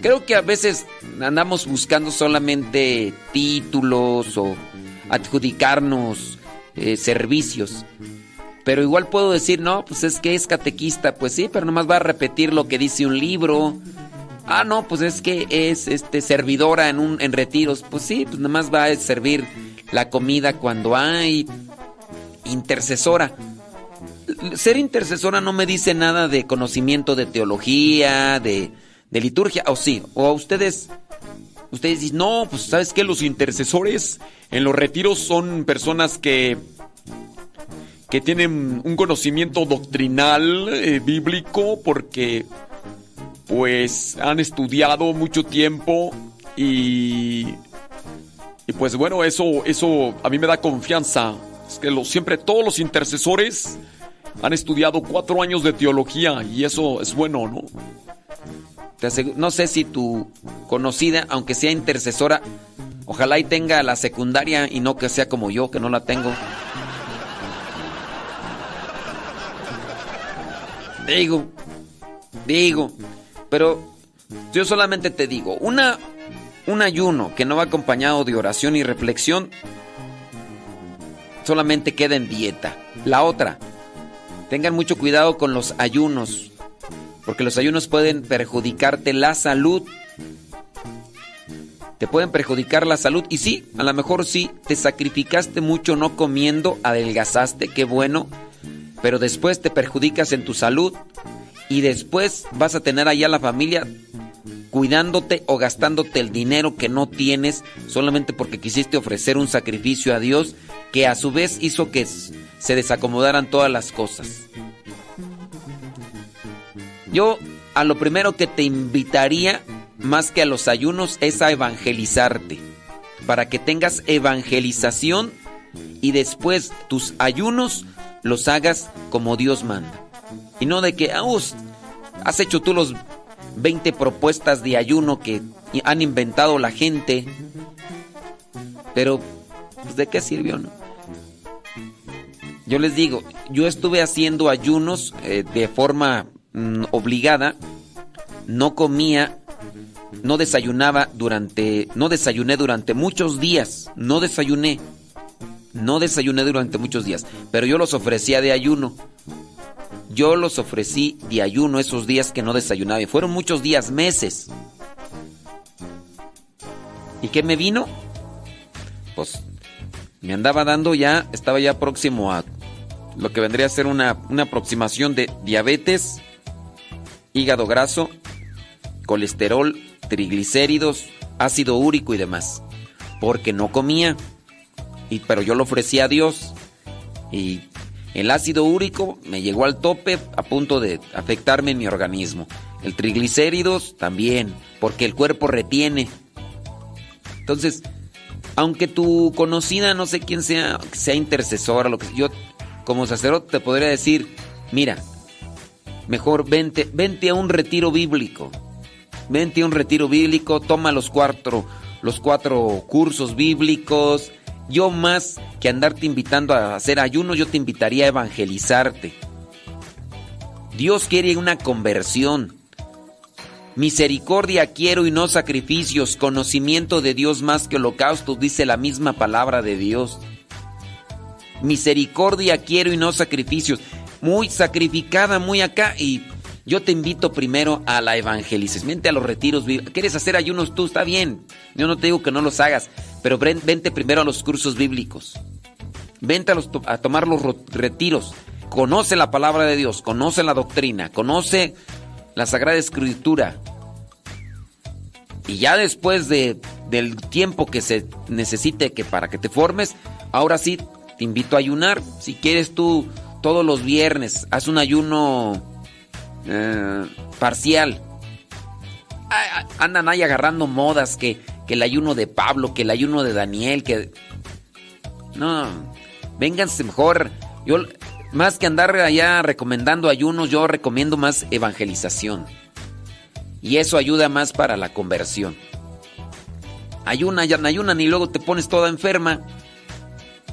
Creo que a veces andamos buscando solamente títulos o adjudicarnos eh, servicios. Pero igual puedo decir, no, pues es que es catequista, pues sí, pero nomás va a repetir lo que dice un libro. Ah, no, pues es que es este servidora en un en retiros, pues sí, pues nomás va a servir la comida cuando hay intercesora. Ser intercesora no me dice nada de conocimiento de teología, de, de liturgia, o sí, o a ustedes, ustedes dicen, no, pues sabes que los intercesores en los retiros son personas que, que tienen un conocimiento doctrinal, eh, bíblico, porque pues han estudiado mucho tiempo y y pues bueno, eso, eso a mí me da confianza. Es que lo, siempre todos los intercesores han estudiado cuatro años de teología y eso es bueno, ¿no? no sé si tu conocida, aunque sea intercesora, ojalá y tenga la secundaria y no que sea como yo, que no la tengo. Digo, digo, pero yo solamente te digo, una un ayuno que no va acompañado de oración y reflexión solamente queda en dieta. La otra, tengan mucho cuidado con los ayunos, porque los ayunos pueden perjudicarte la salud. Te pueden perjudicar la salud y sí, a lo mejor sí, te sacrificaste mucho no comiendo, adelgazaste, qué bueno, pero después te perjudicas en tu salud y después vas a tener allá la familia cuidándote o gastándote el dinero que no tienes solamente porque quisiste ofrecer un sacrificio a Dios que a su vez hizo que se desacomodaran todas las cosas. Yo a lo primero que te invitaría más que a los ayunos es a evangelizarte, para que tengas evangelización y después tus ayunos los hagas como Dios manda. Y no de que, ah, has hecho tú los 20 propuestas de ayuno que han inventado la gente. Pero, pues, ¿de qué sirvió? Yo les digo, yo estuve haciendo ayunos eh, de forma mm, obligada no comía, no desayunaba durante, no desayuné durante muchos días, no desayuné, no desayuné durante muchos días, pero yo los ofrecía de ayuno. Yo los ofrecí de ayuno esos días que no desayunaba. Y fueron muchos días, meses. ¿Y qué me vino? Pues me andaba dando ya, estaba ya próximo a lo que vendría a ser una, una aproximación de diabetes, hígado graso, colesterol, triglicéridos, ácido úrico y demás. Porque no comía. Y, pero yo lo ofrecía a Dios. Y el ácido úrico me llegó al tope a punto de afectarme en mi organismo. El triglicéridos también, porque el cuerpo retiene. Entonces, aunque tu conocida, no sé quién sea, sea intercesora, lo que yo como sacerdote te podría decir, mira, mejor vente, vente a un retiro bíblico. Vente a un retiro bíblico, toma los cuatro, los cuatro cursos bíblicos. Yo más que andarte invitando a hacer ayuno, yo te invitaría a evangelizarte. Dios quiere una conversión. Misericordia quiero y no sacrificios, conocimiento de Dios más que holocausto, dice la misma palabra de Dios. Misericordia quiero y no sacrificios. Muy sacrificada, muy acá. Y yo te invito primero a la evangelización. Vente a los retiros. ¿Quieres hacer ayunos tú? Está bien. Yo no te digo que no los hagas. Pero vente primero a los cursos bíblicos. Vente a, los, a tomar los retiros. Conoce la palabra de Dios. Conoce la doctrina. Conoce la Sagrada Escritura. Y ya después de, del tiempo que se necesite que para que te formes, ahora sí te invito a ayunar. Si quieres tú todos los viernes, haz un ayuno eh, parcial. Andan ahí agarrando modas que, que el ayuno de Pablo, que el ayuno de Daniel, que... No, vénganse mejor. Yo, más que andar allá recomendando ayunos, yo recomiendo más evangelización. Y eso ayuda más para la conversión. Ayuna, ayunan y luego te pones toda enferma.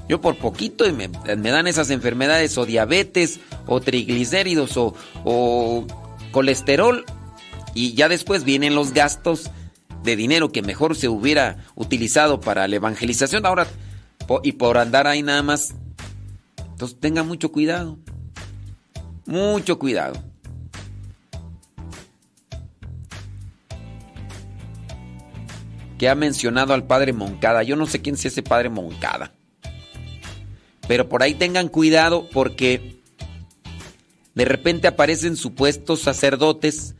Yo por poquito y me, dan esas enfermedades o diabetes o triglicéridos o, colesterol y ya después vienen los gastos de dinero que mejor se hubiera utilizado para la evangelización ahora y por andar ahí nada más. Entonces tenga mucho cuidado. Mucho cuidado. Que ha mencionado al padre Moncada. Yo no sé quién es ese padre Moncada. Pero por ahí tengan cuidado porque de repente aparecen supuestos sacerdotes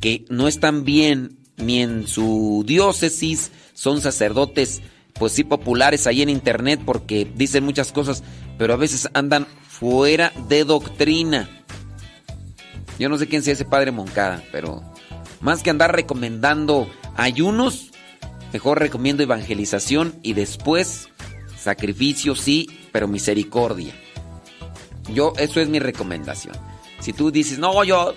que no están bien ni en su diócesis, son sacerdotes pues sí populares ahí en internet porque dicen muchas cosas, pero a veces andan fuera de doctrina. Yo no sé quién sea ese padre Moncada, pero más que andar recomendando ayunos, mejor recomiendo evangelización y después sacrificio sí, pero misericordia. Yo, eso es mi recomendación. Si tú dices, no, yo,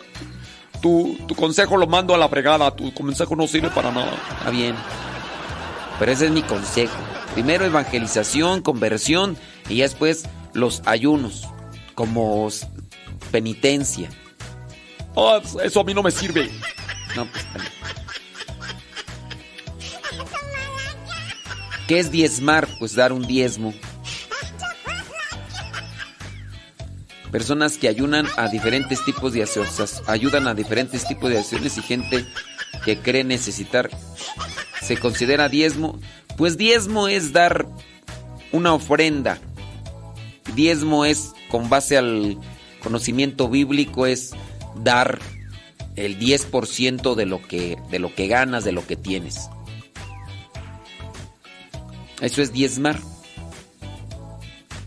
tu, tu consejo lo mando a la fregada, tu consejo no sirve para nada. Está bien. Pero ese es mi consejo. Primero evangelización, conversión y después los ayunos como penitencia. Oh, eso a mí no me sirve. No, pues ¿Qué es diezmar? Pues dar un diezmo. Personas que ayunan a diferentes tipos de acciones, ayudan a diferentes tipos de acciones y gente que cree necesitar. ¿Se considera diezmo? Pues diezmo es dar una ofrenda. Diezmo es, con base al conocimiento bíblico, es dar el 10% de lo que de lo que ganas, de lo que tienes. Eso es diezmar.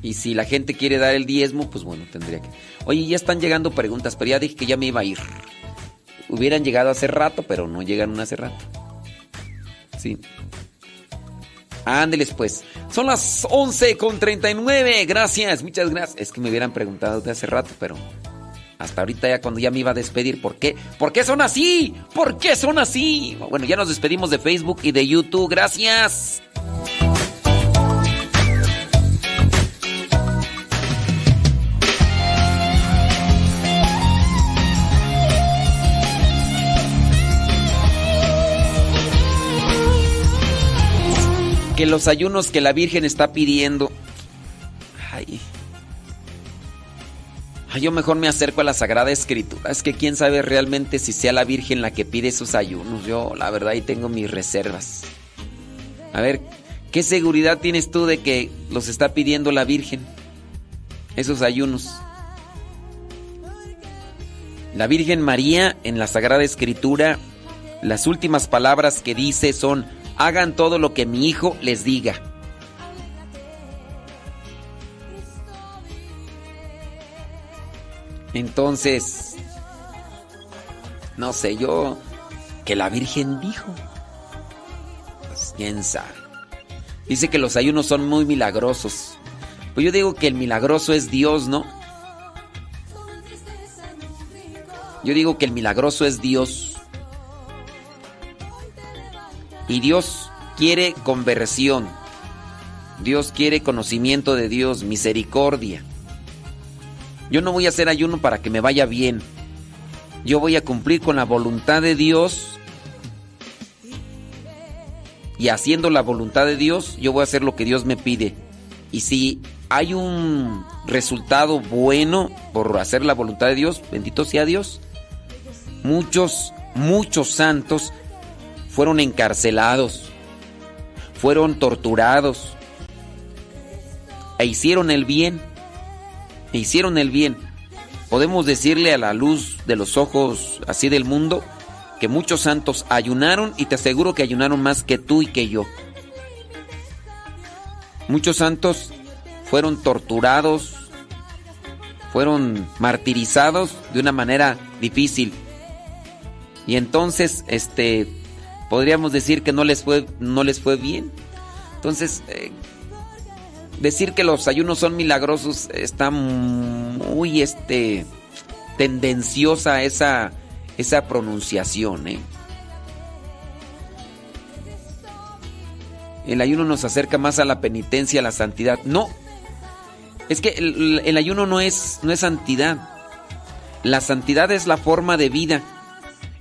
Y si la gente quiere dar el diezmo, pues bueno, tendría que. Oye, ya están llegando preguntas, pero ya dije que ya me iba a ir. Hubieran llegado hace rato, pero no llegaron hace rato. Sí. Ándeles pues. Son las 11 con 39. Gracias, muchas gracias. Es que me hubieran preguntado de hace rato, pero hasta ahorita ya cuando ya me iba a despedir. ¿Por qué? ¿Por qué son así? ¿Por qué son así? Bueno, ya nos despedimos de Facebook y de YouTube. Gracias. Que los ayunos que la Virgen está pidiendo. Ay. Ay, yo mejor me acerco a la Sagrada Escritura. Es que quién sabe realmente si sea la Virgen la que pide esos ayunos. Yo, la verdad, ahí tengo mis reservas. A ver, ¿qué seguridad tienes tú de que los está pidiendo la Virgen? Esos ayunos. La Virgen María en la Sagrada Escritura, las últimas palabras que dice son, hagan todo lo que mi hijo les diga. Entonces, no sé, yo que la Virgen dijo. Pues sabe. Dice que los ayunos son muy milagrosos. Pues yo digo que el milagroso es Dios, ¿no? Yo digo que el milagroso es Dios. Y Dios quiere conversión. Dios quiere conocimiento de Dios, misericordia. Yo no voy a hacer ayuno para que me vaya bien. Yo voy a cumplir con la voluntad de Dios. Y haciendo la voluntad de Dios, yo voy a hacer lo que Dios me pide. Y si hay un resultado bueno por hacer la voluntad de Dios, bendito sea Dios. Muchos, muchos santos fueron encarcelados, fueron torturados e hicieron el bien e hicieron el bien. Podemos decirle a la luz de los ojos así del mundo que muchos santos ayunaron y te aseguro que ayunaron más que tú y que yo. Muchos santos fueron torturados, fueron martirizados de una manera difícil. Y entonces, este, podríamos decir que no les fue, no les fue bien. Entonces, eh, decir que los ayunos son milagrosos está muy este tendenciosa esa esa pronunciación, ¿eh? El ayuno nos acerca más a la penitencia, a la santidad. No. Es que el, el ayuno no es no es santidad. La santidad es la forma de vida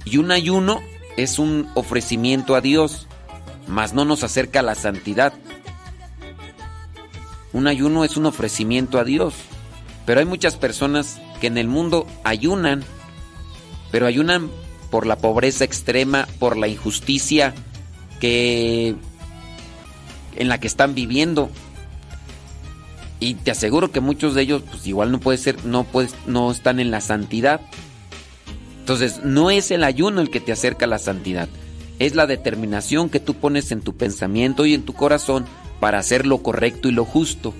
y un ayuno es un ofrecimiento a Dios, mas no nos acerca a la santidad. Un ayuno es un ofrecimiento a Dios. Pero hay muchas personas que en el mundo ayunan, pero ayunan por la pobreza extrema, por la injusticia que en la que están viviendo. Y te aseguro que muchos de ellos pues igual no puede ser no no están en la santidad. Entonces, no es el ayuno el que te acerca a la santidad, es la determinación que tú pones en tu pensamiento y en tu corazón para hacer lo correcto y lo justo.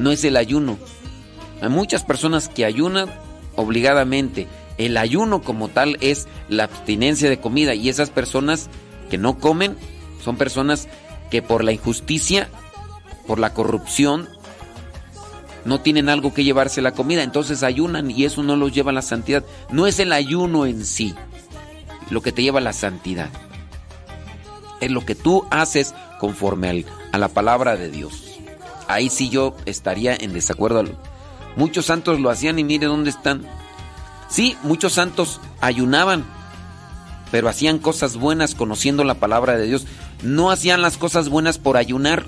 No es el ayuno. Hay muchas personas que ayunan obligadamente. El ayuno como tal es la abstinencia de comida y esas personas que no comen son personas que por la injusticia, por la corrupción, no tienen algo que llevarse la comida, entonces ayunan y eso no los lleva a la santidad. No es el ayuno en sí lo que te lleva a la santidad. Es lo que tú haces conforme a la palabra de Dios. Ahí sí yo estaría en desacuerdo. Muchos santos lo hacían y mire dónde están. Sí, muchos santos ayunaban, pero hacían cosas buenas conociendo la palabra de Dios. No hacían las cosas buenas por ayunar.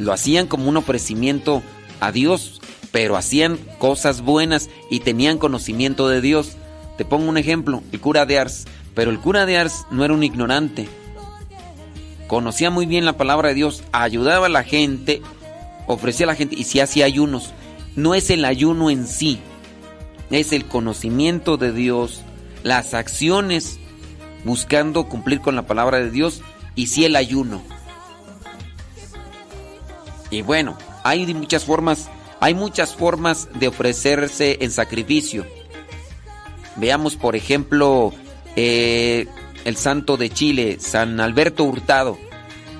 Lo hacían como un ofrecimiento a Dios, pero hacían cosas buenas y tenían conocimiento de Dios. Te pongo un ejemplo, el cura de Ars. Pero el cura de Ars no era un ignorante conocía muy bien la palabra de Dios, ayudaba a la gente, ofrecía a la gente y si hacía ayunos. No es el ayuno en sí, es el conocimiento de Dios, las acciones buscando cumplir con la palabra de Dios y sí el ayuno. Y bueno, hay muchas formas, hay muchas formas de ofrecerse en sacrificio. Veamos, por ejemplo, eh, el santo de Chile, San Alberto Hurtado.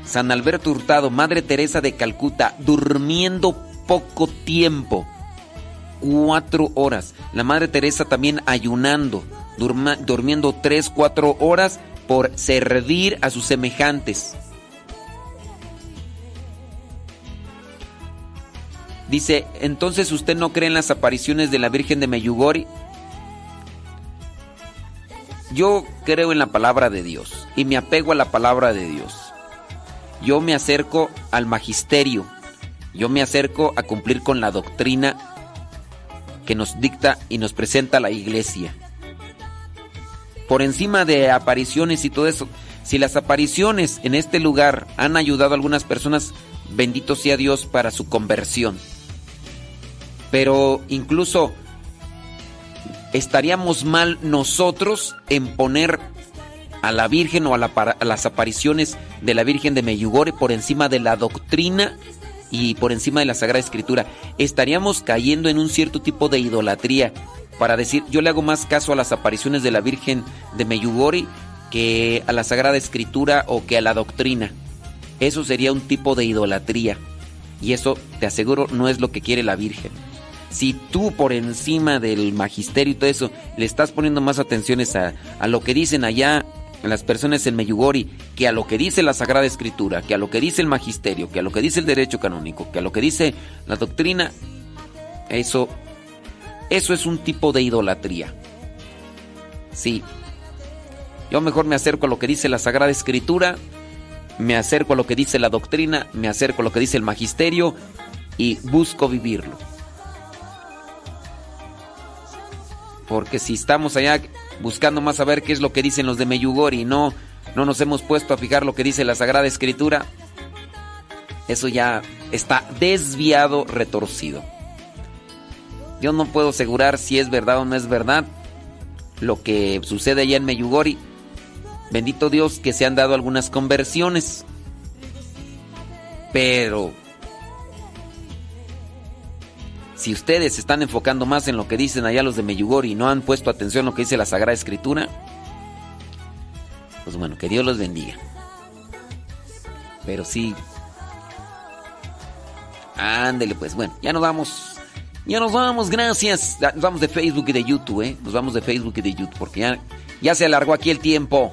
San Alberto Hurtado, Madre Teresa de Calcuta, durmiendo poco tiempo, cuatro horas. La Madre Teresa también ayunando, durmiendo tres, cuatro horas por servir a sus semejantes. Dice, entonces usted no cree en las apariciones de la Virgen de Meyugori. yo creo en la palabra de Dios y me apego a la palabra de Dios. Yo me acerco al magisterio. Yo me acerco a cumplir con la doctrina que nos dicta y nos presenta la iglesia. Por encima de apariciones y todo eso, si las apariciones en este lugar han ayudado a algunas personas, bendito sea Dios para su conversión. Pero incluso estaríamos mal nosotros en poner a la Virgen o a, las apariciones de la Virgen de Meyugore por encima de la doctrina y por encima de la Sagrada Escritura. Estaríamos cayendo en un cierto tipo de idolatría para decir, yo le hago más caso a las apariciones de la Virgen de Meyugori que a la Sagrada Escritura o que a la doctrina. Eso sería un tipo de idolatría. Y eso, te aseguro, no es lo que quiere la Virgen. Si tú por encima del magisterio y todo eso le estás poniendo más atenciones a, a lo que dicen allá las personas en Meyugori que a lo que dice la Sagrada Escritura, que a lo que dice el magisterio, que a lo que dice el derecho canónico, que a lo que dice la doctrina, eso, eso es un tipo de idolatría. Sí. Yo mejor me acerco a lo que dice la Sagrada Escritura, me acerco a lo que dice la doctrina, me acerco a lo que dice el magisterio y busco vivirlo. Porque si estamos allá buscando más saber qué es lo que dicen los de Meyugori y no, no nos hemos puesto a fijar lo que dice la Sagrada Escritura, eso ya está desviado, retorcido. Yo no puedo asegurar si es verdad o no es verdad lo que sucede allá en Meyugori. Bendito Dios que se han dado algunas conversiones. Pero si ustedes están enfocando más en lo que dicen allá los de Meyugori y no han puesto atención a lo que dice la Sagrada Escritura, pues bueno, que Dios los bendiga. Pero sí. Ándele, pues bueno, ya nos vamos. Ya nos vamos, gracias. Nos vamos de Facebook y de YouTube, ¿eh? Nos vamos de Facebook y de YouTube porque ya, ya se alargó aquí el tiempo.